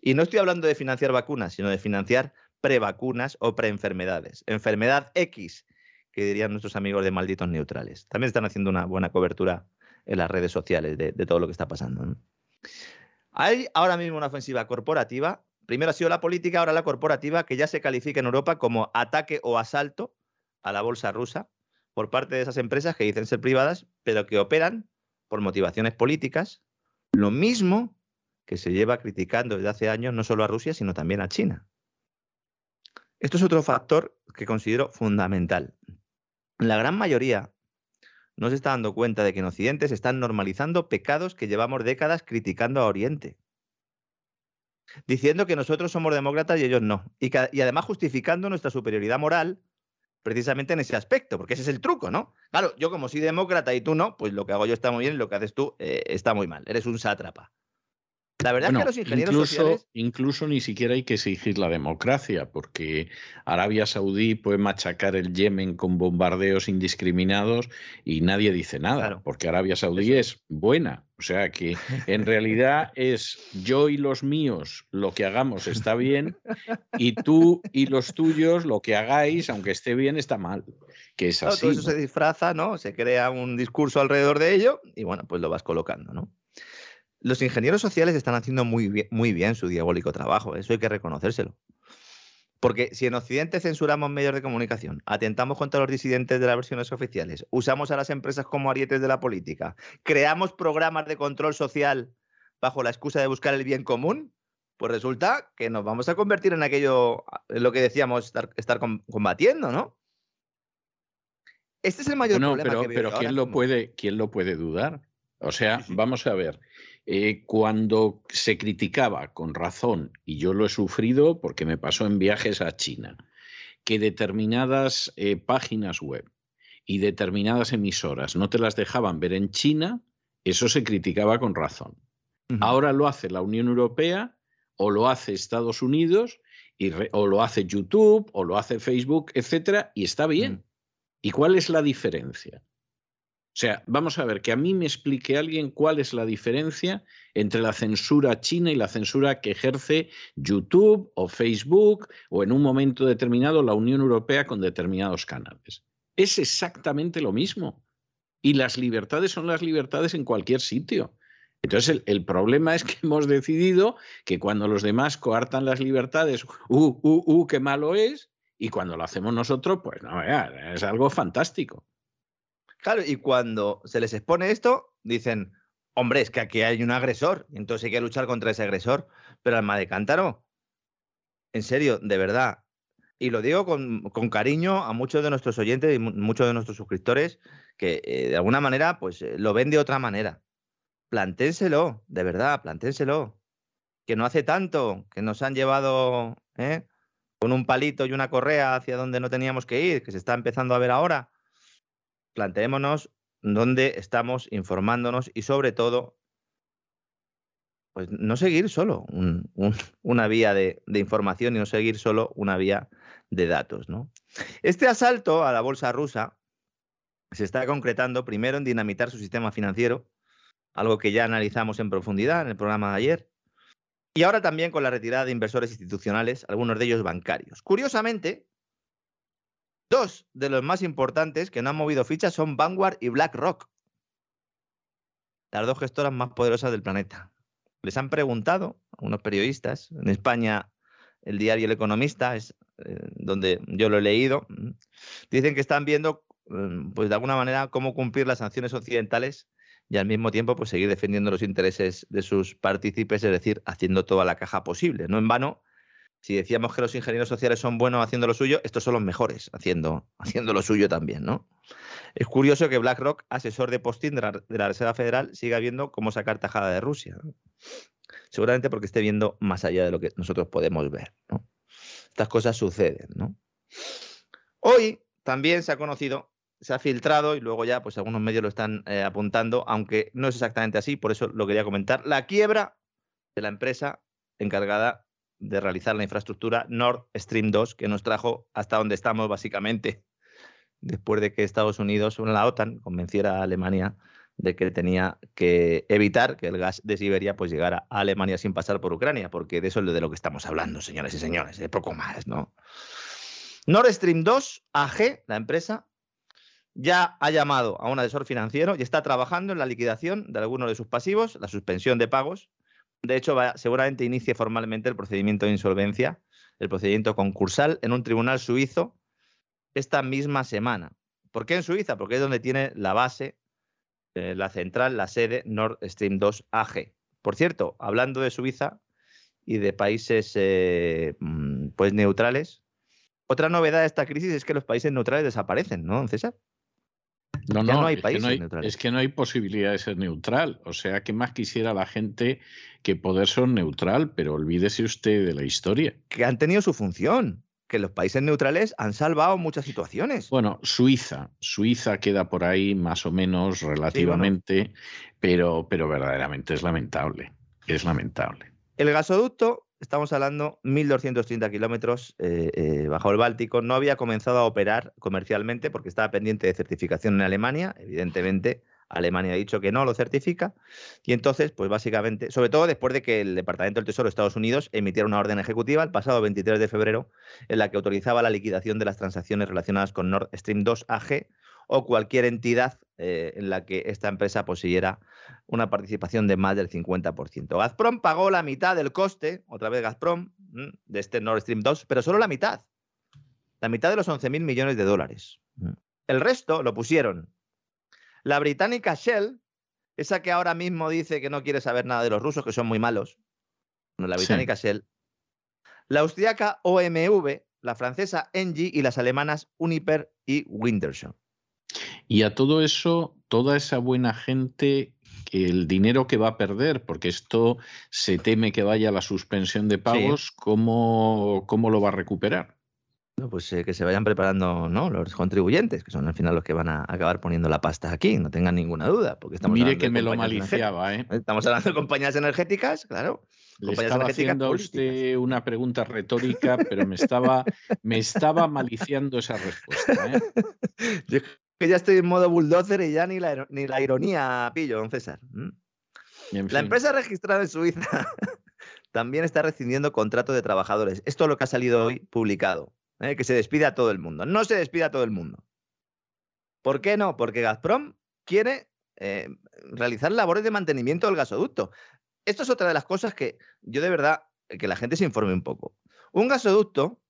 Y no estoy hablando de financiar vacunas, sino de financiar prevacunas o preenfermedades. Enfermedad X, que dirían nuestros amigos de malditos neutrales. También están haciendo una buena cobertura en las redes sociales de, todo lo que está pasando. Hay ahora mismo una ofensiva corporativa. Primero ha sido la política, ahora la corporativa, que ya se califica en Europa como ataque o asalto a la bolsa rusa por parte de esas empresas que dicen ser privadas, pero que operan por motivaciones políticas, lo mismo que se lleva criticando desde hace años no solo a Rusia, sino también a China. Esto es otro factor que considero fundamental. La gran mayoría no se está dando cuenta de que en Occidente se están normalizando pecados que llevamos décadas criticando a Oriente. Diciendo que nosotros somos demócratas y ellos no. Y, y además justificando nuestra superioridad moral precisamente en ese aspecto, porque ese es el truco, ¿no? Claro, yo como soy demócrata y tú no, pues lo que hago yo está muy bien y lo que haces tú eh, está muy mal. Eres un sátrapa. La verdad es que los ingenieros incluso, sociales... Incluso ni siquiera hay que exigir la democracia, porque Arabia Saudí puede machacar el Yemen con bombardeos indiscriminados y nadie dice nada, porque Arabia Saudí es buena. O sea que en realidad es yo y los míos lo que hagamos está bien y tú y los tuyos lo que hagáis, aunque esté bien, está mal. Que es así. todo eso se disfraza, ¿no? Se crea un discurso alrededor de ello y bueno, pues lo vas colocando, ¿no? Los ingenieros sociales están haciendo muy bien, muy bien su diabólico trabajo, eso hay que reconocérselo. Porque si en Occidente censuramos medios de comunicación, atentamos contra los disidentes de las versiones oficiales, usamos a las empresas como arietes de la política, creamos programas de control social bajo la excusa de buscar el bien común, pues resulta que nos vamos a convertir en aquello, en lo que decíamos, estar, combatiendo, ¿no? Este es el mayor problema pero, que pero ¿quién, lo puede, ¿quién lo puede dudar? O sea, vamos a ver. Eh, cuando se criticaba con razón, y yo lo he sufrido porque me pasó en viajes a China, que determinadas eh, páginas web y determinadas emisoras no te las dejaban ver en China, eso se criticaba con razón. Ahora lo hace la Unión Europea o lo hace Estados Unidos y o lo hace YouTube o lo hace Facebook, etcétera, y está bien. ¿Y cuál es la diferencia? O sea, vamos a ver, que a mí me explique alguien cuál es la diferencia entre la censura china y la censura que ejerce YouTube o Facebook o en un momento determinado la Unión Europea con determinados canales. Es exactamente lo mismo. Y las libertades son las libertades en cualquier sitio. Entonces, el, problema es que *laughs* hemos decidido que cuando los demás coartan las libertades, ¡uh, uh, uh, qué malo es! Y cuando lo hacemos nosotros, pues no, es algo fantástico. Claro, y cuando se les expone esto, dicen, hombre, es que aquí hay un agresor, entonces hay que luchar contra ese agresor. Pero alma de cántaro, en serio, de verdad, y lo digo con, cariño a muchos de nuestros oyentes y muchos de nuestros suscriptores que eh, de alguna manera pues eh, lo ven de otra manera. Planténselo, de verdad, planténselo. Que no hace tanto que nos han llevado ¿eh? con un palito y una correa hacia donde no teníamos que ir, que se está empezando a ver ahora planteémonos dónde estamos informándonos y sobre todo, pues no seguir solo *laughs* una vía de, información y no seguir solo una vía de datos. Este asalto a la bolsa rusa se está concretando primero en dinamitar su sistema financiero, algo que ya analizamos en profundidad en el programa de ayer, y ahora también con la retirada de inversores institucionales, algunos de ellos bancarios. Curiosamente, Dos de los más importantes que no han movido fichas son Vanguard y BlackRock, las dos gestoras más poderosas del planeta. Les han preguntado a unos periodistas, en España el diario El Economista es eh, donde yo lo he leído, dicen que están viendo mm, pues de alguna manera, cómo cumplir las sanciones occidentales y al mismo tiempo pues seguir defendiendo los intereses de sus partícipes, es decir, haciendo toda la caja posible. No en vano, si decíamos que los ingenieros sociales son buenos haciendo lo suyo, estos son los mejores haciendo, *laughs* haciendo lo suyo también, ¿no? Es curioso que BlackRock, asesor de postín de la, Reserva Federal, siga viendo cómo sacar tajada de Rusia. Seguramente porque esté viendo más allá de lo que nosotros podemos ver. Estas cosas suceden. ¿no? Hoy también se ha conocido se ha filtrado y luego ya pues algunos medios lo están eh, apuntando, aunque no es exactamente así, por eso lo quería comentar, la quiebra de la empresa encargada de realizar la infraestructura Nord Stream 2, que nos trajo hasta donde estamos básicamente, después de que Estados Unidos, o la OTAN, convenciera a Alemania de que tenía que evitar que el gas de Siberia pues llegara a Alemania sin pasar por Ucrania, porque de eso es de lo que estamos hablando, señores y señores, de poco más, ¿no? Nord Stream 2 AG, la empresa, ya ha llamado a un asesor financiero y está trabajando en la liquidación de algunos de sus pasivos, la suspensión de pagos. De hecho, seguramente inicie formalmente el procedimiento de insolvencia, el procedimiento concursal en un tribunal suizo esta misma semana. ¿Por qué en Suiza? Porque es donde tiene la base, eh, la central, la sede Nord Stream 2 AG. Por cierto, hablando de Suiza y de países eh, mm, pues neutrales, otra novedad de esta crisis es que los países neutrales desaparecen, ¿no, César? No, no, hay no hay, Es que no hay posibilidad de ser neutral. O sea, ¿qué más quisiera la gente que poder ser neutral? Pero olvídese usted de la historia. Que han tenido su función. Que los países neutrales han salvado muchas situaciones. Bueno, Suiza. Suiza queda por ahí más o menos relativamente, pero, pero verdaderamente es lamentable. Es lamentable. El gasoducto estamos hablando 1.230 kilómetros eh, eh, bajo el Báltico. No había comenzado a operar comercialmente porque estaba pendiente de certificación en Alemania. Evidentemente, Alemania ha dicho que no lo certifica. Y entonces, pues básicamente, sobre todo después de que el Departamento del Tesoro de Estados Unidos emitiera una orden ejecutiva el pasado 23 de febrero en la que autorizaba la liquidación de las transacciones relacionadas con Nord Stream 2 AG o cualquier entidad eh, en la que esta empresa poseyera una participación de más del 50%. Gazprom pagó la mitad del coste, otra vez Gazprom, de este Nord Stream 2, pero solo la mitad. La mitad de los 11.000 millones de dólares. El resto lo pusieron la británica Shell, esa que ahora mismo dice que no quiere saber nada de los rusos, que son muy malos. la británica Shell. La austriaca OMV, la francesa Engie y las alemanas Uniper y Wintershall. Y a todo eso, toda esa buena gente, el dinero que va a perder, porque esto se teme que vaya a la suspensión de pagos, ¿cómo, ¿cómo lo va a recuperar? Pues eh, que se vayan preparando ¿no? los contribuyentes, que son al final los que van a acabar poniendo la pasta aquí, no tengan ninguna duda. Porque estamos Mire que me lo maliciaba, ¿eh? Estamos hablando de compañías energéticas, claro. Le estaba haciendo a usted una pregunta retórica, pero me estaba, me estaba *laughs* maliciando esa respuesta. ¿eh? *laughs* Yo que ya estoy en modo bulldozer y ya ni la, ni la ironía pillo, don César. La empresa registrada en Suiza *laughs* también está rescindiendo contratos de trabajadores. Esto es lo que ha salido hoy publicado. ¿Eh? que se despida a todo el mundo. No se despida a todo el mundo. ¿Por qué no? Porque Gazprom quiere eh, realizar labores de mantenimiento del gasoducto. Esto es otra de las cosas que yo de verdad, que la gente se informe un poco. Un gasoducto,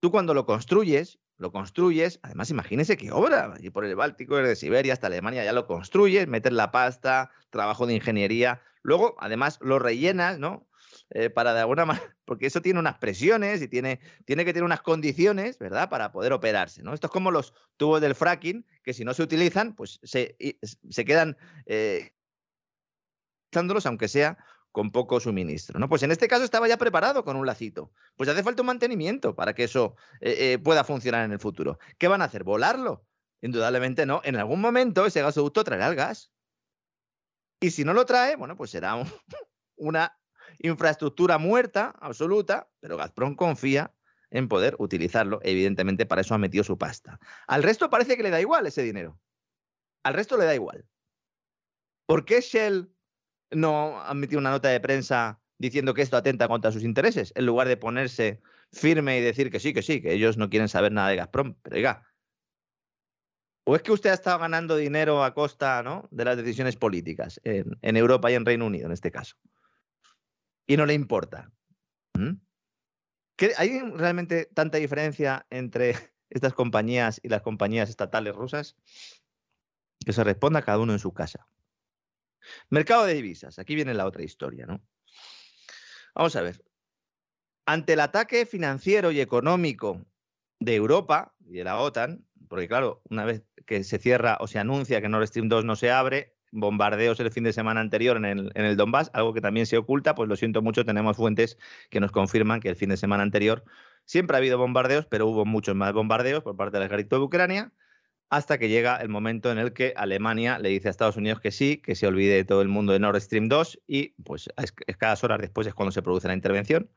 tú cuando lo construyes, lo construyes, además imagínese que obra, y por el Báltico, desde Siberia hasta Alemania, ya lo construyes, metes la pasta, trabajo de ingeniería, luego además lo rellenas, ¿no? Eh, para de alguna manera, *laughs* porque eso tiene unas presiones y tiene, tiene que tener unas condiciones, ¿verdad? Para poder operarse, ¿no? Esto es como los tubos del fracking, que si no se utilizan, pues se, se quedan eh, aunque sea con poco suministro, ¿no? Pues en este caso estaba ya preparado con un lacito. Pues hace falta un mantenimiento para que eso eh, eh, pueda funcionar en el futuro. ¿Qué van a hacer? ¿Volarlo? Indudablemente no. En algún momento ese gasoducto traerá el gas. Y si no lo trae, bueno, pues será *laughs* una infraestructura muerta, absoluta, pero Gazprom confía en poder utilizarlo. Evidentemente, para eso ha metido su pasta. Al resto parece que le da igual ese dinero. Al resto le da igual. ¿Por qué Shell no ha metido una nota de prensa diciendo que esto atenta contra sus intereses, en lugar de ponerse firme y decir que sí, que sí, que ellos no quieren saber nada de Gazprom? Pero oiga, ¿o es que usted ha estado ganando dinero a costa ¿no? de las decisiones políticas en Europa y en Reino Unido, en este caso? Y no le importa. ¿Hay realmente tanta diferencia entre *laughs* estas compañías y las compañías estatales rusas? Que se responda cada uno en su casa. Mercado de divisas. Aquí viene la otra historia, ¿no? Vamos a ver. Ante el ataque financiero y económico de Europa y de la OTAN, porque claro, una vez que se cierra o se anuncia que Nord Stream 2 no se abre, bombardeos el fin de semana anterior en el, en el Donbass, algo que también se oculta, pues lo siento mucho, tenemos fuentes que nos confirman que el fin de semana anterior siempre ha habido bombardeos, pero hubo muchos más bombardeos por parte del ejército de Ucrania hasta que llega el momento en el que Alemania le dice a Estados Unidos que sí, que se olvide de todo el mundo de Nord Stream 2 y pues escasas horas después es cuando se produce la intervención,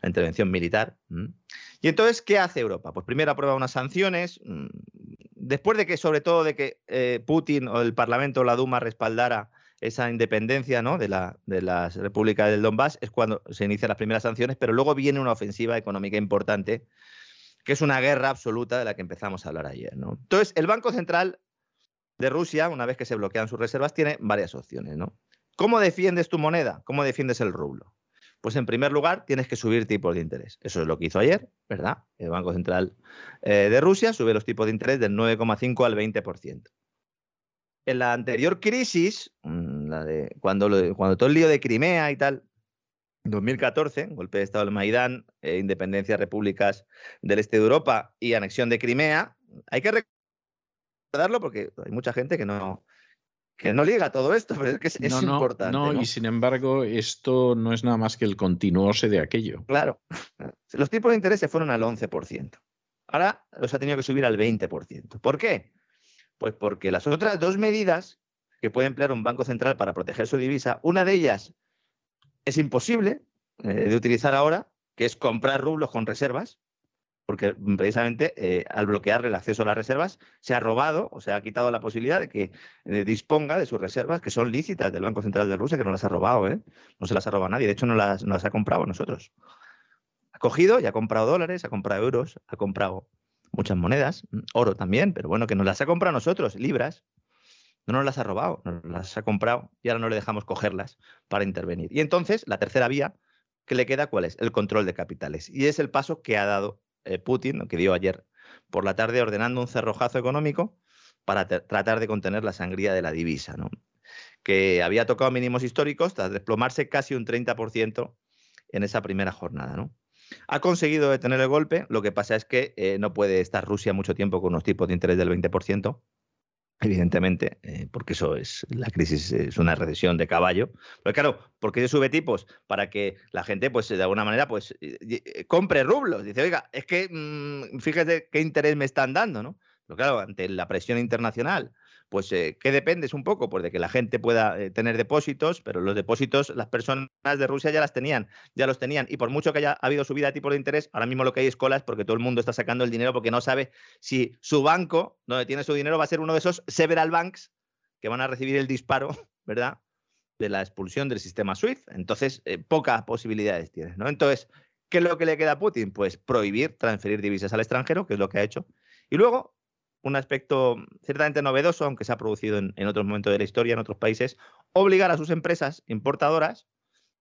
la intervención militar. Y entonces, ¿qué hace Europa? Pues primero aprueba unas sanciones, mm, después de que, sobre todo, de que eh, Putin o el Parlamento o la Duma respaldara esa independencia ¿no? de, la, de del Donbass, es cuando se inician las primeras sanciones, pero luego viene una ofensiva económica importante que es una guerra absoluta de la que empezamos a hablar ayer. Entonces, el Banco Central de Rusia, una vez que se bloquean sus reservas, tiene varias opciones. ¿no? ¿Cómo defiendes tu moneda? ¿Cómo defiendes el rublo? Pues en primer lugar, tienes que subir tipos de interés. Eso es lo que hizo ayer, ¿verdad? El Banco Central eh, de Rusia sube los tipos de interés del 9,5 al 20%. En la anterior crisis, mm, la de, cuando, todo el lío de Crimea y tal, 2014, golpe de Estado del Maidán, eh, independencia de repúblicas del este de Europa y anexión de Crimea. Hay que recordarlo porque hay mucha gente que no, que no liga todo esto, pero es que es, no, importante. No, y sin embargo, esto no es nada más que el continuose de aquello. Claro. Los tipos de interés se fueron al 11%. Ahora los ha tenido que subir al 20%. ¿Por qué? Pues porque las otras dos medidas que puede emplear un banco central para proteger su divisa, una de ellas es imposible eh, de utilizar ahora, que es comprar rublos con reservas, porque precisamente eh, al bloquear el acceso a las reservas se ha robado o se ha quitado la posibilidad de que eh, disponga de sus reservas, que son lícitas del Banco Central de Rusia, que no las ha robado, no se las ha robado nadie, de hecho no las, no las ha comprado nosotros. Ha cogido y ha comprado dólares, ha comprado euros, ha comprado muchas monedas, oro también, pero bueno, que nos las ha comprado nosotros, libras, no nos las ha robado, nos las ha comprado y ahora no le dejamos cogerlas para intervenir. Y entonces, la tercera vía que le queda, ¿cuál es? El control de capitales. Y es el paso que ha dado eh, Putin, que dio ayer por la tarde, ordenando un cerrojazo económico para tratar de contener la sangría de la divisa, ¿no? que había tocado mínimos históricos tras desplomarse casi un 30% en esa primera jornada. ¿no? Ha conseguido detener el golpe, lo que pasa es que eh, no puede estar Rusia mucho tiempo con unos tipos de interés del 20%, evidentemente, eh, porque eso es, la crisis es una recesión de caballo. Pero claro, porque se sube tipos para que la gente, pues de alguna manera, pues eh, compre rublos. Dice, oiga, es que mm, fíjate qué interés me están dando, ¿no? Pero claro, ante la presión internacional pues eh, ¿qué dependes un poco? Pues de que la gente pueda eh, tener depósitos, pero los depósitos las personas de Rusia ya las tenían, ya los tenían. Y por mucho que haya habido subida de tipo de interés, ahora mismo lo que hay es colas porque todo el mundo está sacando el dinero porque no sabe si su banco, donde tiene su dinero, va a ser uno de esos several banks que van a recibir el disparo, *laughs* ¿verdad? De la expulsión del sistema SWIFT. Entonces, eh, pocas posibilidades tienes, ¿no? Entonces, ¿qué es lo que le queda a Putin? Pues prohibir transferir divisas al extranjero, que es lo que ha hecho. Y luego, un aspecto ciertamente novedoso, aunque se ha producido en, otros momentos de la historia en otros países, obligar a sus empresas importadoras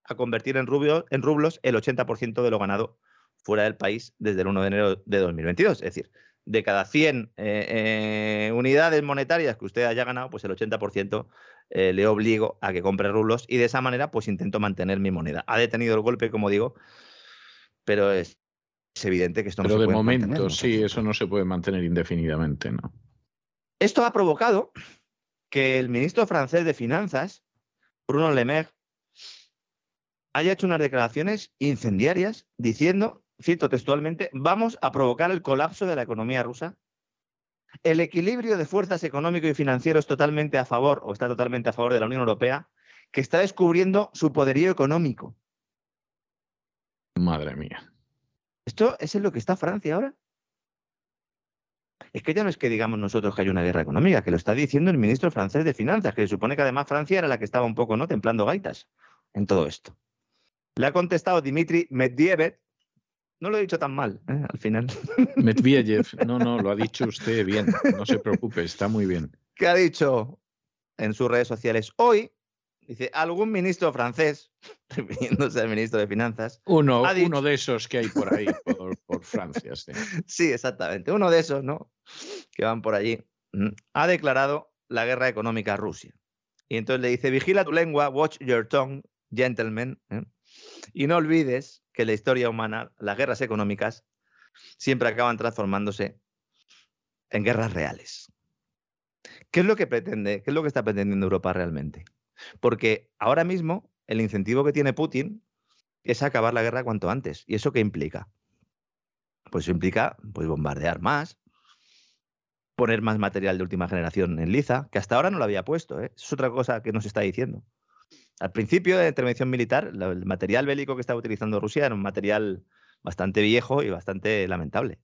a convertir en, en rublos el 80% de lo ganado fuera del país desde el 1 de enero de 2022. Es decir, de cada 100 eh, eh, unidades monetarias que usted haya ganado, pues el 80% eh, le obligo a que compre rublos y de esa manera pues intento mantener mi moneda. Ha detenido el golpe, como digo, pero es, es evidente que esto no Pero se de puede momento, mantener, ¿no? sí, eso no se puede mantener indefinidamente, ¿no? Esto ha provocado que el ministro francés de Finanzas, Bruno Le Maire, haya hecho unas declaraciones incendiarias diciendo, cito textualmente, vamos a provocar el colapso de la economía rusa. El equilibrio de fuerzas económico y financiero es totalmente a favor o está totalmente a favor de la Unión Europea, que está descubriendo su poderío económico. Madre mía. ¿Esto es en lo que está Francia ahora? Es que ya no es que digamos nosotros que hay una guerra económica, que lo está diciendo el ministro francés de Finanzas, que se supone que además Francia era la que estaba un poco ¿no? templando gaitas en todo esto. Le ha contestado Dmitry Medvedev, no lo he dicho tan mal, ¿eh? al final, *laughs* Medvedev, no, no, lo ha dicho usted bien, no se preocupe, está muy bien. que ha dicho en sus redes sociales, hoy dice, algún ministro francés, *laughs* refiriéndose al ministro de Finanzas. Uno, uno de esos que hay por ahí, por, Francia. *laughs* Sí. exactamente. Uno de esos, ¿no? Que van por allí. Ha declarado la guerra económica a Rusia. Y entonces le dice, vigila tu lengua, watch your tongue, gentlemen. ¿eh? Y no olvides que en la historia humana, las guerras económicas siempre acaban transformándose en guerras reales. ¿Qué es lo que pretende? ¿Qué es lo que está pretendiendo Europa realmente? Porque ahora mismo el incentivo que tiene Putin es acabar la guerra cuanto antes. ¿Y eso qué implica? Pues eso implica pues, bombardear más, poner más material de última generación en Liza, que hasta ahora no lo había puesto. ¿eh? Es otra cosa que nos está diciendo. Al principio de la intervención militar, el material bélico que estaba utilizando Rusia era un material bastante viejo y bastante lamentable.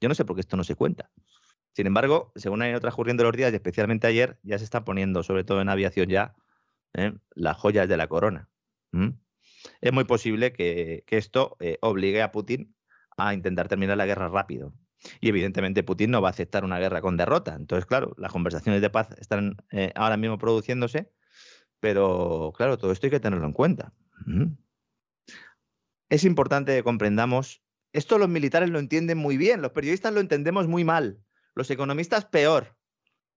Yo no sé por qué esto no se cuenta. Sin embargo, según hay otras transcurriendo los días, y especialmente ayer, ya se están poniendo, sobre todo en aviación ya, ¿eh? las joyas de la corona. Es muy posible que, esto eh, obligue a Putin a intentar terminar la guerra rápido. Y evidentemente Putin no va a aceptar una guerra con derrota. Entonces, claro, las conversaciones de paz están eh, ahora mismo produciéndose, pero claro, todo esto hay que tenerlo en cuenta. Es importante que comprendamos, esto los militares lo entienden muy bien, los periodistas lo entendemos muy mal, los economistas peor,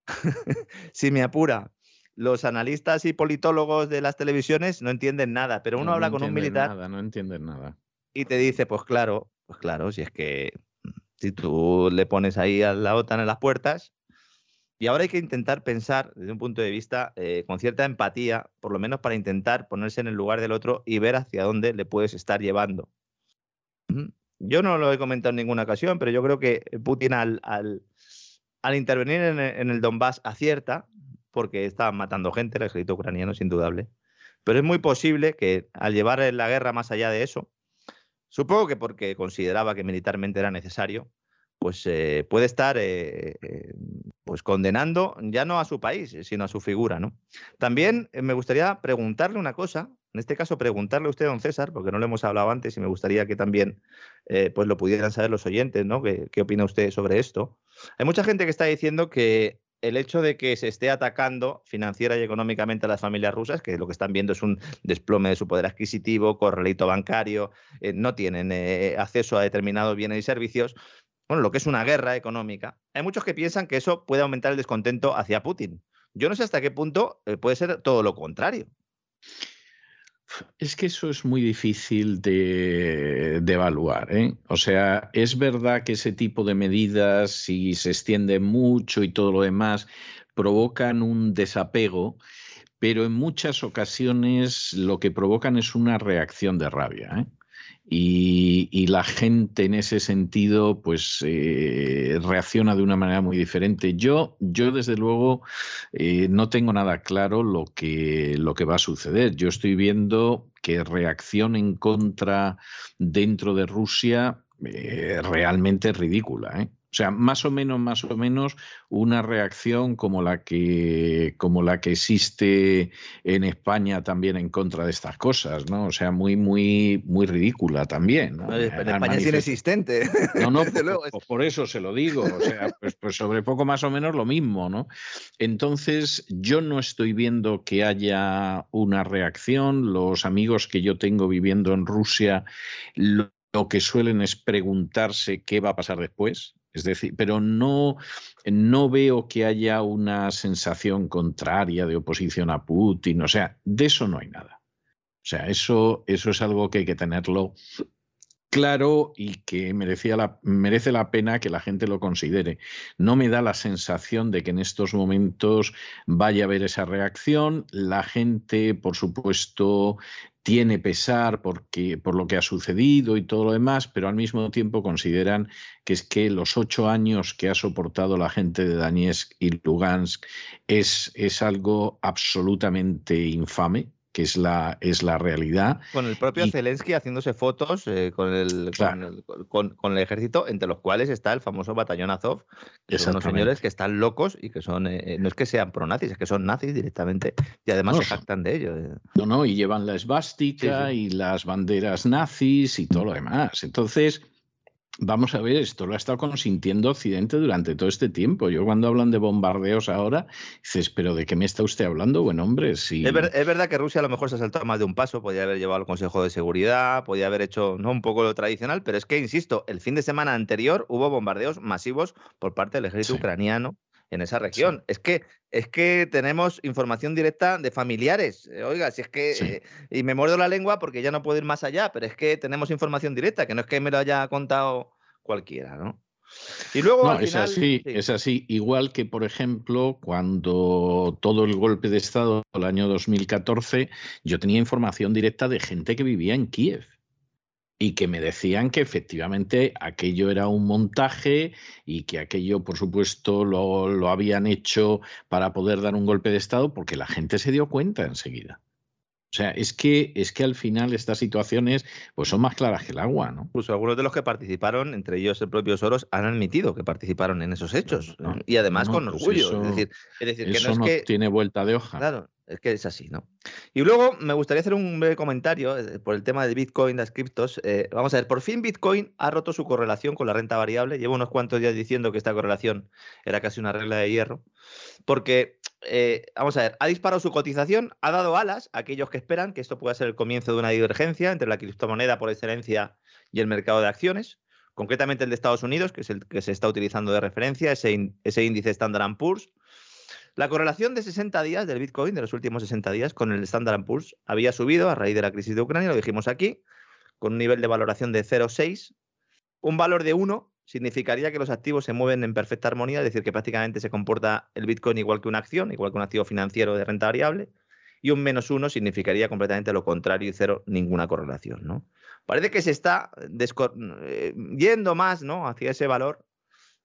*laughs* si me apura los analistas y politólogos de las televisiones no entienden nada, pero uno habla con un militar. Nada, no entienden nada. Y te dice, pues claro, pues claro, si es que si tú le pones ahí a la OTAN en las puertas. Y ahora hay que intentar pensar desde un punto de vista eh, con cierta empatía, por lo menos para intentar ponerse en el lugar del otro y ver hacia dónde le puedes estar llevando. Yo no lo he comentado en ninguna ocasión, pero yo creo que Putin al, al, intervenir en, en, el Donbass acierta, porque estaban matando gente, el ejército ucraniano es indudable. Pero es muy posible que al llevar la guerra más allá de eso, supongo que porque consideraba que militarmente era necesario, pues eh, puede estar eh, eh, pues condenando ya no a su país, sino a su figura. ¿no? También me gustaría preguntarle una cosa, en este caso preguntarle a usted, don César, porque no lo hemos hablado antes y me gustaría que también pues lo pudieran saber los oyentes, ¿no? ¿Qué, ¿Qué opina usted sobre esto? Hay mucha gente que está diciendo que el hecho de que se esté atacando financiera y económicamente a las familias rusas, que lo que están viendo es un desplome de su poder adquisitivo, correlito bancario, eh, no tienen eh, acceso a determinados bienes y servicios, bueno, lo que es una guerra económica, hay muchos que piensan que eso puede aumentar el descontento hacia Putin. Yo no sé hasta qué punto eh, puede ser todo lo contrario. Es que eso es muy difícil de, evaluar. ¿eh? O sea, es verdad que ese tipo de medidas, si se extiende mucho y todo lo demás, provocan un desapego, pero en muchas ocasiones lo que provocan es una reacción de rabia. ¿eh? Y, la gente en ese sentido pues eh, reacciona de una manera muy diferente. Yo, yo desde luego eh, no tengo nada claro lo que, lo que va a suceder. Yo estoy viendo que reacción en contra dentro de Rusia eh, realmente ridícula. ¿eh? O sea, más o menos, más o menos una reacción como la que, como la que existe en España también en contra de estas cosas, ¿no? O sea, muy, muy, muy ridícula también. ¿no? en España es inexistente. *laughs* No, no, por, por, eso se lo digo. O sea, pues, pues, sobre poco más o menos lo mismo, ¿no? Entonces, yo no estoy viendo que haya una reacción. Los amigos que yo tengo viviendo en Rusia lo que suelen es preguntarse qué va a pasar después. Es decir, pero no, no veo que haya una sensación contraria de oposición a Putin. O sea, de eso no hay nada. O sea, eso, eso es algo que hay que tenerlo claro y que merecía merece la pena que la gente lo considere. No me da la sensación de que en estos momentos vaya a haber esa reacción. La gente, por supuesto, tiene pesar porque, por lo que ha sucedido y todo lo demás, pero al mismo tiempo consideran que es que los ocho años que ha soportado la gente de Donetsk y Lugansk es, es algo absolutamente infame que es la, es la realidad. Con el propio Zelensky haciéndose fotos eh, con, el, con, el, ejército, entre los cuales está el famoso batallón Azov, que son los señores que están locos y que son, eh, no es que sean pro-nazis, es que son nazis directamente y además se jactan de ello. Eh. No, no, y llevan la esvástica y las banderas nazis y todo lo demás. Entonces, Vamos a ver, esto lo ha estado consintiendo Occidente durante todo este tiempo. Yo cuando hablan de bombardeos ahora, dices, pero ¿de qué me está usted hablando? Buen hombre, sí. Es, verdad que Rusia a lo mejor se ha saltado más de un paso, podría haber llevado al Consejo de Seguridad, podría haber hecho no un poco lo tradicional, pero es que, insisto, el fin de semana anterior hubo bombardeos masivos por parte del ejército ucraniano en esa región. Es que es que tenemos información directa de familiares. Eh, oiga, si es que eh, y me muerdo la lengua porque ya no puedo ir más allá, pero es que tenemos información directa, que no es que me lo haya contado cualquiera, ¿no? Y luego es así, es así. Igual que, por ejemplo, cuando todo el golpe de Estado el año 2014, yo tenía información directa de gente que vivía en Kiev y que me decían que efectivamente aquello era un montaje y que aquello, por supuesto, lo, lo, habían hecho para poder dar un golpe de Estado porque la gente se dio cuenta enseguida. O sea, es que, es que al final estas situaciones pues son más claras que el agua, ¿no? Incluso algunos de los que participaron, entre ellos el propio Soros, han admitido que participaron en esos hechos. y además con pues orgullo. es decir, es decir que no es que... tiene vuelta de hoja. Claro, es que es así, ¿no? Y luego me gustaría hacer un breve comentario eh, por el tema de Bitcoin, las criptos. Eh, vamos a ver, por fin Bitcoin ha roto su correlación con la renta variable. Llevo unos cuantos días diciendo que esta correlación era casi una regla de hierro. Porque, eh, vamos a ver, ha disparado su cotización, ha dado alas a aquellos que esperan que esto pueda ser el comienzo de una divergencia entre la criptomoneda por excelencia y el mercado de acciones. Concretamente el de Estados Unidos, que es el que se está utilizando de referencia, ese, ese índice Standard Poor's la correlación de 60 días del Bitcoin, de los últimos 60 días, con el Standard Poor's había subido a raíz de la crisis de Ucrania, lo dijimos aquí, con un nivel de valoración de 0,6. Un valor de 1 significaría que los activos se mueven en perfecta armonía, es decir, que prácticamente se comporta el Bitcoin igual que una acción, igual que un activo financiero de renta variable. Y un menos 1 significaría completamente lo contrario y cero, ninguna correlación. ¿no? Parece que se está eh, yendo más ¿no? hacia ese valor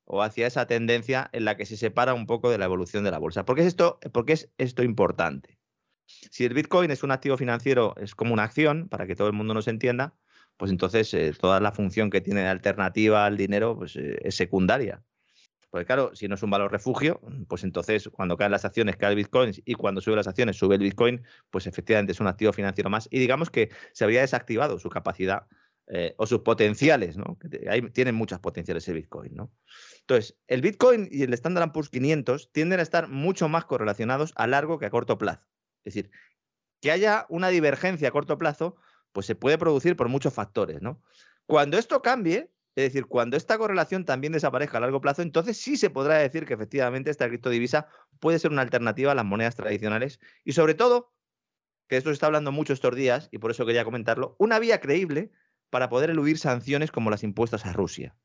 o hacia esa tendencia en la que se separa un poco de la evolución de la bolsa. ¿Por qué es esto, es esto importante? Si el Bitcoin es un activo financiero, es como una acción, para que todo el mundo nos entienda, pues entonces eh, toda la función que tiene de alternativa al dinero pues, eh, es secundaria. Porque claro, si no es un valor refugio, pues entonces cuando caen las acciones cae el Bitcoin y cuando suben las acciones sube el Bitcoin, pues efectivamente es un activo financiero más. Y digamos que se habría desactivado su capacidad eh, o sus potenciales, ¿no? Que tienen muchas potenciales el Bitcoin, ¿no? Entonces, el Bitcoin y el Standard Poor's 500 tienden a estar mucho más correlacionados a largo que a corto plazo. Es decir, que haya una divergencia a corto plazo, pues se puede producir por muchos factores, ¿no? Cuando esto cambie, es decir, cuando esta correlación también desaparezca a largo plazo, entonces sí se podrá decir que efectivamente esta criptodivisa puede ser una alternativa a las monedas tradicionales y sobre todo, que esto se está hablando mucho estos días y por eso quería comentarlo, una vía creíble para poder eludir sanciones como las impuestas a Rusia.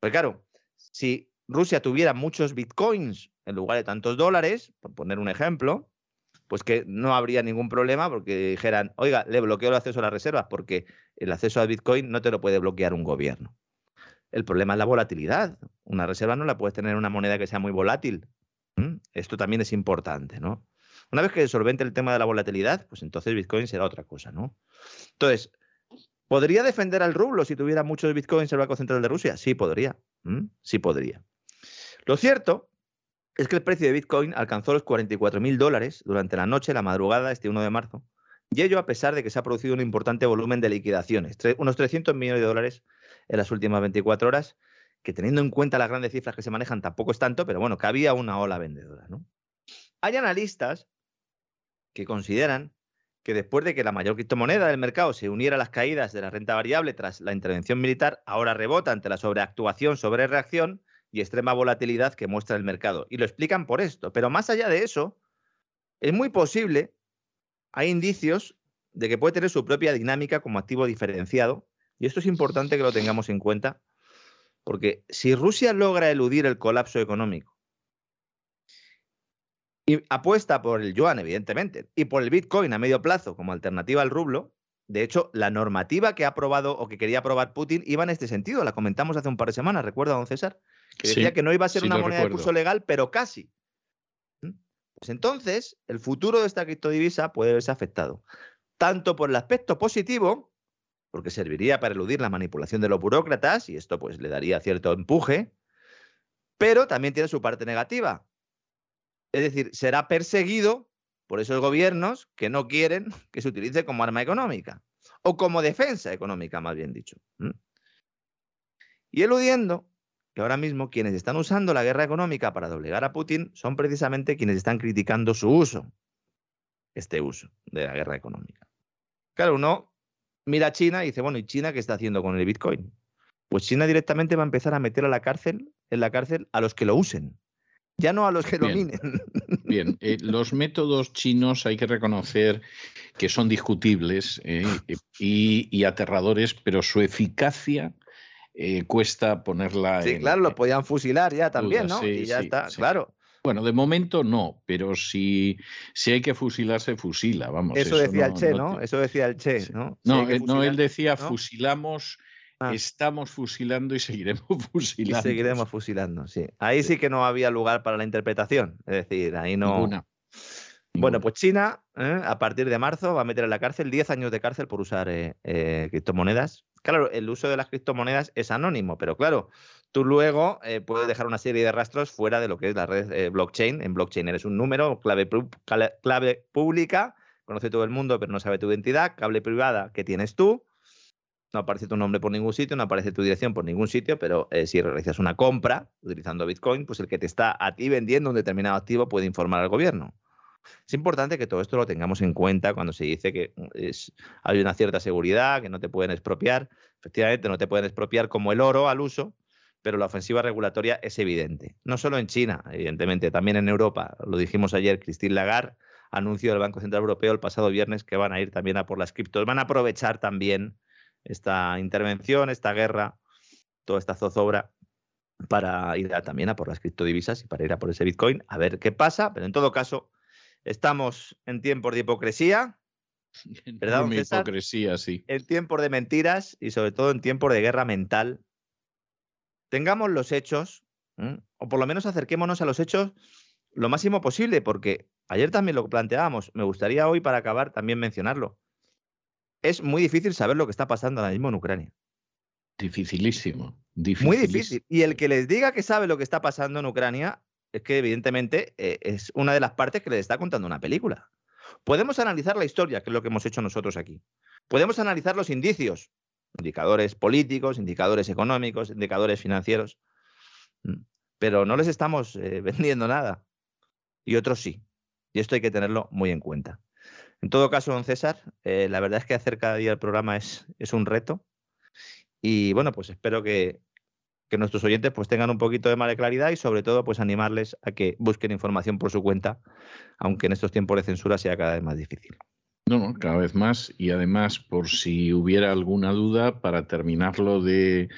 Porque claro, si Rusia tuviera muchos bitcoins en lugar de tantos dólares, por poner un ejemplo, pues que no habría ningún problema porque dijeran, oiga, le bloqueo el acceso a las reservas porque el acceso a Bitcoin no te lo puede bloquear un gobierno. El problema es la volatilidad. Una reserva no la puedes tener en una moneda que sea muy volátil. Esto también es importante, ¿no? Una vez que solvente el tema de la volatilidad, pues entonces Bitcoin será otra cosa, ¿no? Entonces, ¿podría defender al rublo si tuviera muchos Bitcoins el Banco Central de Rusia? Sí, podría. ¿Mm? Sí podría. Lo cierto es que el precio de Bitcoin alcanzó los 44 mil dólares durante la noche, la madrugada, este 1 de marzo, y ello a pesar de que se ha producido un importante volumen de liquidaciones, unos 300 millones de dólares en las últimas 24 horas, que teniendo en cuenta las grandes cifras que se manejan tampoco es tanto, pero bueno, que había una ola vendedora. Hay analistas que consideran que después de que la mayor criptomoneda del mercado se uniera a las caídas de la renta variable tras la intervención militar, ahora rebota ante la sobreactuación, sobrereacción y extrema volatilidad que muestra el mercado. Y lo explican por esto. Pero más allá de eso, es muy posible, hay indicios de que puede tener su propia dinámica como activo diferenciado. Y esto es importante que lo tengamos en cuenta, porque si Rusia logra eludir el colapso económico y apuesta por el yuan, evidentemente, y por el Bitcoin a medio plazo como alternativa al rublo. De hecho, la normativa que ha aprobado o que quería aprobar Putin iba en este sentido. La comentamos hace un par de semanas, recuerda, don César, que decía que no iba a ser una moneda de curso legal, pero casi. ¿Mm? Pues entonces, el futuro de esta criptodivisa puede verse afectado. Tanto por el aspecto positivo, porque serviría para eludir la manipulación de los burócratas, y esto pues le daría cierto empuje, pero también tiene su parte negativa, es decir, será perseguido por esos gobiernos que no quieren *laughs* que se utilice como arma económica o como defensa económica, más bien dicho. Y eludiendo que ahora mismo quienes están usando la guerra económica para doblegar a Putin son precisamente quienes están criticando su uso, este uso de la guerra económica. Claro, uno mira a China y dice, bueno, ¿y China qué está haciendo con el Bitcoin? Pues China directamente va a empezar a meter a la cárcel, en la cárcel a los que lo usen, ya no a los que dominen. *laughs* Bien, eh, los métodos chinos hay que reconocer que son discutibles eh, y, aterradores, pero su eficacia eh, cuesta ponerla. Sí, claro, lo podían fusilar ya también, ¿no? y ya está, claro. Bueno, de momento no, pero si, si hay que fusilar, se fusila, vamos. Eso, decía el Che, ¿no? Eso decía el Che, ¿no? no, él decía fusilamos Ah. Estamos fusilando y seguiremos *laughs* fusilando. seguiremos fusilando, sí. Ahí sí. que no había lugar para la interpretación. Es decir, ahí no. Bueno, pues China, ¿eh? a partir de marzo, va a meter en la cárcel 10 años de cárcel por usar eh, eh, criptomonedas. Claro, el uso de las criptomonedas es anónimo, pero claro, tú luego puedes dejar una serie de rastros fuera de lo que es la red blockchain. En blockchain eres un número, clave, clave pública, conoce todo el mundo, pero no sabe tu identidad, clave privada que tienes tú no aparece tu nombre por ningún sitio, no aparece tu dirección por ningún sitio, pero eh, si realizas una compra utilizando Bitcoin, pues el que te está a ti vendiendo un determinado activo puede informar al gobierno. Es importante que todo esto lo tengamos en cuenta cuando se dice que mm, hay una cierta seguridad, que no te pueden expropiar. Efectivamente, no te pueden expropiar como el oro al uso, pero la ofensiva regulatoria es evidente. No solo en China, evidentemente, también en Europa. Lo dijimos ayer, Christine Lagarde anunció del Banco Central Europeo el pasado viernes que van a ir también a por las criptos. Van a aprovechar también esta intervención, esta guerra, toda esta zozobra para ir también a por las criptodivisas y para ir a por ese Bitcoin, a ver qué pasa, pero en todo caso, estamos en tiempos de hipocresía. ¿Verdad, en hipocresía, sí. En tiempos de mentiras y sobre todo en tiempos de guerra mental. Tengamos los hechos, o por lo menos acerquémonos a los hechos lo máximo posible, porque ayer también lo planteábamos, me gustaría hoy para acabar también mencionarlo es muy difícil saber lo que está pasando ahora mismo en Ucrania. Dificilísimo, Muy difícil. Y el que les diga que sabe lo que está pasando en Ucrania es que evidentemente eh, es una de las partes que les está contando una película. Podemos analizar la historia, que es lo que hemos hecho nosotros aquí. Podemos analizar los indicios, indicadores políticos, indicadores económicos, indicadores financieros, mm, pero no les estamos eh, *laughs* vendiendo nada. Y otros sí. Y esto hay que tenerlo muy en cuenta. En todo caso, don César, eh, la verdad es que hacer cada día el programa es, un reto. Y bueno, pues espero que, nuestros oyentes pues tengan un poquito de más de claridad y sobre todo pues animarles a que busquen información por su cuenta, aunque en estos tiempos de censura sea cada vez más difícil. No, no, cada vez más. Y además, por si hubiera alguna duda, para terminarlo de,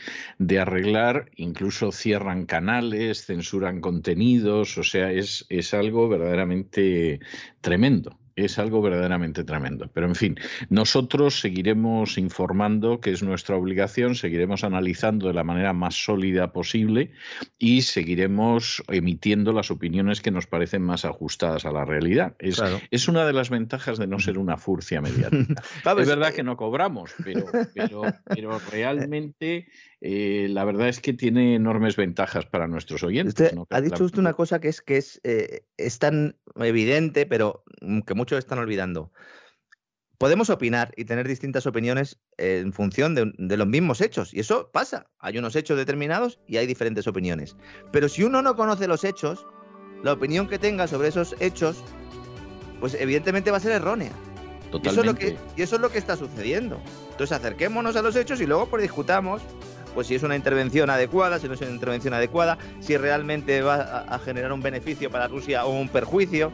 arreglar, incluso cierran canales, censuran contenidos, o sea, es algo verdaderamente tremendo es algo verdaderamente tremendo. Pero en fin, nosotros seguiremos informando, que es nuestra obligación, seguiremos analizando de la manera más sólida posible y seguiremos emitiendo las opiniones que nos parecen más ajustadas a la realidad. Es, es una de las ventajas de no ser una furcia mediática. *laughs* es verdad que no cobramos, pero, pero, pero realmente eh, la verdad es que tiene enormes ventajas para nuestros oyentes. ha dicho usted una cosa que es que es, eh, es tan evidente, pero mm, que muchos están olvidando. Podemos opinar y tener distintas opiniones en función de, de, los mismos hechos. Y eso pasa. Hay unos hechos determinados y hay diferentes opiniones. Pero si uno no conoce los hechos, la opinión que tenga sobre esos hechos, pues evidentemente va a ser errónea. Y eso, es lo que, y eso es lo que está sucediendo. Entonces acerquémonos a los hechos y luego pues discutamos pues si es una intervención adecuada, si no es una intervención adecuada, si realmente va a, generar un beneficio para Rusia o un perjuicio,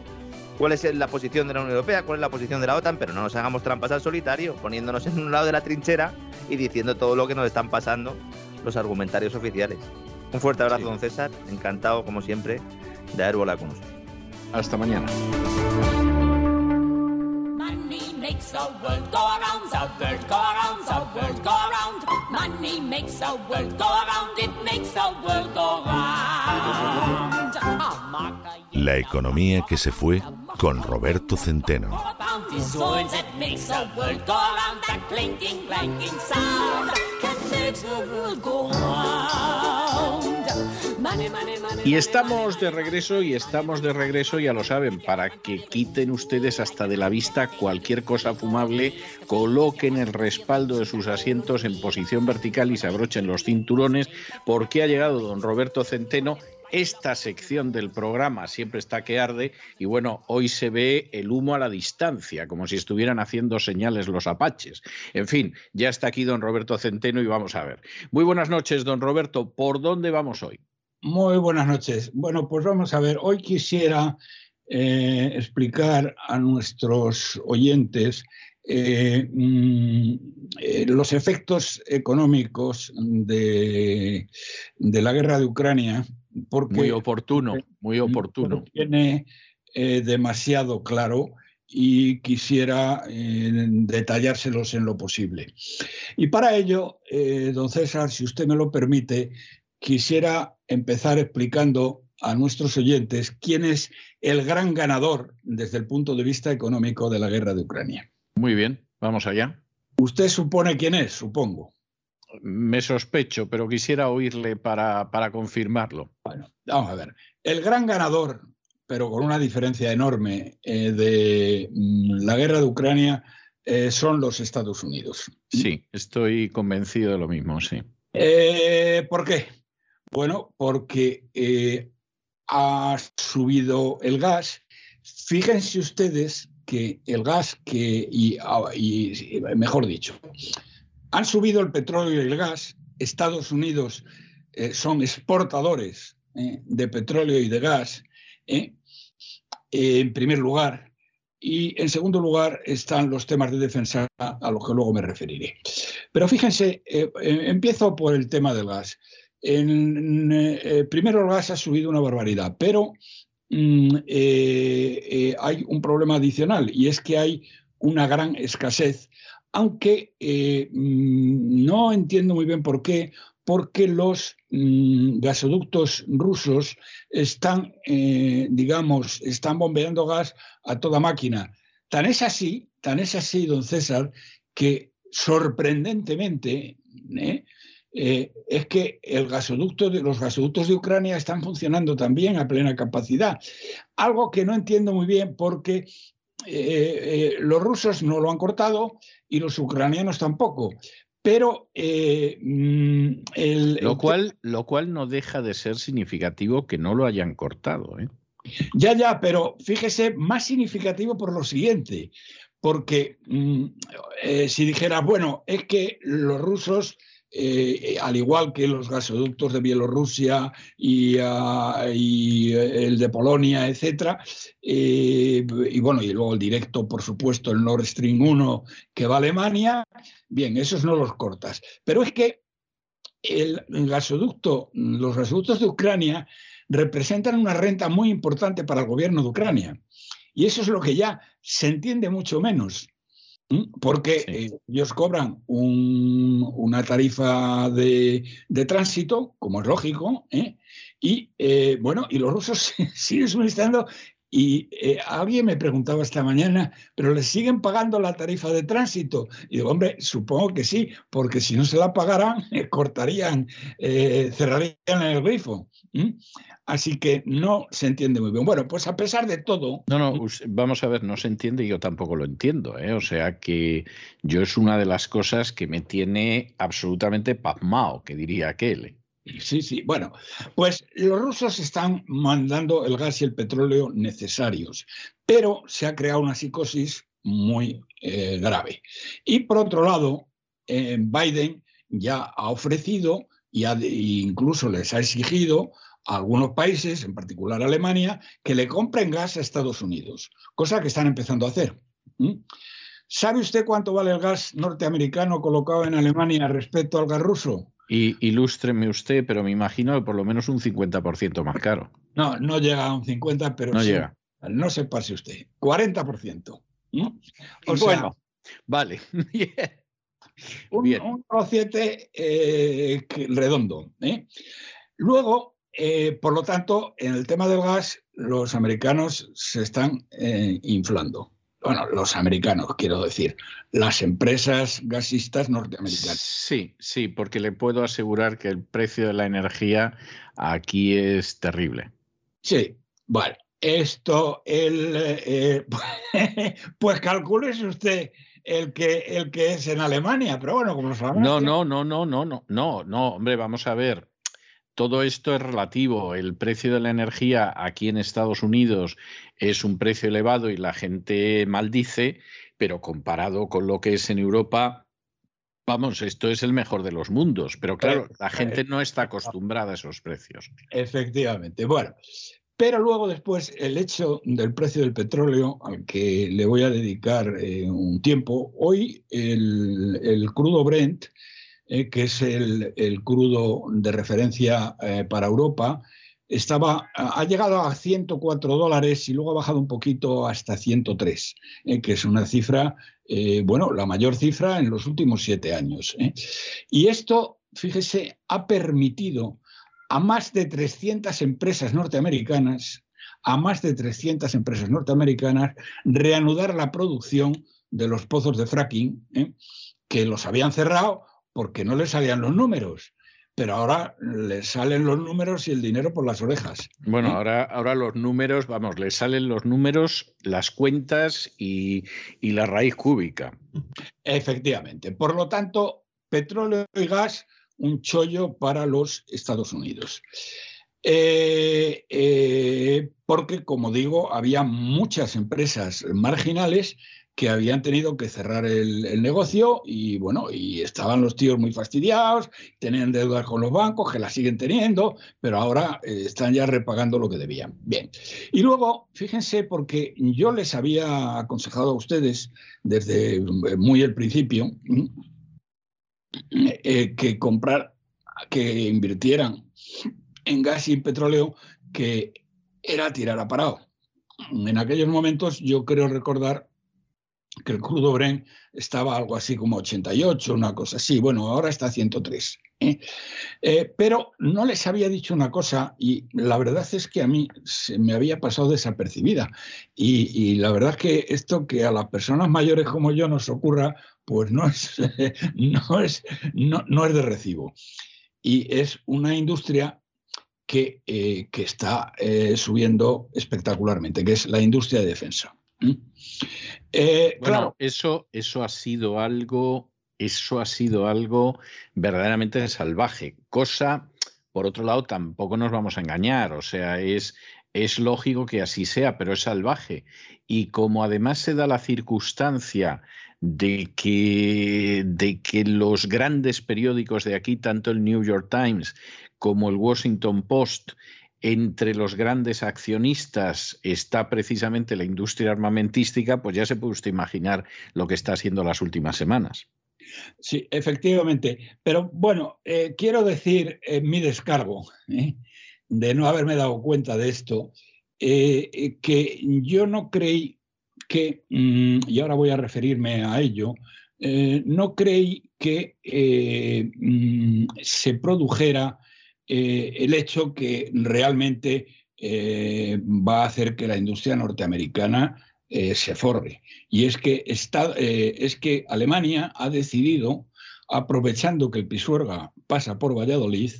cuál es la posición de la Unión Europea, cuál es la posición de la OTAN, pero no nos hagamos trampas al solitario, poniéndonos en un lado de la trinchera y diciendo todo lo que nos están pasando los argumentarios oficiales. Un fuerte abrazo, don César, encantado como siempre de haber volado con usted. Hasta mañana. makes the world go around, the world go around, the world go around. Money makes the world go around, it makes the world go round. La economía que se fue con Roberto Centeno. Y estamos de regreso y estamos de regreso, ya lo saben, para que quiten ustedes hasta de la vista cualquier cosa fumable, coloquen el respaldo de sus asientos en posición vertical y se abrochen los cinturones, porque ha llegado don Roberto Centeno esta sección del programa siempre está que arde y bueno, hoy se ve el humo a la distancia, como si estuvieran haciendo señales los apaches. En fin, ya está aquí don Roberto Centeno y vamos a ver. Muy buenas noches, don Roberto. ¿Por dónde vamos hoy? Muy buenas noches. Bueno, pues vamos a ver. Hoy quisiera eh, explicar a nuestros oyentes eh, mm, eh, los efectos económicos de, de, la guerra de Ucrania. Porque muy oportuno, muy oportuno. Tiene demasiado claro y quisiera detallárselos en lo posible. Y para ello, don César, si usted me lo permite, quisiera empezar explicando a nuestros oyentes quién es el gran ganador desde el punto de vista económico de la guerra de Ucrania. Muy bien, vamos allá. Usted supone quién es, supongo. Me sospecho, pero quisiera oírle para, para confirmarlo. Bueno, vamos a ver. El gran ganador, pero con una diferencia enorme, eh, de mm, la guerra de Ucrania eh, son los Estados Unidos. Sí, estoy convencido de lo mismo, sí. Eh, ¿Por qué? Bueno, porque ha subido el gas. Fíjense ustedes que el gas que, y, ah, mejor dicho, han subido el petróleo y el gas. Estados Unidos eh, son exportadores eh, de petróleo y de gas, en primer lugar. Y en segundo lugar están los temas de defensa a los que luego me referiré. Pero fíjense, empiezo por el tema del gas. En, eh, primero el gas ha subido una barbaridad, pero mm, eh, eh, hay un problema adicional y es que hay una gran escasez, aunque mm, no entiendo muy bien por qué, porque los mm, gasoductos rusos están, digamos, están bombeando gas a toda máquina. Tan es así, tan es así, don César, que sorprendentemente, eh, es que el gasoducto de, los gasoductos de Ucrania están funcionando también a plena capacidad. Algo que no entiendo muy bien porque eh, eh, los rusos no lo han cortado y los ucranianos tampoco. Pero mm, lo, cual, lo cual no deja de ser significativo que no lo hayan cortado. Ya, ya, pero fíjese, más significativo por lo siguiente, porque mm, si dijera, bueno, es que los rusos eh, al igual que los gasoductos de Bielorrusia y, ah, eh, el de Polonia, etc. Eh, y bueno, y luego el directo, por supuesto, el Nord Stream 1 que va a Alemania. Bien, esos no los cortas. Pero es que el gasoducto, los gasoductos de Ucrania representan una renta muy importante para el gobierno de Ucrania. Y eso es lo que ya se entiende mucho menos. Porque eh, ellos cobran una tarifa de, tránsito, como es lógico, ¿eh? y eh, bueno, y los rusos *laughs* siguen suministrando. Y alguien me preguntaba esta mañana, ¿pero les siguen pagando la tarifa de tránsito? Y digo, hombre, supongo que sí, porque si no se la pagaran, *laughs* cortarían, cerrarían el grifo. Así que no se entiende muy bien. Bueno, pues a pesar de todo. No, no, vamos a ver, no se entiende y yo tampoco lo entiendo. ¿eh? O sea que yo es una de las cosas que me tiene absolutamente pasmado, que diría aquel. ¿Eh? Sí, sí. Bueno, pues los rusos están mandando el gas y el petróleo necesarios, pero se ha creado una psicosis muy eh, grave. Y por otro lado, Biden ya ha ofrecido y incluso les ha exigido algunos países, en particular Alemania, que le compren gas a Estados Unidos, cosa que están empezando a hacer. ¿Sabe usted cuánto vale el gas norteamericano colocado en Alemania respecto al gas ruso? Y ilústreme usted, pero me imagino que por lo menos un 50% más caro. No, no llega a un 50%, pero no llega. No se pase usted. 40%. bueno, vale. *laughs* un, Bien. un eh, redondo. ¿eh? Luego, eh, por lo tanto, en el tema del gas, los americanos se están eh, inflando. Bueno, los americanos, quiero decir, las empresas gasistas norteamericanas. Sí, sí, porque le puedo asegurar que el precio de la energía aquí es terrible. Sí, bueno, esto, el, eh, *laughs* pues calcúlese usted el que, el que es en Alemania, pero bueno, como lo sabemos. No, no, no, no, no, no, no, no, hombre, vamos a ver todo esto es relativo. El precio de la energía aquí en Estados Unidos es un precio elevado y la gente maldice, pero comparado con lo que es en Europa, vamos, esto es el mejor de los mundos. Pero claro, la gente no está acostumbrada a esos precios. Efectivamente. Bueno, pero luego después el hecho del precio del petróleo, al que le voy a dedicar eh, un tiempo, hoy el, el crudo Brent eh, que es el, crudo de referencia eh, para Europa, estaba, ha llegado a 104 dólares y luego ha bajado un poquito hasta 103, eh, que es una cifra, bueno, la mayor cifra en los últimos siete años. Y esto, fíjese, ha permitido a más de 300 empresas norteamericanas, a más de 300 empresas norteamericanas, reanudar la producción de los pozos de fracking, que los habían cerrado porque no le salían los números. Pero ahora le salen los números y el dinero por las orejas. Bueno, ahora, ahora los números, vamos, le salen los números, las cuentas y, la raíz cúbica. Efectivamente. Por lo tanto, petróleo y gas, un chollo para los Estados Unidos. Eh, eh, porque, como digo, había muchas empresas marginales que habían tenido que cerrar el, negocio y bueno, y estaban los tíos muy fastidiados, tenían deudas con los bancos, que las siguen teniendo, pero ahora eh, están ya repagando lo que debían. Bien. Y luego, fíjense, porque yo les había aconsejado a ustedes desde eh, muy el principio eh, que comprar, que invirtieran en gas y petróleo, que era tirar a parado. En aquellos momentos yo creo recordar que el crudo Brent estaba algo así como 88, una cosa así. Bueno, ahora está 103. ¿eh? Eh, pero no les había dicho una cosa y la verdad es que a mí se me había pasado desapercibida. Y, la verdad es que esto que a las personas mayores como yo nos ocurra, pues no es, *laughs* no es, no, es de recibo. Y es una industria que, eh, que está subiendo espectacularmente, que es la industria de defensa. Eh, claro. eso, eso ha sido algo, eso ha sido algo verdaderamente salvaje. Cosa, por otro lado, tampoco nos vamos a engañar. O sea, es, es lógico que así sea, pero es salvaje. Y como además se da la circunstancia de que, de que los grandes periódicos de aquí, tanto el New York Times como el Washington Post, entre los grandes accionistas está precisamente la industria armamentística, pues ya se puede usted imaginar lo que está haciendo las últimas semanas. Sí, efectivamente. Pero bueno, eh, quiero decir en mi descargo ¿eh? de no haberme dado cuenta de esto, eh, que yo no creí que, mm, y ahora voy a referirme a ello, no creí que mm, se produjera eh, el hecho que realmente eh, va a hacer que la industria norteamericana eh, se forre. Y es que, es que Alemania ha decidido, aprovechando que el Pisuerga pasa por Valladolid,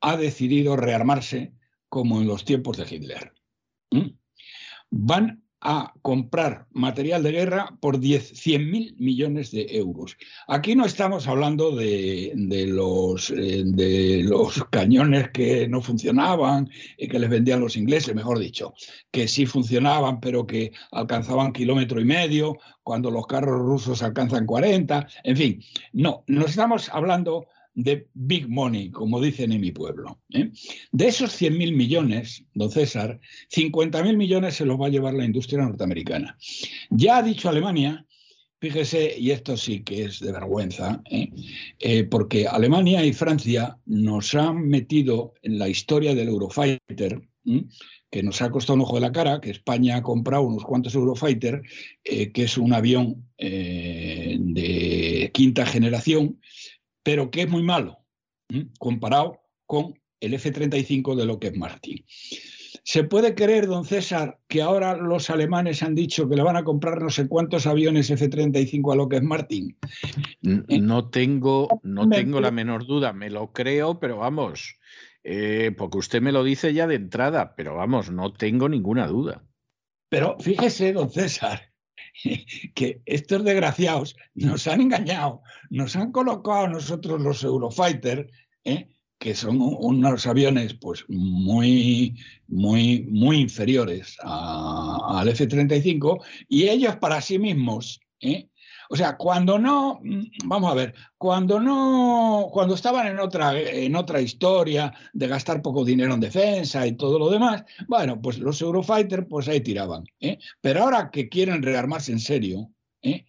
ha decidido rearmarse como en los tiempos de Hitler. Van a comprar material de guerra por 100 mil millones de euros. Aquí no estamos hablando de, los, eh, de los cañones que no funcionaban y que les vendían los ingleses, mejor dicho, que sí funcionaban pero que alcanzaban kilómetro y medio, cuando los carros rusos alcanzan 40, en fin, no, no estamos hablando de big money, como dicen en mi pueblo. ¿eh? De esos 100.000 millones, don César, 50.000 millones se los va a llevar la industria norteamericana. Ya ha dicho Alemania, fíjese, y esto sí que es de vergüenza, ¿eh? Eh, porque Alemania y Francia nos han metido en la historia del Eurofighter, que nos ha costado un ojo de la cara, que España ha comprado unos cuantos Eurofighter, que es un avión de quinta generación, pero que es muy malo comparado con el F-35 de Lockheed Martin. ¿Se puede creer, don César, que ahora los alemanes han dicho que le van a comprar no sé cuántos aviones F-35 a Lockheed Martin? Eh, no tengo, no tengo la menor duda, me lo creo, pero vamos, eh, porque usted me lo dice ya de entrada, pero vamos, no tengo ninguna duda. Pero fíjese, don César, *laughs* que estos desgraciados nos han engañado, nos han colocado a nosotros los Eurofighter, ¿eh? que son unos aviones pues muy, muy, muy inferiores al F-35, y ellos para sí mismos, ¿eh? O sea, cuando no, vamos a ver, cuando no, cuando estaban en otra, en otra historia de gastar poco dinero en defensa y todo lo demás, bueno, pues los Eurofighter pues ahí tiraban. ¿eh? Pero ahora que quieren rearmarse en serio, ¿eh?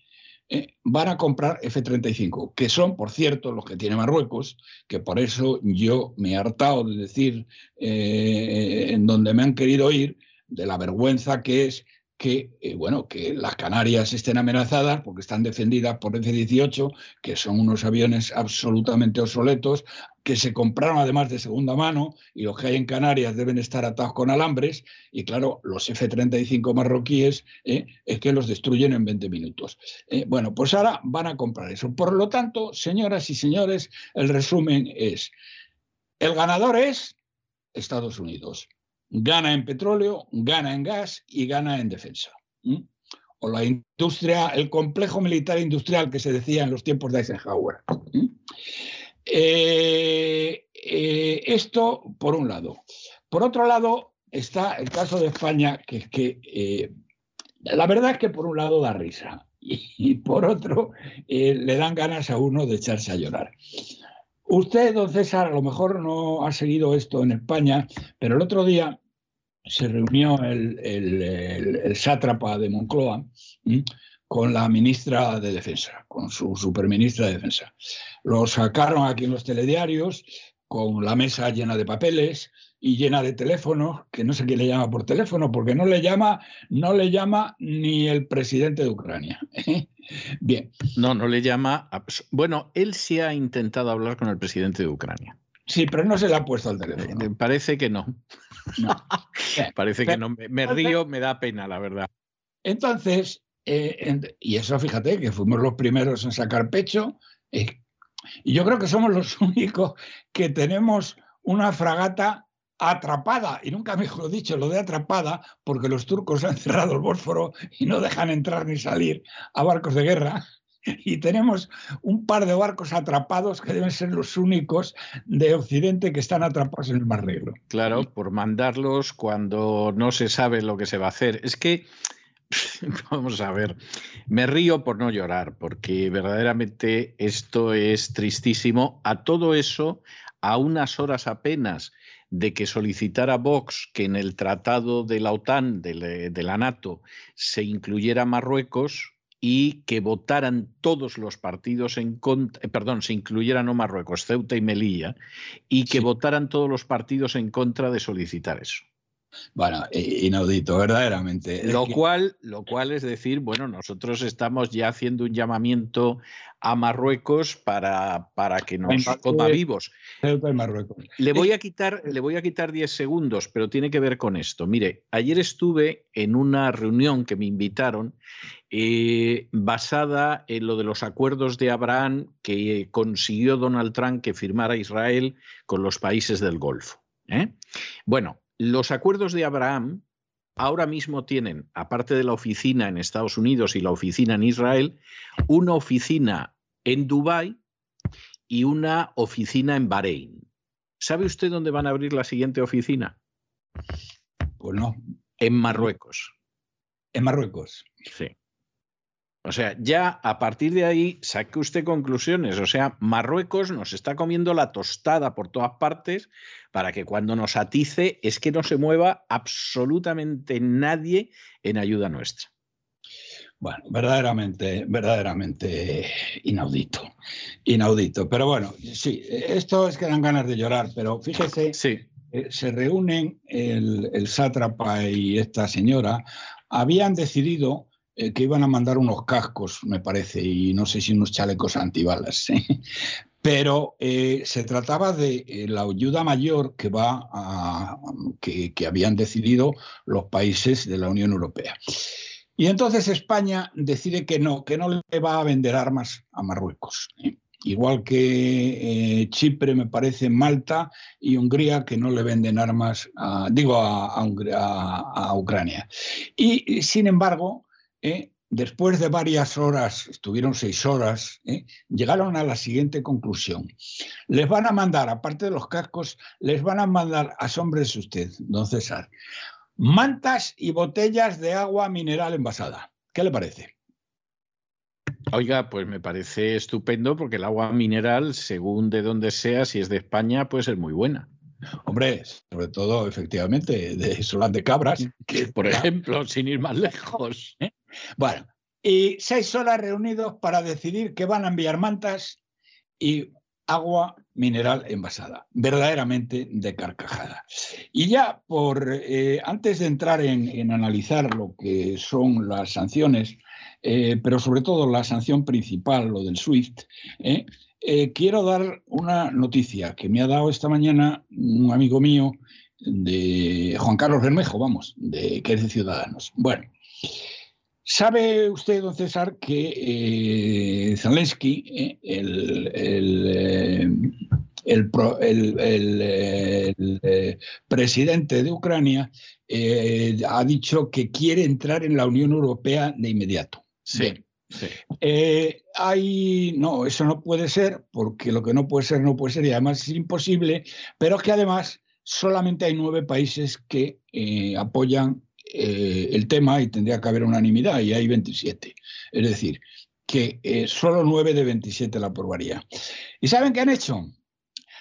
Eh, van a comprar F-35, que son, por cierto, los que tiene Marruecos, que por eso yo me he hartado de decir en donde me han querido ir, de la vergüenza que es que, eh, bueno, que las Canarias estén amenazadas porque están defendidas por F-18, que son unos aviones absolutamente obsoletos, que se compraron además de segunda mano y los que hay en Canarias deben estar atados con alambres. Y claro, los F-35 marroquíes eh, es que los destruyen en 20 minutos. Eh, bueno, pues ahora van a comprar eso. Por lo tanto, señoras y señores, el resumen es, el ganador es Estados Unidos gana en petróleo, gana en gas y gana en defensa. O la industria, el complejo militar industrial que se decía en los tiempos de Eisenhower. Eh, eh, esto por un lado. Por otro lado está el caso de España, que es que eh, la verdad es que por un lado da risa y, por otro le dan ganas a uno de echarse a llorar. Usted, don César, a lo mejor no ha seguido esto en España, pero el otro día se reunió el, sátrapa de Moncloa con la ministra de Defensa, con su superministra de Defensa. Lo sacaron aquí en los telediarios con la mesa llena de papeles y llena de teléfonos, que no sé quién le llama por teléfono, porque no le llama, no le llama ni el presidente de Ucrania. Bien. No, no le llama. Bueno, él sí ha intentado hablar con el presidente de Ucrania. Sí, pero no se le ha puesto al teléfono. Eh, parece que no. *laughs* Parece que no. Me, río, me da pena, la verdad. Entonces, eh, y eso fíjate que fuimos los primeros en sacar pecho. Eh, y yo creo que somos los *laughs* únicos que tenemos una fragata atrapada, y nunca mejor dicho lo de atrapada, porque los turcos han cerrado el Bósforo y no dejan entrar ni salir a barcos de guerra *laughs* y tenemos un par de barcos atrapados que deben ser los únicos de Occidente que están atrapados en el Mar Negro. Claro, por mandarlos cuando no se sabe lo que se va a hacer. Es que, *laughs* vamos a ver, me río por no llorar, porque verdaderamente esto es tristísimo. A todo eso, a unas horas apenas de que solicitara Vox que en el tratado de la OTAN, de la NATO, se incluyera Marruecos, y que votaran todos los partidos en contra, eh, perdón, se incluyeran no Marruecos, Ceuta y Melilla, y que votaran todos los partidos en contra de solicitar eso. Bueno, inaudito, verdaderamente. Lo, cual, lo cual es decir, bueno, nosotros estamos ya haciendo un llamamiento a Marruecos para, para que nos coma vivos. Le voy a quitar, le voy a quitar 10 segundos, pero tiene que ver con esto. Mire, ayer estuve en una reunión que me invitaron eh, basada en lo de los acuerdos de Abraham que consiguió Donald Trump que firmara Israel con los países del Golfo. ¿eh? Bueno, los acuerdos de Abraham ahora mismo tienen, aparte de la oficina en Estados Unidos y la oficina en Israel, una oficina en Dubái y una oficina en Bahrein. ¿Sabe usted dónde van a abrir la siguiente oficina? Pues no. En Marruecos. En Marruecos. Sí. O sea, ya a partir de ahí saque usted conclusiones. O sea, Marruecos nos está comiendo la tostada por todas partes para que cuando nos atice es que no se mueva absolutamente nadie en ayuda nuestra. Bueno, verdaderamente, verdaderamente inaudito, inaudito. Pero bueno, sí, esto es que dan ganas de llorar, pero fíjese, sí. Eh, se reúnen el, el sátrapa y esta señora, habían decidido eh, que iban a mandar unos cascos, me parece, y no sé si unos chalecos antibalas. pero eh, se trataba de eh, la ayuda mayor que, va que, habían decidido los países de la Unión Europea. Y entonces España decide que no, que no le va a vender armas a Marruecos. ¿eh? Igual que Chipre, me parece, Malta y Hungría, que no le venden armas, digo, a, Ucrania. Y, sin embargo, después de varias horas, estuvieron seis horas, ¿eh? llegaron a la siguiente conclusión. Les van a mandar, aparte de los cascos, les van a mandar, asómbrese usted, don César, mantas y botellas de agua mineral envasada. ¿Qué le parece? Oiga, pues me parece estupendo porque el agua mineral, según de dónde sea, si es de España, puede ser muy buena. Hombre, sobre todo, efectivamente, de Solán de Cabras. *laughs* Que, por ejemplo, sin ir más lejos. ¿Eh? Bueno, y seis horas reunidos para decidir que van a enviar mantas y agua mineral envasada, verdaderamente de carcajada. Y ya por eh, antes de entrar en, analizar lo que son las sanciones, eh, pero sobre todo la sanción principal, lo del SWIFT, eh, quiero dar una noticia que me ha dado esta mañana un amigo mío de Juan Carlos Bermejo, vamos, de que es de Ciudadanos. Bueno, ¿Sabe usted, don César, que eh, Zelensky, eh, el, el, presidente de Ucrania, ha dicho que quiere entrar en la Unión Europea de inmediato? Sí. Hay, no, eso no puede ser, porque lo que no puede ser, no puede ser, y además es imposible, pero es que además solamente hay nueve países que apoyan eh, el tema y tendría que haber unanimidad, y hay 27. Es decir, que eh, solo 9 de 27 la aprobaría. ¿Y saben qué han hecho?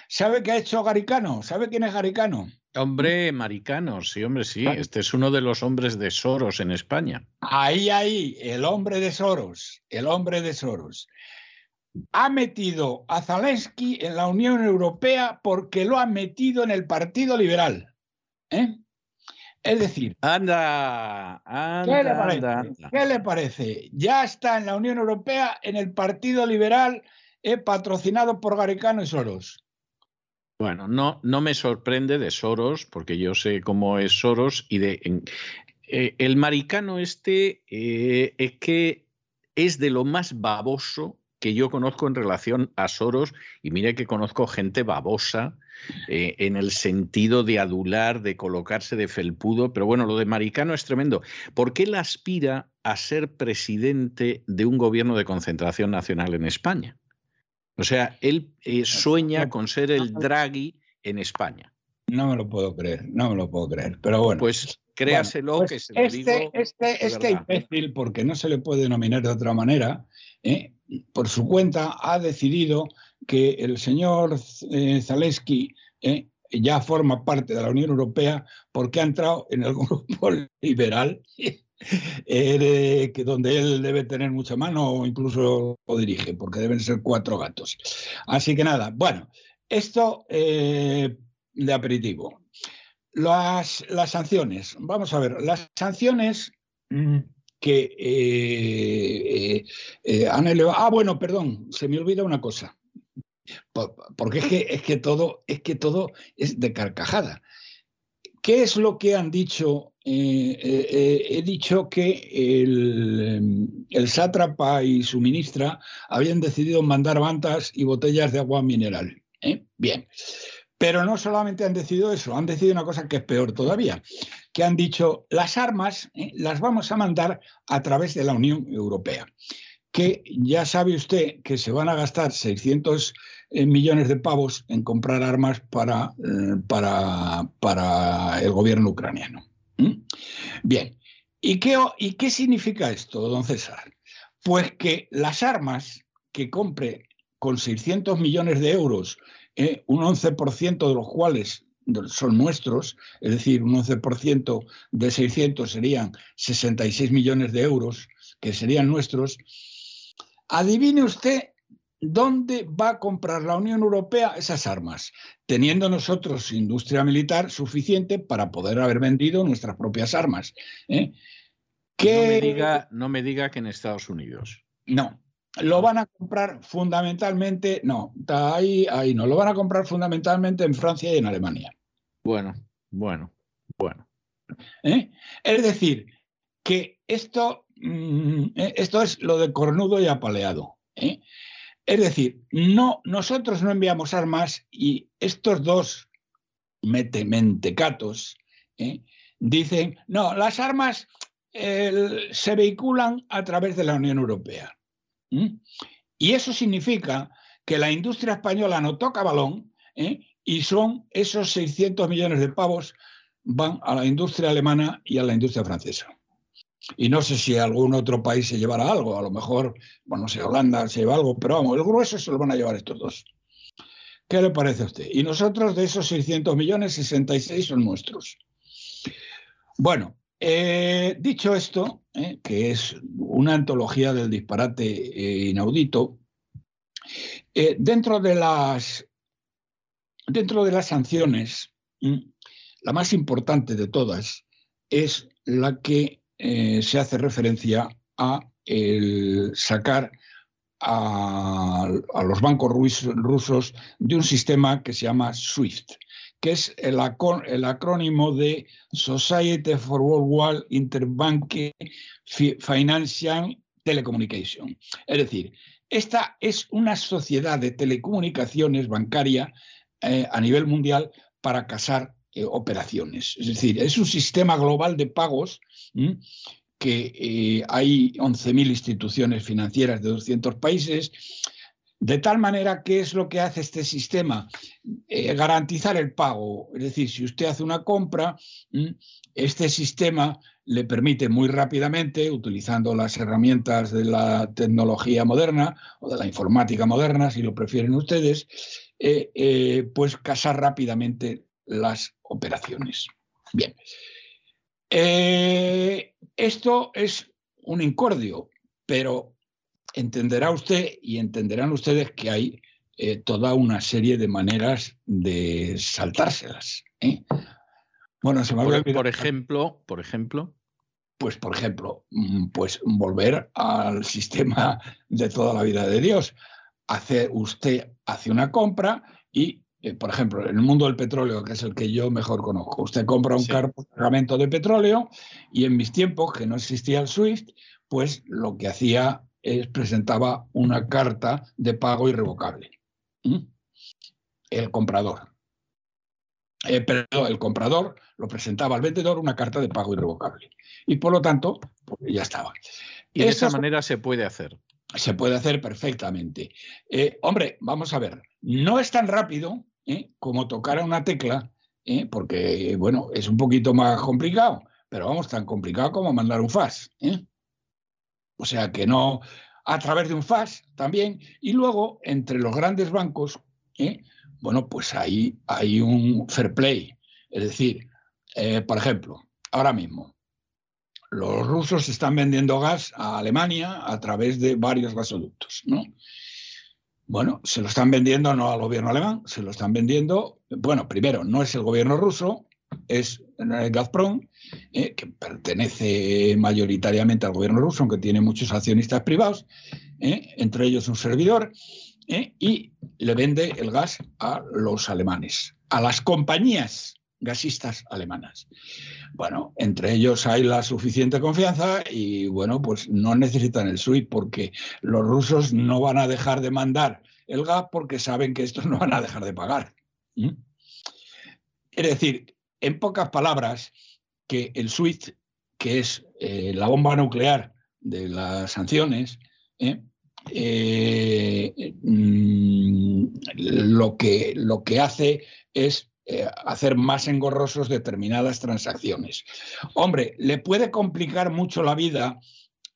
¿Sabe qué ha hecho Garicano? ¿Sabe quién es Garicano? Hombre, Maricano, sí, hombre, sí. Este es uno de los hombres de Soros en España. Ahí, ahí, el hombre de Soros, el hombre de Soros. Ha metido a Zelensky en la Unión Europea porque lo ha metido en el Partido Liberal. ¿Eh? Es decir, anda, ¿qué, le parece? ¿qué le parece? Ya está en la Unión Europea, en el Partido Liberal, eh, patrocinado por Garicano y Soros. Bueno, no, no me sorprende de Soros, porque yo sé cómo es Soros y de eh, el maricano este eh, es que es de lo más baboso que yo conozco en relación a Soros, y mire que conozco gente babosa eh, en el sentido de adular, de colocarse de felpudo, pero bueno, lo de Maricano es tremendo. ¿Por qué él aspira a ser presidente de un gobierno de concentración nacional en España? O sea, él eh, sueña con ser el Draghi en España. No me lo puedo creer, no me lo puedo creer, pero bueno. Pues créaselo pues que se lo este, digo Este, este imbécil, porque no se le puede denominar de otra manera, ¿eh? por su cuenta ha decidido que el señor eh, Zaleski eh, ya forma parte de la Unión Europea porque ha entrado en el *laughs* grupo liberal, eh, que donde él debe tener mucha mano o incluso lo dirige, porque deben ser cuatro gatos. Así que nada, bueno, esto de aperitivo. Las, las sanciones, vamos a ver, las sanciones mm, que han elevado... Ah, bueno, perdón, se me olvida una cosa porque es que, es que, todo, es que todo es de carcajada. ¿Qué es lo que han dicho? Eh, eh, eh, he dicho que el, el, sátrapa y su ministra habían decidido mandar mantas y botellas de agua mineral. Bien. Pero no solamente han decidido eso, han decidido una cosa que es peor todavía, que han dicho las armas las vamos a mandar a través de la Unión Europea que ya sabe usted que se van a gastar 600 eh, millones de pavos en comprar armas para, eh, para, para el gobierno ucraniano. Bien, ¿Y qué, ¿y qué significa esto, don César? Pues que las armas que compre con 600 millones de euros, eh, un 11% de los cuales son nuestros, es decir, un 11% de 600 serían 66 millones de euros que serían nuestros, Adivine usted dónde va a comprar la Unión Europea esas armas, teniendo nosotros industria militar suficiente para poder haber vendido nuestras propias armas. ¿eh? No, me diga, no me diga que en Estados Unidos. No, lo van a comprar fundamentalmente, no, ahí, ahí no, lo van a comprar fundamentalmente en Francia y en Alemania. Bueno, bueno, bueno. ¿Eh? Es decir, que esto, mm, eh, esto es lo de cornudo y apaleado. ¿eh? Es decir, no, nosotros no enviamos armas y estos dos mete, mentecatos dicen, no, las armas se vehiculan a través de la Unión Europea. Y eso significa que la industria española no toca balón ¿eh? y son esos 600 millones de pavos van a la industria alemana y a la industria francesa. Y no sé si algún otro país se llevará algo, a lo mejor, bueno, no sé, Holanda se lleva algo, pero vamos, el grueso se lo van a llevar estos dos. ¿Qué le parece a usted? Y nosotros de esos 600 millones, 66 son nuestros. Bueno, eh, dicho esto, eh, que es una antología del disparate eh, inaudito, dentro, de las, dentro de las sanciones, la más importante de todas es la que se hace referencia a sacar a, a, los bancos rusos de un sistema que se llama SWIFT que es el, acrónimo de Society for Worldwide Interbank Financial Telecommunication. Es decir, esta es una sociedad de telecomunicaciones bancaria eh, a nivel mundial para casar eh, operaciones. Es decir, es un sistema global de pagos que eh, hay 11.000 instituciones financieras de 200 países de tal manera, ¿qué es lo que hace este sistema? Eh, garantizar el pago. Es decir, si usted hace una compra, este sistema le permite muy rápidamente, utilizando las herramientas de la tecnología moderna o de la informática moderna, si lo prefieren ustedes, eh, pues casar rápidamente las operaciones. Bien. esto es un incordio, pero entenderá usted y entenderán ustedes que hay eh, toda una serie de maneras de saltárselas. ¿eh? Bueno, se me por, por ejemplo, por ejemplo. Pues, por ejemplo, mm, pues volver al sistema de toda la vida de Dios. Hace, usted hace una compra y, eh, por ejemplo, en el mundo del petróleo, que es el que yo mejor conozco, usted compra un cargamento de petróleo y en mis tiempos, que no existía el SWIFT, pues lo que hacía presentaba una carta de pago irrevocable. El comprador. Eh, pero el comprador lo presentaba al vendedor una carta de pago irrevocable. Y por lo tanto, pues ya estaba. Y de esa manera se puede hacer. Se puede hacer perfectamente. Eh, hombre, vamos a ver, no es tan rápido ¿eh? como tocar a una tecla, porque, bueno, es un poquito más complicado, pero vamos, tan complicado como mandar un fax. O sea que no, a través de un FAS también, y luego entre los grandes bancos, ¿eh? bueno, pues ahí hay un fair play. Es decir, eh, por ejemplo, ahora mismo, los rusos están vendiendo gas a Alemania a través de varios gasoductos, ¿no? Bueno, se lo están vendiendo no al gobierno alemán, se lo están vendiendo, bueno, primero, no es el gobierno ruso, es Gazprom, eh, que pertenece mayoritariamente al gobierno ruso, aunque tiene muchos accionistas privados, eh, entre ellos un servidor, eh, y le vende el gas a los alemanes, a las compañías gasistas alemanas. Bueno, entre ellos hay la suficiente confianza y bueno, pues no necesitan el SWIFT porque los rusos no van a dejar de mandar el gas porque saben que estos *laughs* no van a dejar de pagar. Es decir, en pocas palabras, que el SWIFT, que es eh, la bomba nuclear de las sanciones, ¿eh? Eh, mm, lo, que, lo que hace es hacer más engorrosos determinadas transacciones. Hombre, le puede complicar mucho la vida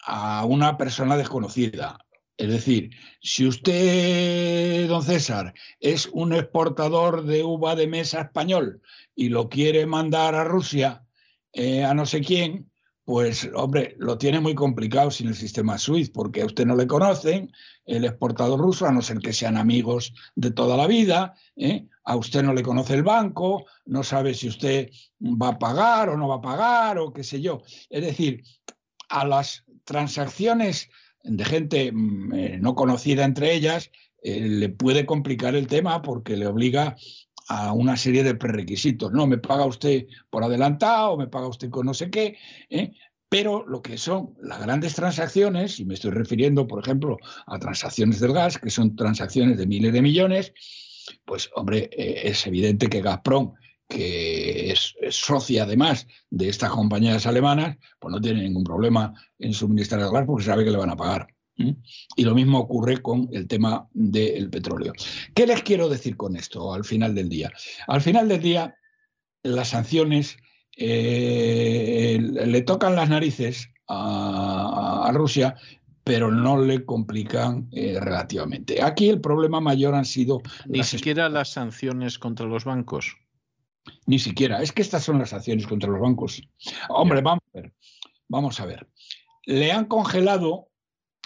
a una persona desconocida. Es decir, si usted, don César, es un exportador de uva de mesa español y lo quiere mandar a Rusia, eh, a no sé quién, pues hombre, lo tiene muy complicado sin el sistema SWIFT, porque a usted no le conocen, el exportador ruso, a no ser que sean amigos de toda la vida, ¿eh? A usted no le conoce el banco, no sabe si usted va a pagar o no va a pagar o qué sé yo. Es decir, a las transacciones de gente mm, eh, no conocida entre ellas, eh, le puede complicar el tema porque le obliga a una serie de prerequisitos. No, me paga usted por adelantado, me paga usted con no sé qué, ¿eh? pero lo que son las grandes transacciones, y me estoy refiriendo, por ejemplo, a transacciones del gas, que son transacciones de miles de millones, pues hombre, es evidente que Gazprom que es, socia además de estas compañías alemanas, pues no tiene ningún problema en suministrar el gas porque sabe que le van a pagar. Y lo mismo ocurre con el tema del petróleo. ¿Qué les quiero decir con esto al final del día? Al final del día, las sanciones eh, le tocan las narices a, Rusia, pero no le complican eh, relativamente. Aquí el problema mayor han sido... Ni siquiera las sanciones contra los bancos. Ni siquiera. Es que estas son las acciones contra los bancos. Hombre, vamos a ver. Vamos a ver. Le han congelado,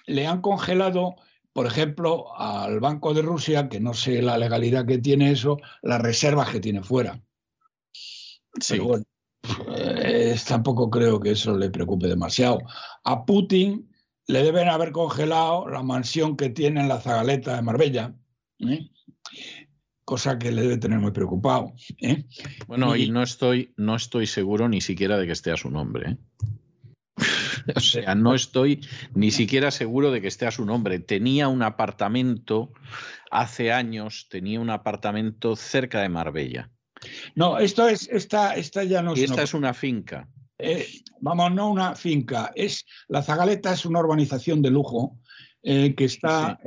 le han congelado, por ejemplo, al Banco de Rusia, que no sé la legalidad que tiene eso, las reservas que tiene fuera. Sí. bueno, eh, tampoco creo que eso le preocupe demasiado. A Putin le deben haber congelado la mansión que tiene en la Zagaleta de Marbella. ¿eh? cosa que le debe tener muy preocupado. ¿eh? Bueno, y, no, estoy, no estoy seguro ni siquiera de que esté a su nombre. ¿eh? *laughs* o sea, no estoy ni siquiera seguro de que esté a su nombre. Tenía un apartamento hace años, tenía un apartamento cerca de Marbella. No, esto es, esta, esta ya no es. Y esta es una finca. Eh, vamos, no una finca. Es la Zagaleta es una urbanización de lujo que está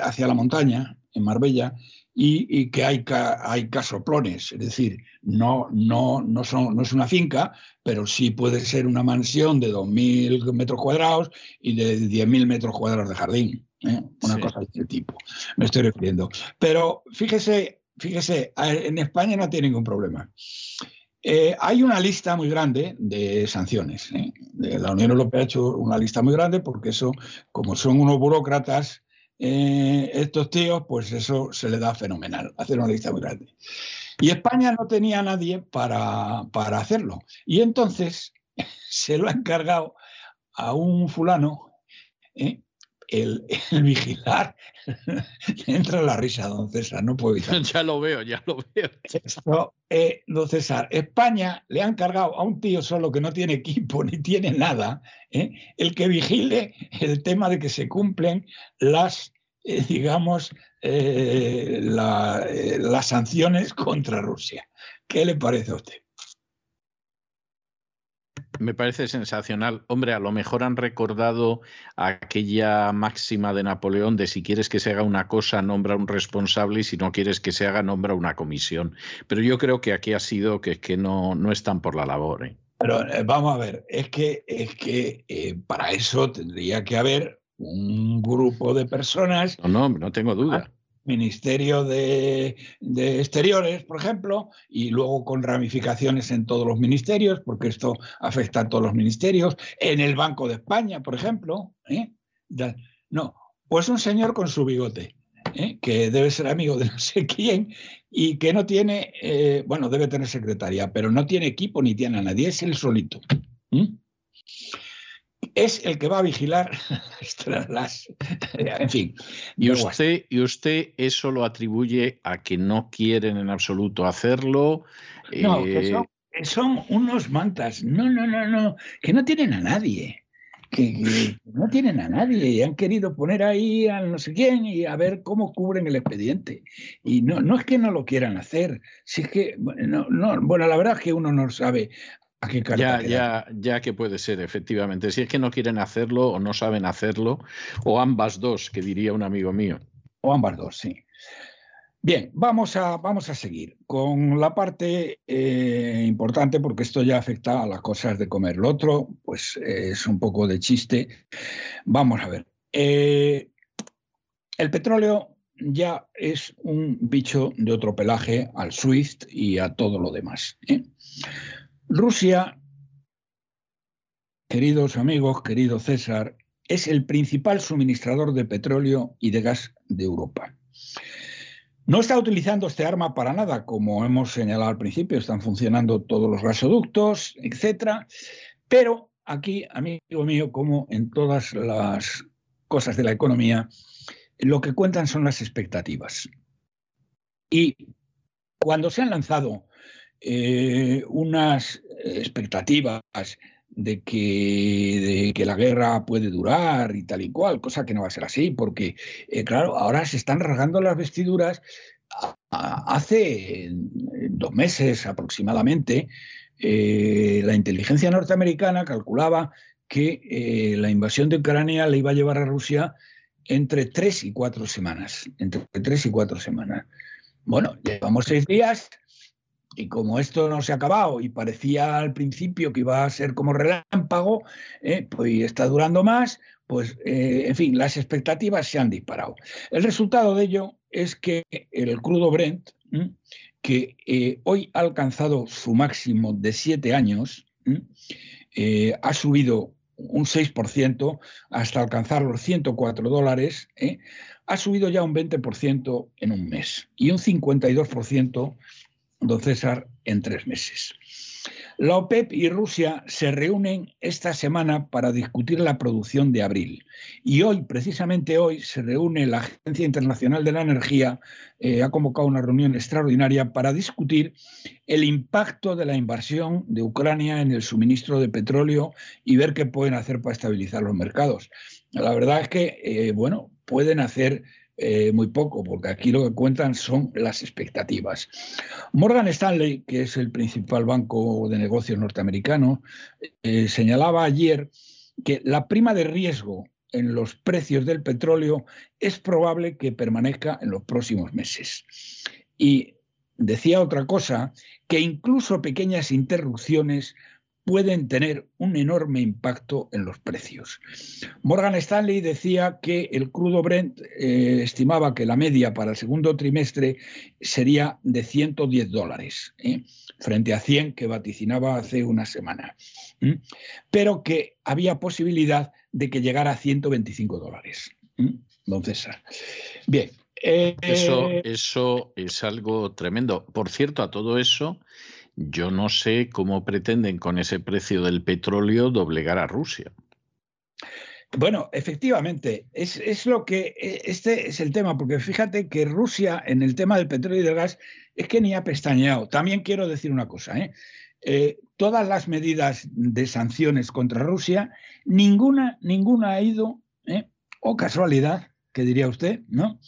hacia la montaña en Marbella y, que hay, hay casoplones, es decir, no, no, no, son, no es una finca, pero sí puede ser una mansión de 2.000 metros cuadrados y de 10.000 metros cuadrados de jardín, ¿eh? una cosa de este tipo, me estoy refiriendo. Pero fíjese, fíjese, en España no tiene ningún problema. Eh, hay una lista muy grande de sanciones. ¿eh? La Unión Europea ha hecho una lista muy grande porque eso, como son unos burócratas, eh, estos tíos, pues eso se le da fenomenal, hacer una lista muy grande. Y España no tenía nadie para, para hacerlo. Y entonces *laughs* se lo ha encargado a un fulano. El, vigilar. *laughs* Entra la risa, don César, no puedo evitar. *laughs* Ya lo veo, ya lo veo. Eh, don César, España le ha encargado a un tío solo que no tiene equipo ni tiene nada, el que vigile el tema de que se cumplen las eh, digamos, eh, eh, las sanciones contra Rusia. ¿Qué le parece a usted? Me parece sensacional. Hombre, a lo mejor han recordado aquella máxima de Napoleón de si quieres que se haga una cosa, nombra un responsable y si no quieres que se haga, nombra una comisión. Pero yo creo que aquí ha sido que, que no, no están por la labor. Pero vamos a ver, es que, es que para eso tendría que haber un grupo de personas. No, no, no tengo duda. Ministerio de, Exteriores, por ejemplo, y luego con ramificaciones en todos los ministerios, porque esto afecta a todos los ministerios, en el Banco de España, por ejemplo. ¿eh? No, pues un señor con su bigote, ¿eh? que debe ser amigo de *laughs* no sé quién y que no tiene, eh, bueno, debe tener secretaria, pero no tiene equipo ni tiene a nadie, es el solito es el que va a vigilar *laughs* las. En fin. Y usted, y usted eso lo atribuye a que no quieren en absoluto hacerlo. No, que eh, son, unos mantas. No, no, no, no. Que no tienen a nadie. Que, no tienen a nadie y han querido poner ahí a no sé quién y a ver cómo cubren el expediente. Y no, no es que no lo quieran hacer, si es que, no, no, bueno, la verdad es que uno no sabe ya, ya, ya que puede ser, efectivamente. Si es que no quieren hacerlo o no saben hacerlo, o ambas dos, que diría un amigo mío. O ambas dos, sí. Bien, vamos a, vamos a seguir con la parte eh, importante porque esto ya afecta a las cosas de comer. Lo otro, pues es un poco de chiste. Vamos a ver. Eh, el petróleo ya es un bicho de otro pelaje al SWIFT y a todo lo demás. Rusia, queridos amigos, querido César, es el principal suministrador de petróleo y de gas de Europa. No está utilizando este arma para nada, como hemos señalado al principio, están funcionando todos los gasoductos, etcétera, pero aquí, amigo mío, como en todas las cosas de la economía, lo que cuentan son las expectativas. Y cuando se han lanzado eh, unas expectativas de que, la guerra puede durar y tal y cual, cosa que no va a ser así, porque, eh, claro, ahora se están rasgando las vestiduras. Hace dos meses aproximadamente, eh, la inteligencia norteamericana calculaba que la invasión de Ucrania le iba a llevar a Rusia entre tres y cuatro semanas. Entre tres y cuatro semanas. Bueno, llevamos seis días y como esto no se ha acabado y parecía al principio que iba a ser como relámpago, eh, pues está durando más, pues eh, en fin, las expectativas se han disparado. El resultado de ello es que el crudo Brent, que eh, hoy ha alcanzado su máximo de siete años, ha subido un 6% hasta alcanzar los 104 dólares, ha subido ya un 20% en un mes y un 52% don César, en tres meses. La OPEP y Rusia se reúnen esta semana para discutir la producción de abril. Y hoy, precisamente hoy, se reúne la Agencia Internacional de la Energía, eh, ha convocado una reunión extraordinaria para discutir el impacto de la invasión de Ucrania en el suministro de petróleo y ver qué pueden hacer para estabilizar los mercados. La verdad es que, eh, bueno, pueden hacer eh, muy poco, porque aquí lo que cuentan son las expectativas. Morgan Stanley, que es el principal banco de negocios norteamericano, eh, señalaba ayer que la prima de riesgo en los precios del petróleo es probable que permanezca en los próximos meses. Y decía otra cosa, que incluso pequeñas interrupciones pueden tener un enorme impacto en los precios. Morgan Stanley decía que el crudo Brent eh, estimaba que la media para el segundo trimestre sería de 110 dólares, ¿eh? frente a 100 que vaticinaba hace una semana, pero que había posibilidad de que llegara a 125 dólares. Don. Bien. eh, eso es algo tremendo. Por cierto, a todo eso, yo no sé cómo pretenden con ese precio del petróleo doblegar a Rusia. Bueno, efectivamente, es, lo que e, este es el tema, porque fíjate que Rusia en el tema del petróleo y del gas es que ni ha pestañeado. También quiero decir una cosa, ¿eh? Eh, todas las medidas de sanciones contra Rusia, ninguna, ninguna ha ido, ¿eh? o casualidad, que diría usted, ¿no?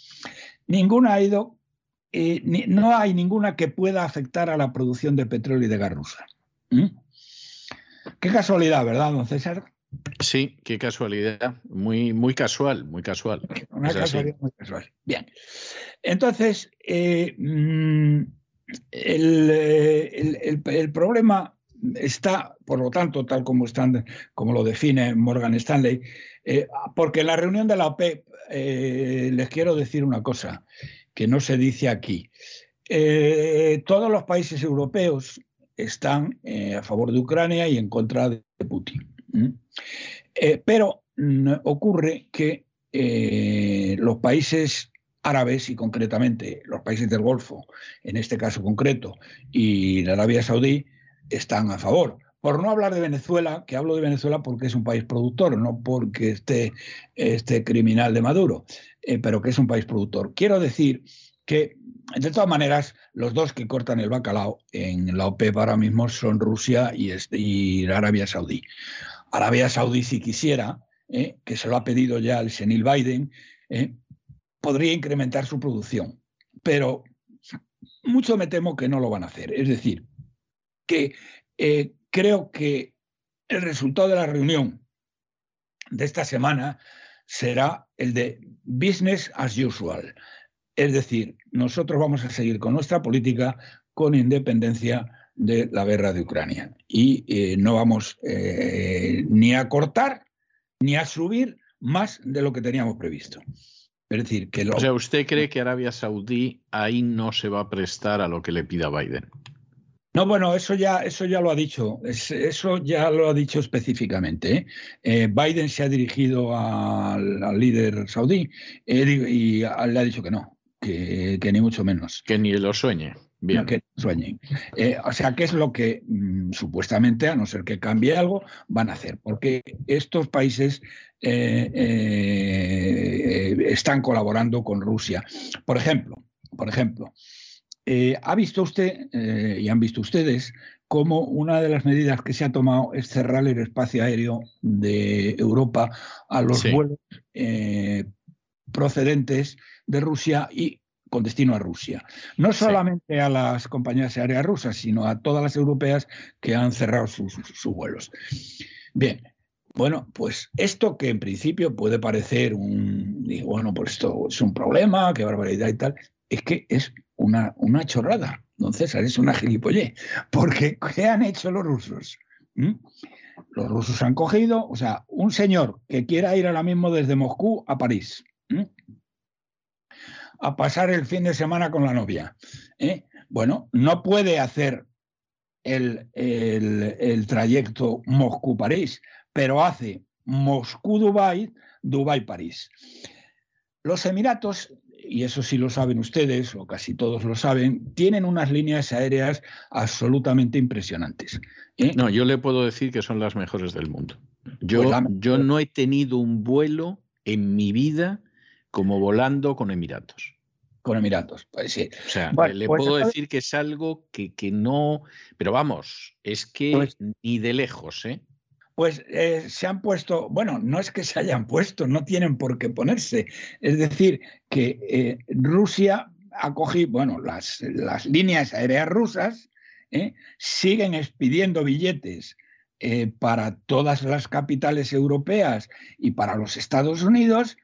Ninguna ha ido eh, no hay ninguna que pueda afectar a la producción de petróleo y de gas rusa. ¿Mm? Qué casualidad, ¿verdad, don César? Sí, qué casualidad. Muy, muy casual, muy casual. Una casualidad muy casual. Bien. Entonces, eh, mm, el, el, problema está, por lo tanto, tal como, están, como lo define Morgan Stanley, eh, porque en la reunión de la OPEP, les quiero decir una cosa que no se dice aquí. Eh, todos los países europeos están eh, a favor de Ucrania y en contra de Putin. Eh, pero mm, ocurre que los países árabes y concretamente los países del Golfo, en este caso concreto, y la Arabia Saudí, están a favor. Por no hablar de Venezuela, que hablo de Venezuela porque es un país productor, no porque esté este criminal de Maduro, eh, pero que es un país productor. Quiero decir que, de todas maneras, los dos que cortan el bacalao en la OPEP ahora mismo son Rusia y, y Arabia Saudí. Arabia Saudí, si quisiera, eh, que se lo ha pedido ya el senil Biden, eh, podría incrementar su producción, pero mucho me temo que no lo van a hacer. Es decir, que creo que el resultado de la reunión de esta semana será el de business as usual. Es decir, nosotros vamos a seguir con nuestra política con independencia de la guerra de Ucrania. Y eh, no vamos eh, ni a cortar ni a subir más de lo que teníamos previsto. Es decir, que lo... O sea, ¿usted cree que Arabia Saudí ahí no se va a prestar a lo que le pida Biden? No, bueno, eso ya, eso ya lo ha dicho, eso ya lo ha dicho específicamente. ¿eh? Eh, Biden se ha dirigido al, líder saudí eh, y le ha dicho que no, que, ni mucho menos. Que ni lo sueñe. Bien. que sueñen. Eh, o sea, ¿qué es lo que mm, supuestamente, a no ser que cambie algo, van a hacer? Porque estos países están colaborando con Rusia. Por ejemplo, por ejemplo, ¿ha visto usted y han visto ustedes cómo una de las medidas que se ha tomado es cerrar el espacio aéreo de Europa a los vuelos procedentes de Rusia y con destino a Rusia. No solamente a las compañías aéreas rusas, sino a todas las europeas que han cerrado sus, vuelos. Bien, bueno, pues esto que en principio puede parecer un, bueno, pues esto es un problema, qué barbaridad y tal, es que es una, una chorrada, don César, es una gilipollez. Porque, ¿qué han hecho los rusos? ¿Mm? Los rusos han cogido, o sea, un señor que quiera ir ahora mismo desde Moscú a París, a pasar el fin de semana con la novia. ¿eh? Bueno, no puede hacer el, trayecto Moscú-París, pero hace Moscú-Dubái, Dubái-París. Los Emiratos, y eso sí lo saben ustedes, o casi todos lo saben, tienen unas líneas aéreas absolutamente impresionantes. ¿eh? No, yo le puedo decir que son las mejores del mundo. Yo, pues yo no he tenido un vuelo en mi vida como volando con Emiratos con Emiratos. Pues sí. O sea, le pues puedo decir que es algo que, que, no. Pero vamos, es que pues ni de lejos, ¿eh? Pues eh, se han puesto, bueno, no es que se hayan puesto, no tienen por qué ponerse. Es decir, que eh, Rusia ha cogido, bueno, las, las líneas aéreas rusas ¿eh? siguen expidiendo billetes para todas las capitales europeas y para los Estados Unidos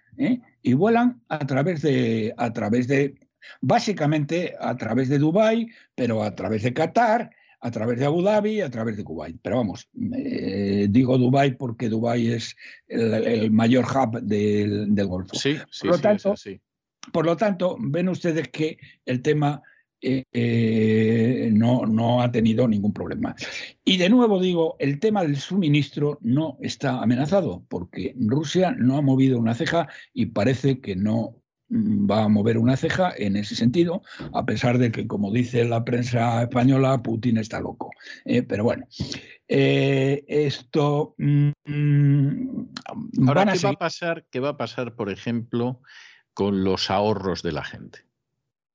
y vuelan a través de, a través de, básicamente a través de Dubái, pero a través de Qatar, a través de Abu Dhabi, a través de Kuwait. Pero vamos, eh, digo Dubái porque Dubái es el, mayor hub del, del Golfo. Sí, sí, por lo tanto, Por lo tanto, ven ustedes que el tema eh, no, no, ha tenido ningún problema. Y de nuevo digo, el tema del suministro no está amenazado porque Rusia no ha movido una ceja y parece que no va a mover una ceja en ese sentido, a pesar de que, como dice la prensa española, Putin está loco. Eh, pero bueno, eh, esto... Mm, Ahora, ¿qué, va a pasar, ¿qué va a pasar, por ejemplo, con los ahorros de la gente?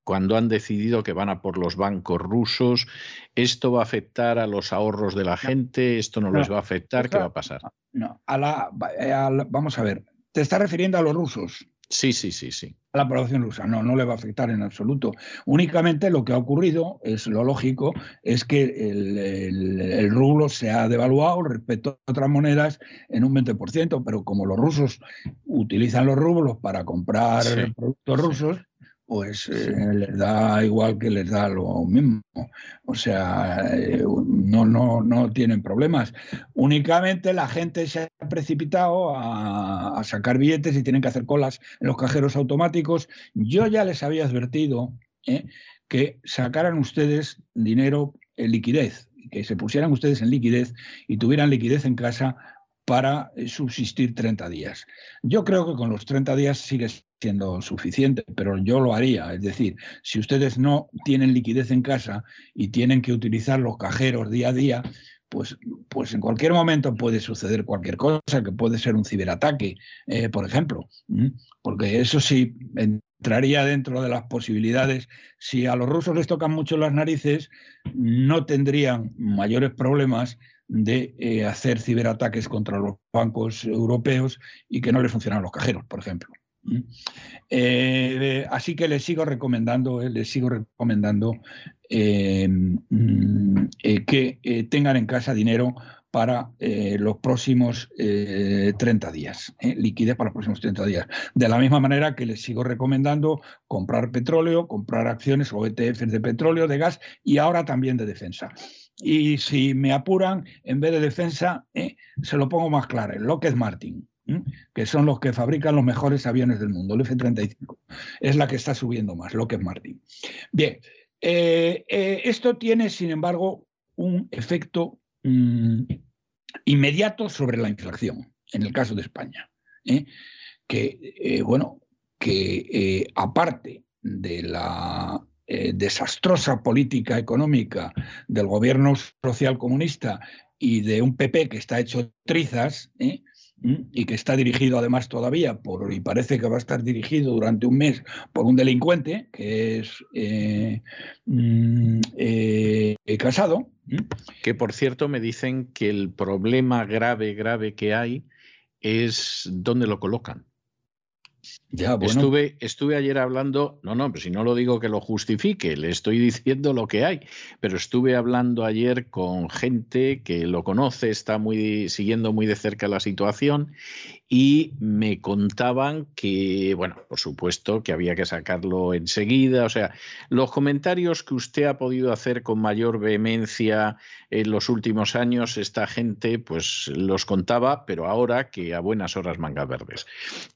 cuando han decidido que van a por los bancos rusos. ¿Esto va a afectar a los ahorros de la gente? ¿Esto no, les va a afectar? ¿Qué va a pasar? No, eh, a la, vamos a ver, ¿te estás refiriendo a los rusos? Sí, sí, sí, sí. A la población rusa, no, no le va a afectar en absoluto. Únicamente lo que ha ocurrido, es lo lógico, es que el, rublo se ha devaluado respecto a otras monedas en un 20%, pero como los rusos utilizan los rublos para comprar productos rusos, pues eh, les da igual que les da lo mismo. O sea, eh, no, no, no tienen problemas. Únicamente la gente se ha precipitado a, sacar billetes y tienen que hacer colas en los cajeros automáticos. Yo ya les había advertido ¿eh? que sacaran ustedes dinero en liquidez, que se pusieran ustedes en liquidez y tuvieran liquidez en casa para subsistir 30 días. Yo creo que con los 30 días sigue siendo suficiente, pero yo lo haría. Es decir, si ustedes no tienen liquidez en casa y tienen que utilizar los cajeros día a día, pues, pues en cualquier momento puede suceder cualquier cosa, que puede ser un ciberataque, eh, por ejemplo. Porque eso sí entraría dentro de las posibilidades. Si a los rusos les tocan mucho las narices, no tendrían mayores problemas de eh, hacer ciberataques contra los bancos europeos y que no les funcionan los cajeros, por ejemplo. Eh, así que les sigo recomendando, eh, les sigo recomendando em, mm, eh, que tengan en casa dinero para los próximos 30 días, liquidez para los próximos 30 días. De la misma manera que les sigo recomendando comprar petróleo, comprar acciones o ETFs de petróleo, de gas y ahora también de defensa. Y si me apuran, en vez de defensa, se lo pongo más claro, Lockheed Martin que son los que fabrican los mejores aviones del mundo, el F-35. Es la que está subiendo más, lo que es Martin. Bien, eh, eh, esto tiene, sin embargo, un efecto mm, inmediato sobre la inflación, en el caso de España. ¿eh? Que, bueno, que aparte de la desastrosa política económica del gobierno social comunista y de un PP que está hecho trizas, ¿eh? Y que está dirigido además todavía por, y parece que va a estar dirigido durante un mes por un delincuente que es eh, mm, casado. Que por cierto me dicen que el problema grave, grave que hay es dónde lo colocan. Estuve, estuve ayer hablando, no, no, pero si no lo digo que lo justifique, le estoy *laughs* diciendo lo que hay, pero estuve hablando ayer con gente que lo conoce, está muy siguiendo muy de cerca la situación y me contaban que, bueno, por supuesto que había que sacarlo enseguida. O sea, los comentarios que usted ha podido hacer con mayor vehemencia en los últimos años, esta gente pues los contaba, pero ahora que a buenas horas mangas verdes.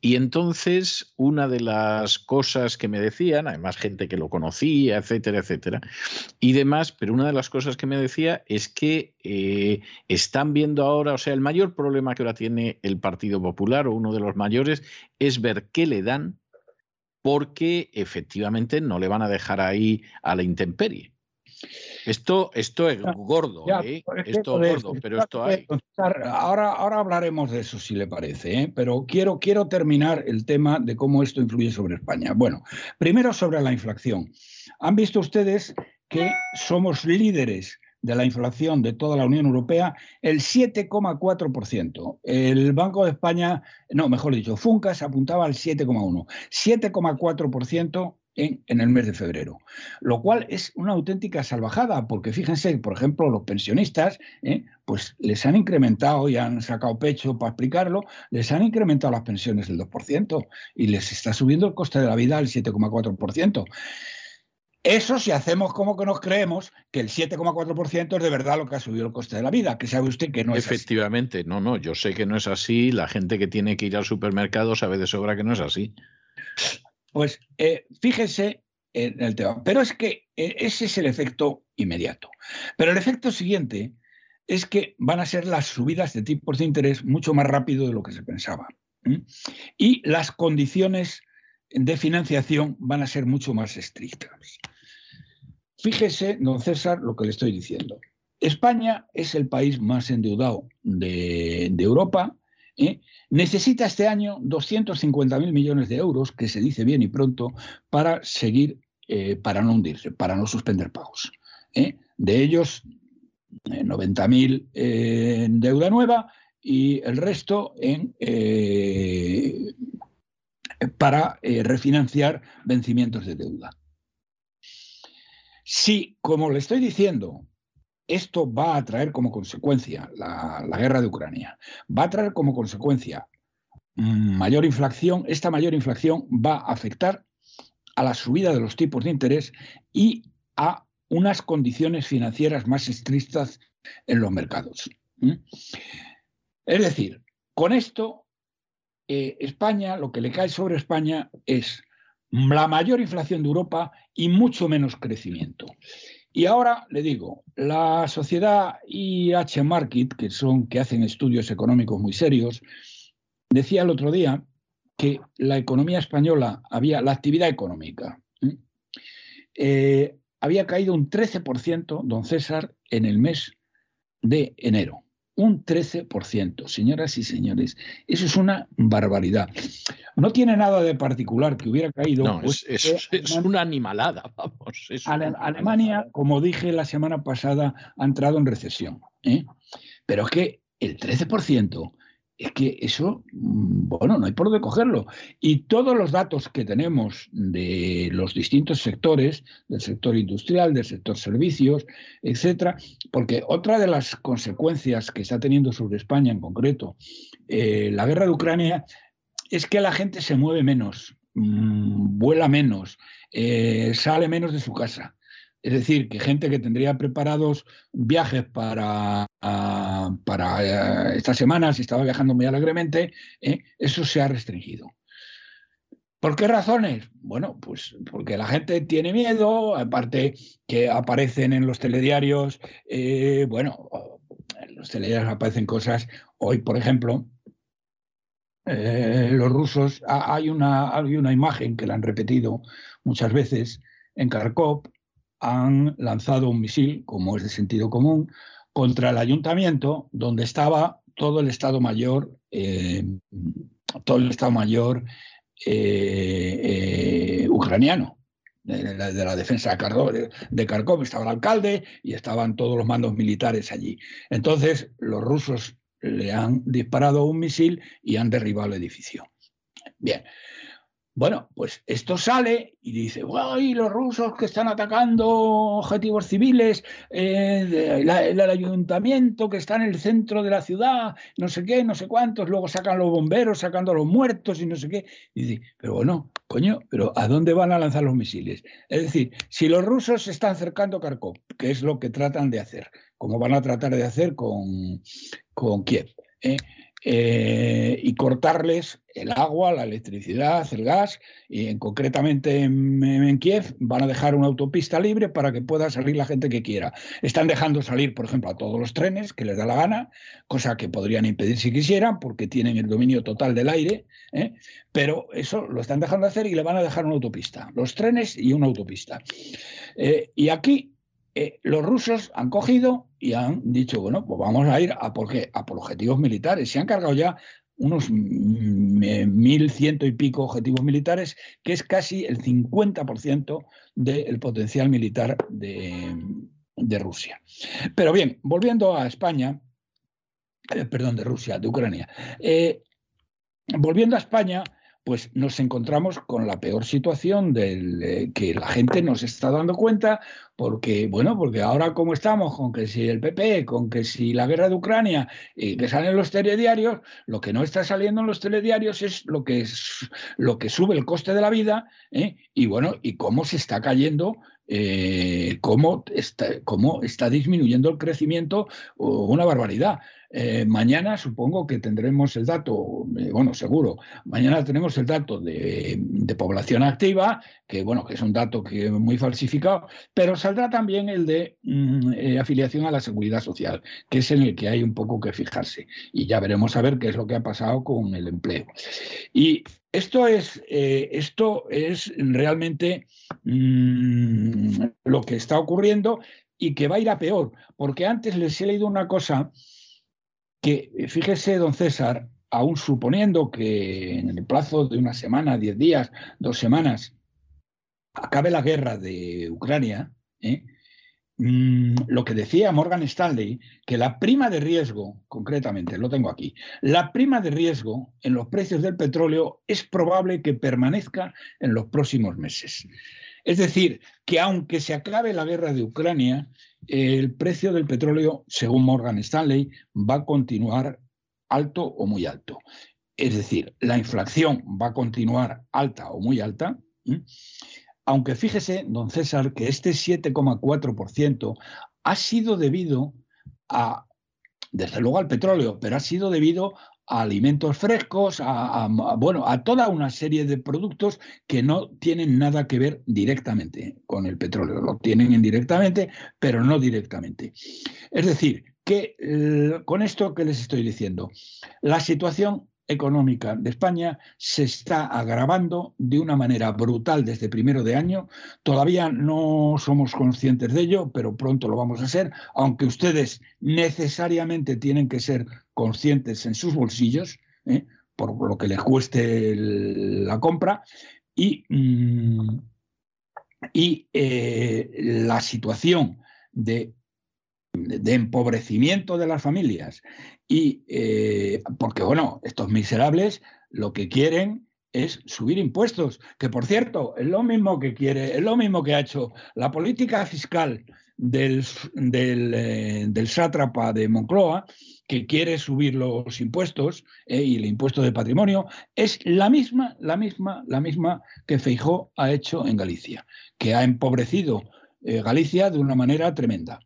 Y entonces, una de las cosas que me decían, además gente que lo conocía, etcétera, etcétera, y demás, pero una de las cosas que me decía es que eh, están viendo ahora, o sea, el mayor problema que ahora tiene el Partido Popular, o uno de los mayores, es ver qué le dan porque efectivamente no le van a dejar ahí a la intemperie. Esto, esto es gordo, ¿eh? esto es gordo, pero esto hay. Ahora, ahora hablaremos de eso, si le parece, ¿eh? pero quiero, quiero terminar el tema de cómo esto influye sobre España. Bueno, primero sobre la inflación. Han visto ustedes que somos líderes de la inflación de toda la Unión Europea el 7,4%. El Banco de España, no, mejor dicho, Funcas apuntaba al 7,1%. 7,4% en, el mes de febrero, lo cual es una auténtica salvajada, porque fíjense, por ejemplo, los pensionistas, ¿eh? pues les han incrementado y han sacado pecho para explicarlo, les han incrementado las pensiones del 2% y les está subiendo el coste de la vida al 7,4%. Eso si hacemos como que nos creemos que el 7,4% es de verdad lo que ha subido el coste de la vida, que sabe usted que no es Efectivamente, no, no, yo sé que no es así, la gente que tiene que ir al supermercado sabe de sobra que no es así. Pues eh, fíjese en el tema, pero es que eh, ese es el efecto inmediato. Pero el efecto siguiente es que van a ser las subidas de tipos de interés mucho más rápido de lo que se pensaba. Y las condiciones de financiación van a ser mucho más estrictas. Fíjese, don César, lo que le estoy diciendo. España es el país más endeudado de, Europa. ¿Eh? Necesita este año 250.000 millones de euros, que se dice bien y pronto, para seguir, eh, para no hundirse, para no suspender pagos. ¿eh? De ellos, 90.000 en deuda nueva y el resto en para refinanciar vencimientos de deuda. Si, como le estoy diciendo, esto va a traer como consecuencia la, guerra de Ucrania, va a traer como consecuencia mayor inflación, esta mayor inflación va a afectar a la subida de los tipos de interés y a unas condiciones financieras más estrictas en los mercados. Es decir, con esto, eh, España, lo que le cae sobre España es la mayor inflación de Europa y mucho menos crecimiento. Y ahora le digo, la sociedad IH Market, que son que hacen estudios económicos muy serios, decía el otro día que la economía española había, la actividad económica, eh, había caído un 13%, don César, en el mes de enero un 13%. Señoras y señores, eso es una barbaridad. No tiene nada de particular que hubiera caído. No, pues, es, una animalada, *laughs* vamos. Alemania, como dije la semana pasada, ha entrado en recesión. ¿eh? Pero es que el 13% es que eso, mm, bueno, no hay por dónde cogerlo. Y todos los datos que tenemos de los distintos sectores, del sector industrial, del sector servicios, etcétera, porque otra de las consecuencias que está teniendo sobre España en concreto eh, la guerra de Ucrania es que la gente se mueve menos, mm, vuela menos, eh, sale menos de su casa. Es decir, que gente que tendría preparados viajes para, ah, para eh, esta semana, si estaba viajando muy alegremente, eh, eso se ha restringido. ¿Por qué razones? Bueno, pues porque la gente tiene miedo, aparte que aparecen en los telediarios, eh, bueno, en los telediarios aparecen cosas, hoy por ejemplo, los rusos, hay una, hay una imagen que la han repetido muchas veces, en Kharkov han lanzado un misil, como es de sentido común, contra el ayuntamiento donde estaba todo el Estado Mayor, eh, todo el Estado Mayor eh, eh, ucraniano. De la, defensa de de Kharkov estaba el alcalde y estaban todos los mandos militares allí. Entonces, los rusos le han disparado un misil y han derribado el edificio. Bien, bueno, pues esto sale y dice, ¡ay, los rusos que están atacando objetivos civiles, eh, el ayuntamiento que está en el centro de la ciudad, no sé qué, no sé cuántos, luego sacan los bomberos sacando a los muertos y no sé qué. Y dice, pero bueno, coño, pero ¿a dónde van a lanzar los misiles? Es decir, si los rusos se están acercando a Kharkov, que es lo que tratan de hacer, como van a tratar de hacer con, con Kiev, ¿eh? Eh, y cortarles el agua, la electricidad, el gas, y en, concretamente en, Kiev van a dejar una autopista libre para que pueda salir la gente que quiera. Están dejando salir, por ejemplo, a todos los trenes que les da la gana, cosa que podrían impedir si quisieran, porque tienen el dominio total del aire, ¿eh? pero eso lo están dejando hacer y le van a dejar una autopista, los trenes y una autopista. Eh, y aquí eh, los rusos han cogido y han dicho, bueno, pues vamos a ir a por, qué? a por objetivos militares. Se han cargado ya unos mil ciento y pico objetivos militares, que es casi el 50% del potencial militar de, Rusia. Pero bien, volviendo a España, eh, perdón, de Rusia, de Ucrania. Eh, volviendo a España, pues nos encontramos con la peor situación del eh, que la gente nos está dando cuenta, porque, bueno, porque ahora como estamos, con que si el PP, con que si la guerra de Ucrania, y que salen los telediarios, lo que no está saliendo en los telediarios es lo que, es, lo que sube el coste de la vida, ¿eh? y bueno, y cómo se está cayendo eh, cómo, está, cómo, está, disminuyendo el crecimiento, una barbaridad. Eh, mañana supongo que tendremos el dato, eh, bueno, seguro, mañana tenemos el dato de, población activa, que bueno, que es un dato que muy falsificado, pero saldrá también el de mm, eh, afiliación a la seguridad social, que es en el que hay un poco que fijarse. Y ya veremos a ver qué es lo que ha pasado con el empleo. Y esto es, esto es realmente mm, lo que está ocurriendo y que va a ir a peor, porque antes les he leído una cosa que, fíjese, don César, aún suponiendo que en el plazo de una semana, diez días, dos semanas, acabe la guerra de Ucrania, ¿eh? mm, lo que decía Morgan Stanley, que la prima de riesgo, concretamente, lo tengo aquí, la prima de riesgo en los precios del petróleo es probable que permanezca en los próximos meses. Es decir, que aunque se acabe la guerra de Ucrania, el precio del petróleo, según Morgan Stanley, va a continuar alto o muy alto. Es decir, la inflación va a continuar alta o muy alta, aunque fíjese, don César, que este 7,4% ha sido debido a, desde luego al petróleo, pero ha sido debido a alimentos frescos, a, bueno, a toda una serie de productos que no tienen nada que ver directamente con el petróleo. Lo tienen indirectamente, pero no directamente. Es decir, que eh, con esto que les estoy diciendo, la situación económica de España se está agravando de una manera brutal desde primero de año. Todavía no somos conscientes de ello, pero pronto lo vamos a ser, aunque ustedes necesariamente tienen que ser conscientes en sus bolsillos, ¿eh? por lo que les cueste la compra, y, mm, y eh, la situación de de empobrecimiento de las familias y eh, porque bueno, estos miserables lo que quieren es subir impuestos, que por cierto, es lo mismo que quiere, es lo mismo que ha hecho la política fiscal del, del, del sátrapa de Moncloa, que quiere subir los impuestos eh, y el impuesto de patrimonio, es la misma, la misma, la misma que Feijó ha hecho en Galicia, que ha empobrecido Galicia de una manera tremenda.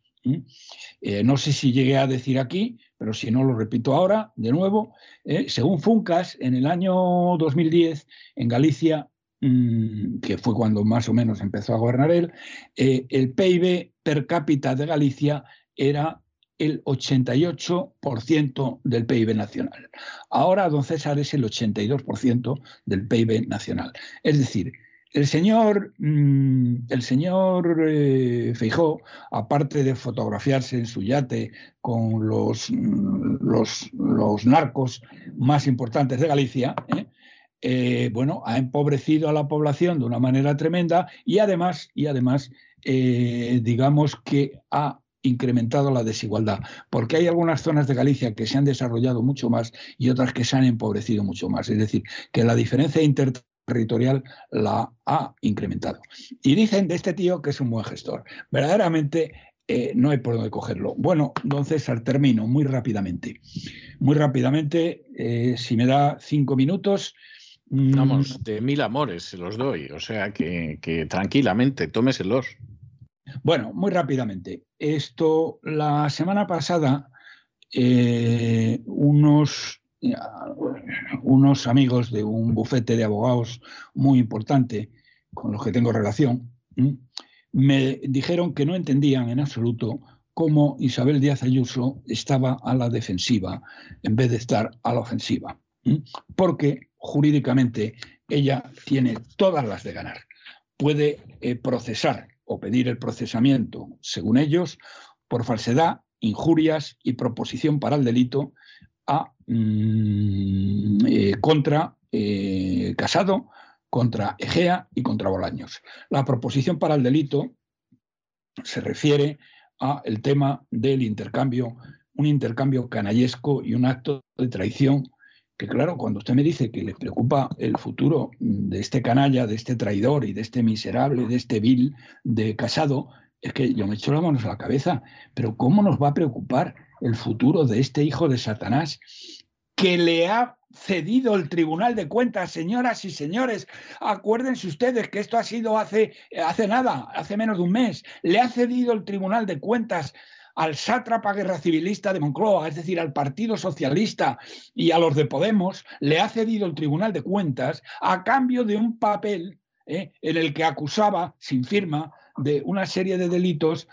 Eh, no sé si llegué a decir aquí, pero si no lo repito ahora, de nuevo, eh, según Funcas, en el año 2010, en Galicia, mm, que fue cuando más o menos empezó a gobernar él, eh, el PIB per cápita de Galicia era el 88% del PIB nacional. Ahora, don César, es el 82% del PIB nacional. Es decir, El señor, mm, el señor eh, Feijó, aparte de fotografiarse en su yate con los, mm, los, narcos más importantes de Galicia, ¿eh? Eh, bueno, ha empobrecido a la población de una manera tremenda y además, y además digamos que ha incrementado la desigualdad, porque hay algunas zonas de Galicia que se han desarrollado mucho más y otras que se han empobrecido mucho más. Es decir, que la diferencia inter territorial la ha incrementado. Y dicen de este tío que es un buen gestor. Verdaderamente eh, no hay por dónde cogerlo. Bueno, don César, termino muy rápidamente. Muy rápidamente, eh, si me da cinco minutos. Mm, Vamos, de mil amores se los doy, o sea que tranquilamente, tómeselos. Bueno, muy rápidamente. Esto, la semana pasada, eh, unos unos amigos de un bufete de abogados muy importante con los que tengo relación, me dijeron que no entendían en absoluto cómo Isabel Díaz Ayuso estaba a la defensiva en vez de estar a la ofensiva, porque jurídicamente ella tiene todas las de ganar. Puede eh, procesar o pedir el procesamiento, según ellos, por falsedad, injurias y proposición para el delito a, mm, eh, contra eh, Casado, contra Egea y contra Bolaños. La proposición para el delito se refiere a el tema del intercambio, un intercambio canallesco y un acto de traición que claro, cuando usted me dice que le preocupa el futuro de este canalla, de este traidor y de este miserable, de este vil de Casado, es que yo me echo las manos a la cabeza. Pero ¿cómo nos va a preocupar el futuro de este hijo de Satanás que le ha cedido el Tribunal de Cuentas, señoras y señores. Acuérdense ustedes que esto ha sido hace, hace nada, hace menos de un mes. Le ha cedido el Tribunal de Cuentas al sátrapa guerra civilista de Moncloa, es decir, al Partido Socialista y a los de Podemos, le ha cedido el Tribunal de Cuentas a cambio de un papel eh, en el que acusaba, sin firma, de una serie de delitos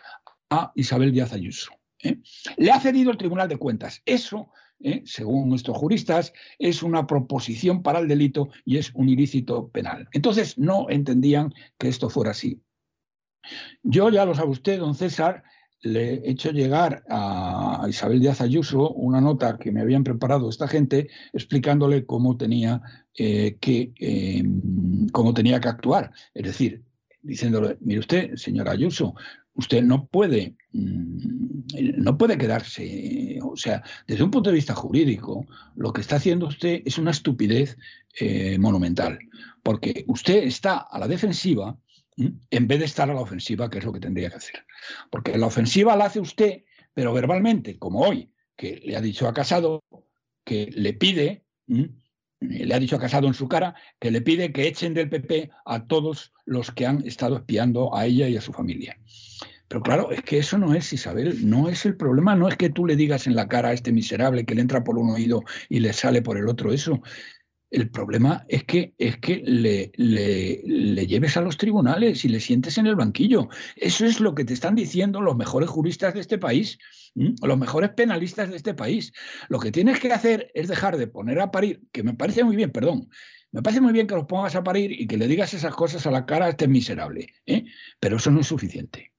a Isabel Díaz Ayuso. ¿eh? Le ha cedido el Tribunal de Cuentas. Eso, ¿eh? según nuestros juristas, es una proposición para el delito y es un ilícito penal. Entonces no entendían que esto fuera así. Yo ya lo sabe usted, don César, le he hecho llegar a Isabel Díaz Ayuso una nota que me habían preparado esta gente explicándole cómo tenía, eh, que, cómo tenía que actuar. Es decir, diciéndole, mire usted, señora Ayuso, usted no puede, mm, no puede quedarse, o sea, desde un punto de vista jurídico, lo que está haciendo usted es una estupidez eh, monumental, porque usted está a la defensiva en vez de estar a la ofensiva, que es lo que tendría que hacer. Porque la ofensiva la hace usted, pero verbalmente, como hoy, que le ha dicho a Casado que le pide le ha dicho a Casado en su cara que le pide que echen del PP a todos los que han estado espiando a ella y a su familia. Pero claro, es que eso no es, Isabel, no es el problema, no es que tú le digas en la cara a este miserable que le entra por un oído y le sale por el otro eso. El problema es que, es que le, le, lleves a los tribunales y le sientes en el banquillo. Eso es lo que te están diciendo los mejores juristas de este país, los mejores penalistas de este país. Lo que tienes que hacer es dejar de poner a parir, que me parece muy bien, perdón, me parece muy bien que los pongas a parir y que le digas esas cosas a la cara a este miserable, ¿eh? pero eso no es suficiente.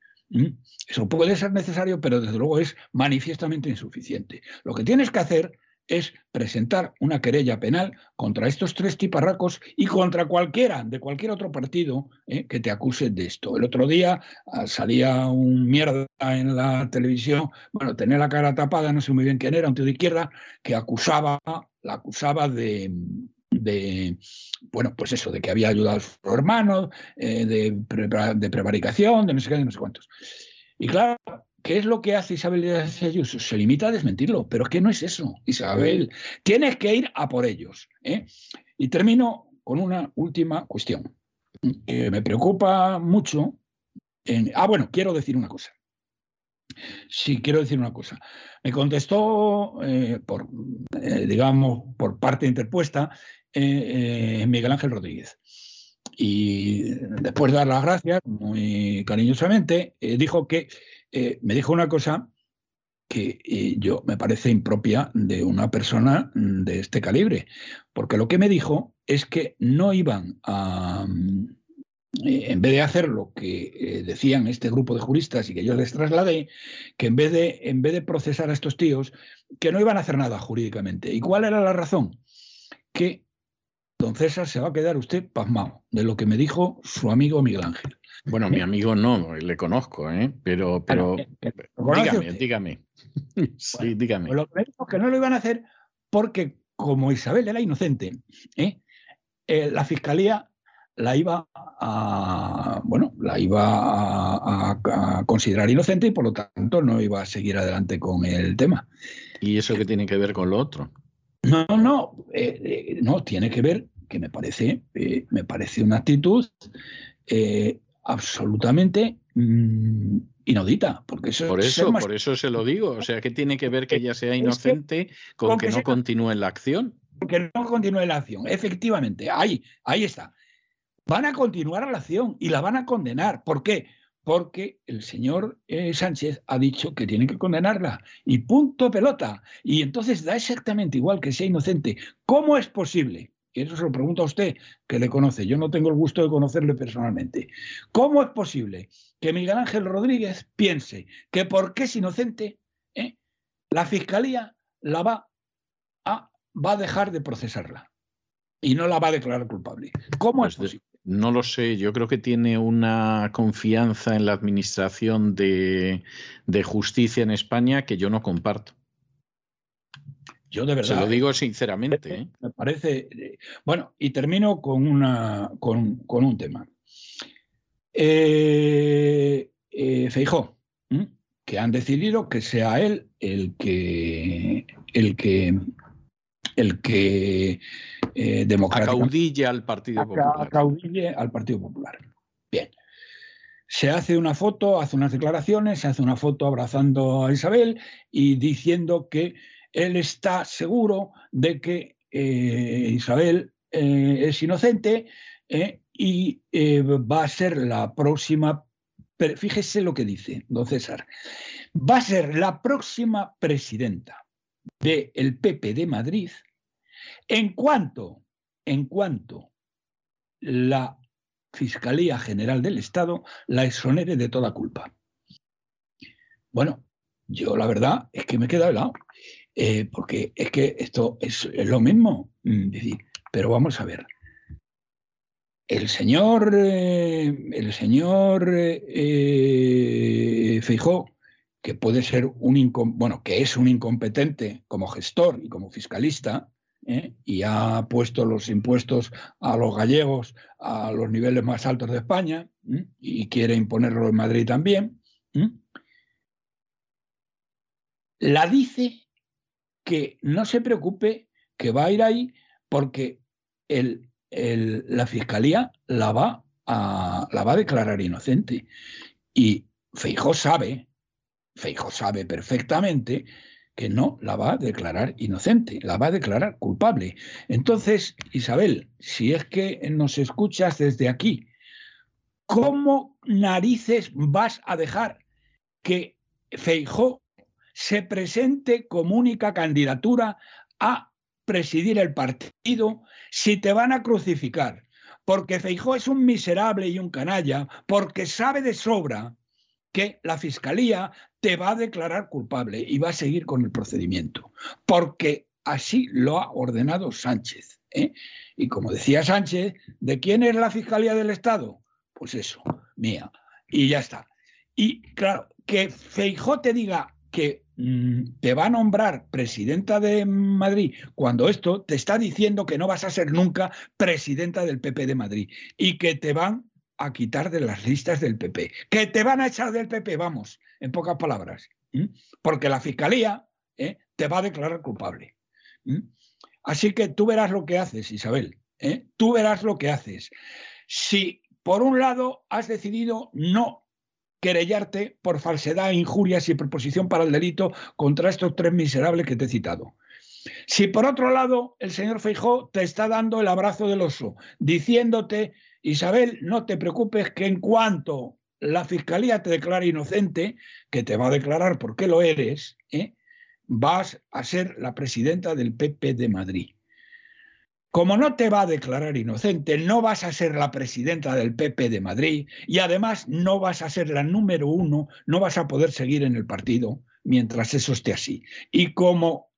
Eso puede ser necesario, pero desde luego es manifiestamente insuficiente. Lo que tienes que hacer es presentar una querella penal contra estos tres tiparracos y contra cualquiera de cualquier otro partido eh, que te acuse de esto. El otro día ah, salía un mierda en la televisión, bueno, tenía la cara tapada, no sé muy bien quién era, un tío de izquierda, que acusaba, la acusaba de, bueno, pues eso, de que había ayudado a su hermano, eh, de, de prevaricación, de no sé qué, de no sé cuántos. Y claro, ¿Qué es lo que hace Isabel Díaz Ayuso? Se limita a desmentirlo, pero es que no es eso, Isabel. Tienes que ir a por ellos. ¿eh? Y termino con una última cuestión que me preocupa mucho. Ah, bueno, quiero decir una cosa. Sí, quiero decir una cosa. Me contestó, eh, por, eh, digamos, por parte interpuesta, Miguel Ángel Rodríguez. Y después de dar las gracias, muy cariñosamente, dijo que eh, me dijo una cosa que eh, yo me parece impropia de una persona mm, de este calibre, porque lo que me dijo es que no iban a, mm, eh, en vez de hacer lo que decían este grupo de juristas y que yo les trasladé, que en vez, de, en vez de procesar a estos tíos, que no iban a hacer nada jurídicamente. ¿Y cuál era la razón? Que don César se va a quedar usted pasmado de lo que me dijo su amigo Miguel Ángel. Bueno, mi amigo no, le conozco, ¿eh? pero, pero dígame, dígame. *laughs* sí, dígame. Pues lo que me dijo que no lo iban a hacer porque como Isabel era inocente, ¿eh? Eh, la fiscalía la iba a bueno, la iba a, considerar inocente y por lo tanto no iba a seguir adelante con el tema. ¿Y eso qué tiene que ver con lo otro? No, no, eh, no, tiene que ver que me parece, me parece una actitud absolutamente mm, inaudita. Porque eso, por eso, por eso se lo digo. O sea, ¿qué tiene que ver que ella sea inocente con, que, no continúe la acción? Que no continúe la acción, efectivamente. Ahí, ahí está. Van a continuar la acción y la van a condenar. ¿Por qué? Porque el señor eh, Sánchez ha dicho que tiene que condenarla. Y punto pelota. Y entonces da exactamente igual que sea inocente. ¿Cómo es posible? Y eso se lo pregunto a usted, que le conoce, yo no tengo el gusto de conocerle personalmente. ¿Cómo es posible que Miguel Ángel Rodríguez piense que porque es inocente, eh, la fiscalía la va a, va a dejar de procesarla y no la va a declarar culpable? ¿Cómo es pues posible? No lo sé, yo creo que tiene una confianza en la administración de justicia en España que yo no comparto. Yo de verdad. Se lo digo sinceramente. ¿eh? Me parece. Eh, bueno, y termino con, una, con, un tema. Eh, Feijó, que han decidido que sea él el que. El que el que eh, acaudille al Partido Popular. Acaudille al Partido Popular. Bien. Se hace una foto, hace unas declaraciones, se hace una foto abrazando a Isabel y diciendo que él está seguro de que eh, Isabel eh, es inocente eh, y va a ser la próxima, fíjese lo que dice don César, va a ser la próxima presidenta del PP de Madrid en cuanto, en cuanto la Fiscalía General del Estado la exonere de toda culpa. Bueno, yo la verdad es que me he quedado helado. Eh, porque es que esto es, lo mismo. Mm, pero vamos a ver. El señor, eh, el señor eh, Feijó, que puede ser un bueno, que es un incompetente como gestor y como fiscalista, y ha puesto los impuestos a los gallegos a los niveles más altos de España y quiere imponerlo en Madrid también, la dice que no se preocupe, que va a ir ahí porque el, la fiscalía la va, a, la va a declarar inocente. Y Feijó sabe, Feijó sabe perfectamente que no la va a declarar inocente, la va a declarar culpable. Entonces, Isabel, si es que nos escuchas desde aquí, ¿cómo narices vas a dejar que Feijó se presente como única candidatura a presidir el partido si te van a crucificar. Porque Feijó es un miserable y un canalla, porque sabe de sobra que la fiscalía te va a declarar culpable y va a seguir con el procedimiento. Porque así lo ha ordenado Sánchez. ¿eh? Y como decía Sánchez, ¿de quién es la fiscalía del Estado? Pues eso, mía. Y ya está. Y claro, que Feijó te diga que te va a nombrar presidenta de Madrid cuando esto te está diciendo que no vas a ser nunca presidenta del PP de Madrid y que te van a quitar de las listas del PP, que te van a echar del PP, vamos, en pocas palabras, porque la fiscalía ¿eh? te va a declarar culpable. Así que tú verás lo que haces, Isabel, ¿eh? tú verás lo que haces. Si por un lado has decidido no querellarte por falsedad, injurias y proposición para el delito contra estos tres miserables que te he citado. Si por otro lado el señor Feijó te está dando el abrazo del oso, diciéndote, Isabel, no te preocupes que en cuanto la fiscalía te declare inocente, que te va a declarar porque lo eres, ¿eh? vas a ser la presidenta del PP de Madrid. Como no te va a declarar inocente, no vas a ser la presidenta del PP de Madrid y además no vas a ser la número uno, no vas a poder seguir en el partido mientras eso esté así. Y como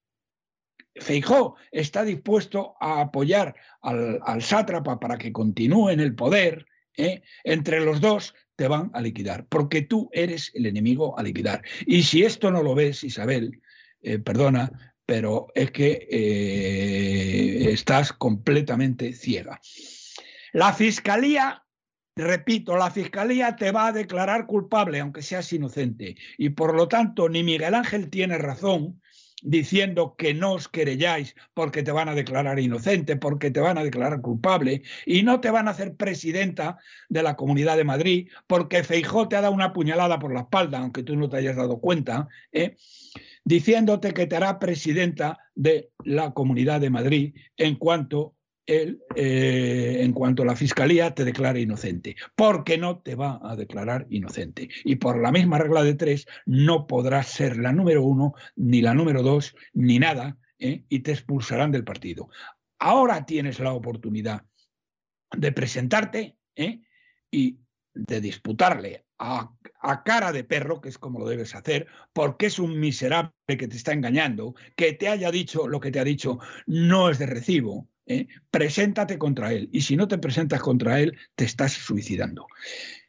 Feijó está dispuesto a apoyar al, sátrapa para que continúe en el poder, ¿eh? entre los dos te van a liquidar, porque tú eres el enemigo a liquidar. Y si esto no lo ves, Isabel, eh, perdona, pero es que eh, estás completamente ciega. La fiscalía, repito, la fiscalía te va a declarar culpable, aunque seas inocente. Y por lo tanto, ni Miguel Ángel tiene razón diciendo que no os querelláis porque te van a declarar inocente, porque te van a declarar culpable y no te van a hacer presidenta de la Comunidad de Madrid porque Feijó te ha dado una puñalada por la espalda, aunque tú no te hayas dado cuenta. ¿eh? Diciéndote que te hará presidenta de la Comunidad de Madrid en cuanto, eh, en cuanto la Fiscalía te declare inocente, porque no te va a declarar inocente. Y por la misma regla de tres, no podrás ser la número uno, ni la número dos, ni nada, ¿eh? y te expulsarán del partido. Ahora tienes la oportunidad de presentarte ¿eh? y de disputarle a, cara de perro, que es como lo debes hacer, porque es un miserable que te está engañando, que te haya dicho lo que te ha dicho no es de recibo, ¿eh? preséntate contra él. Y si no te presentas contra él, te estás suicidando.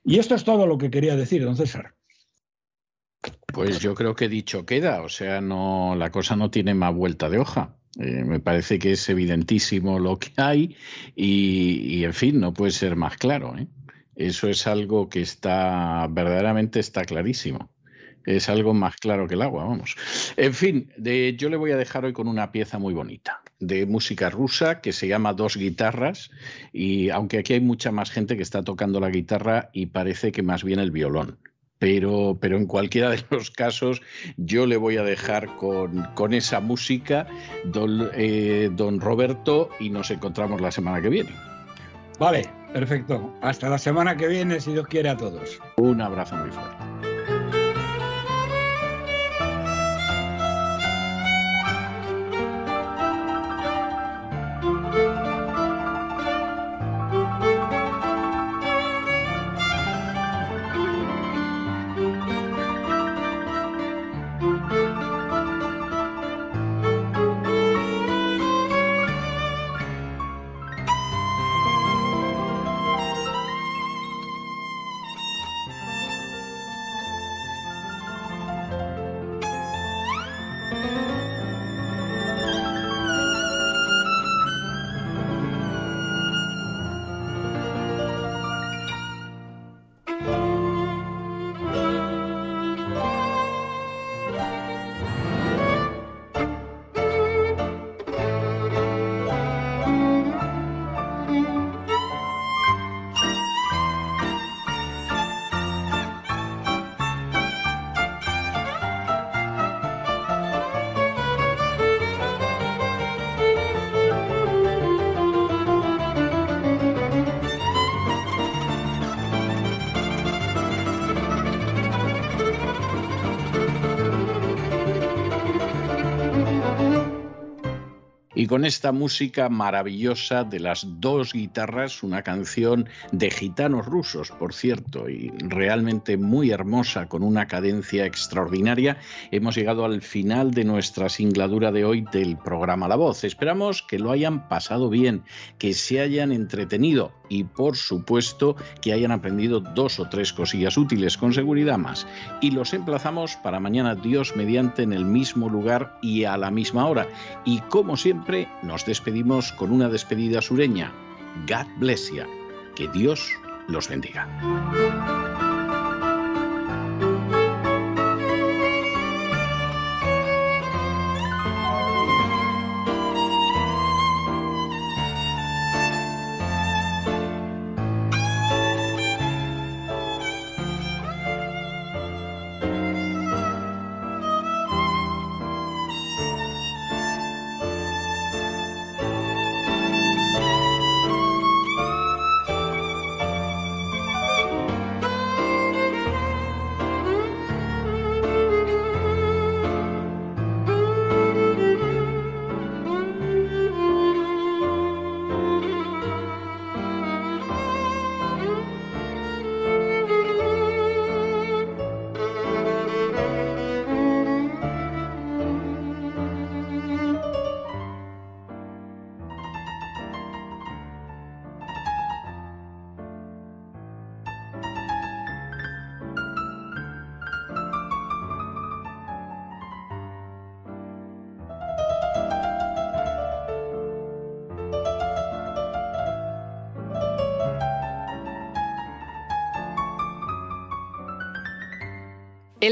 Y esto es todo lo que quería decir, don César. Pues yo creo que dicho queda, o sea, no, la cosa no tiene más vuelta de hoja. Eh, me parece que es evidentísimo lo que hay y, y, en fin, no puede ser más claro. ¿eh? Eso es algo que está, verdaderamente está clarísimo. Es algo más claro que el agua, vamos. En fin, yo le voy a dejar hoy con una pieza muy bonita de música rusa que se llama Dos Guitarras y aunque aquí hay mucha más gente que está tocando la guitarra y parece que más bien el violón. Pero, pero en cualquiera de los casos yo le voy a dejar con, con esa música, don, eh, don Roberto, y nos encontramos la semana que viene. Vale, perfecto. Hasta la semana que viene, si Dios quiere a todos. Un abrazo muy fuerte. Con esta música maravillosa de las dos guitarras, una canción de gitanos rusos, por cierto, y realmente muy hermosa, con una cadencia extraordinaria, hemos llegado al final de nuestra singladura de hoy del programa La Voz. Esperamos que lo hayan pasado bien, que se hayan entretenido y por supuesto que hayan aprendido dos o tres cosillas útiles, con seguridad más. Y los emplazamos para mañana Dios mediante en el mismo lugar y a la misma hora. Y como siempre, nos despedimos con una despedida sureña. God bless you. Que Dios los bendiga.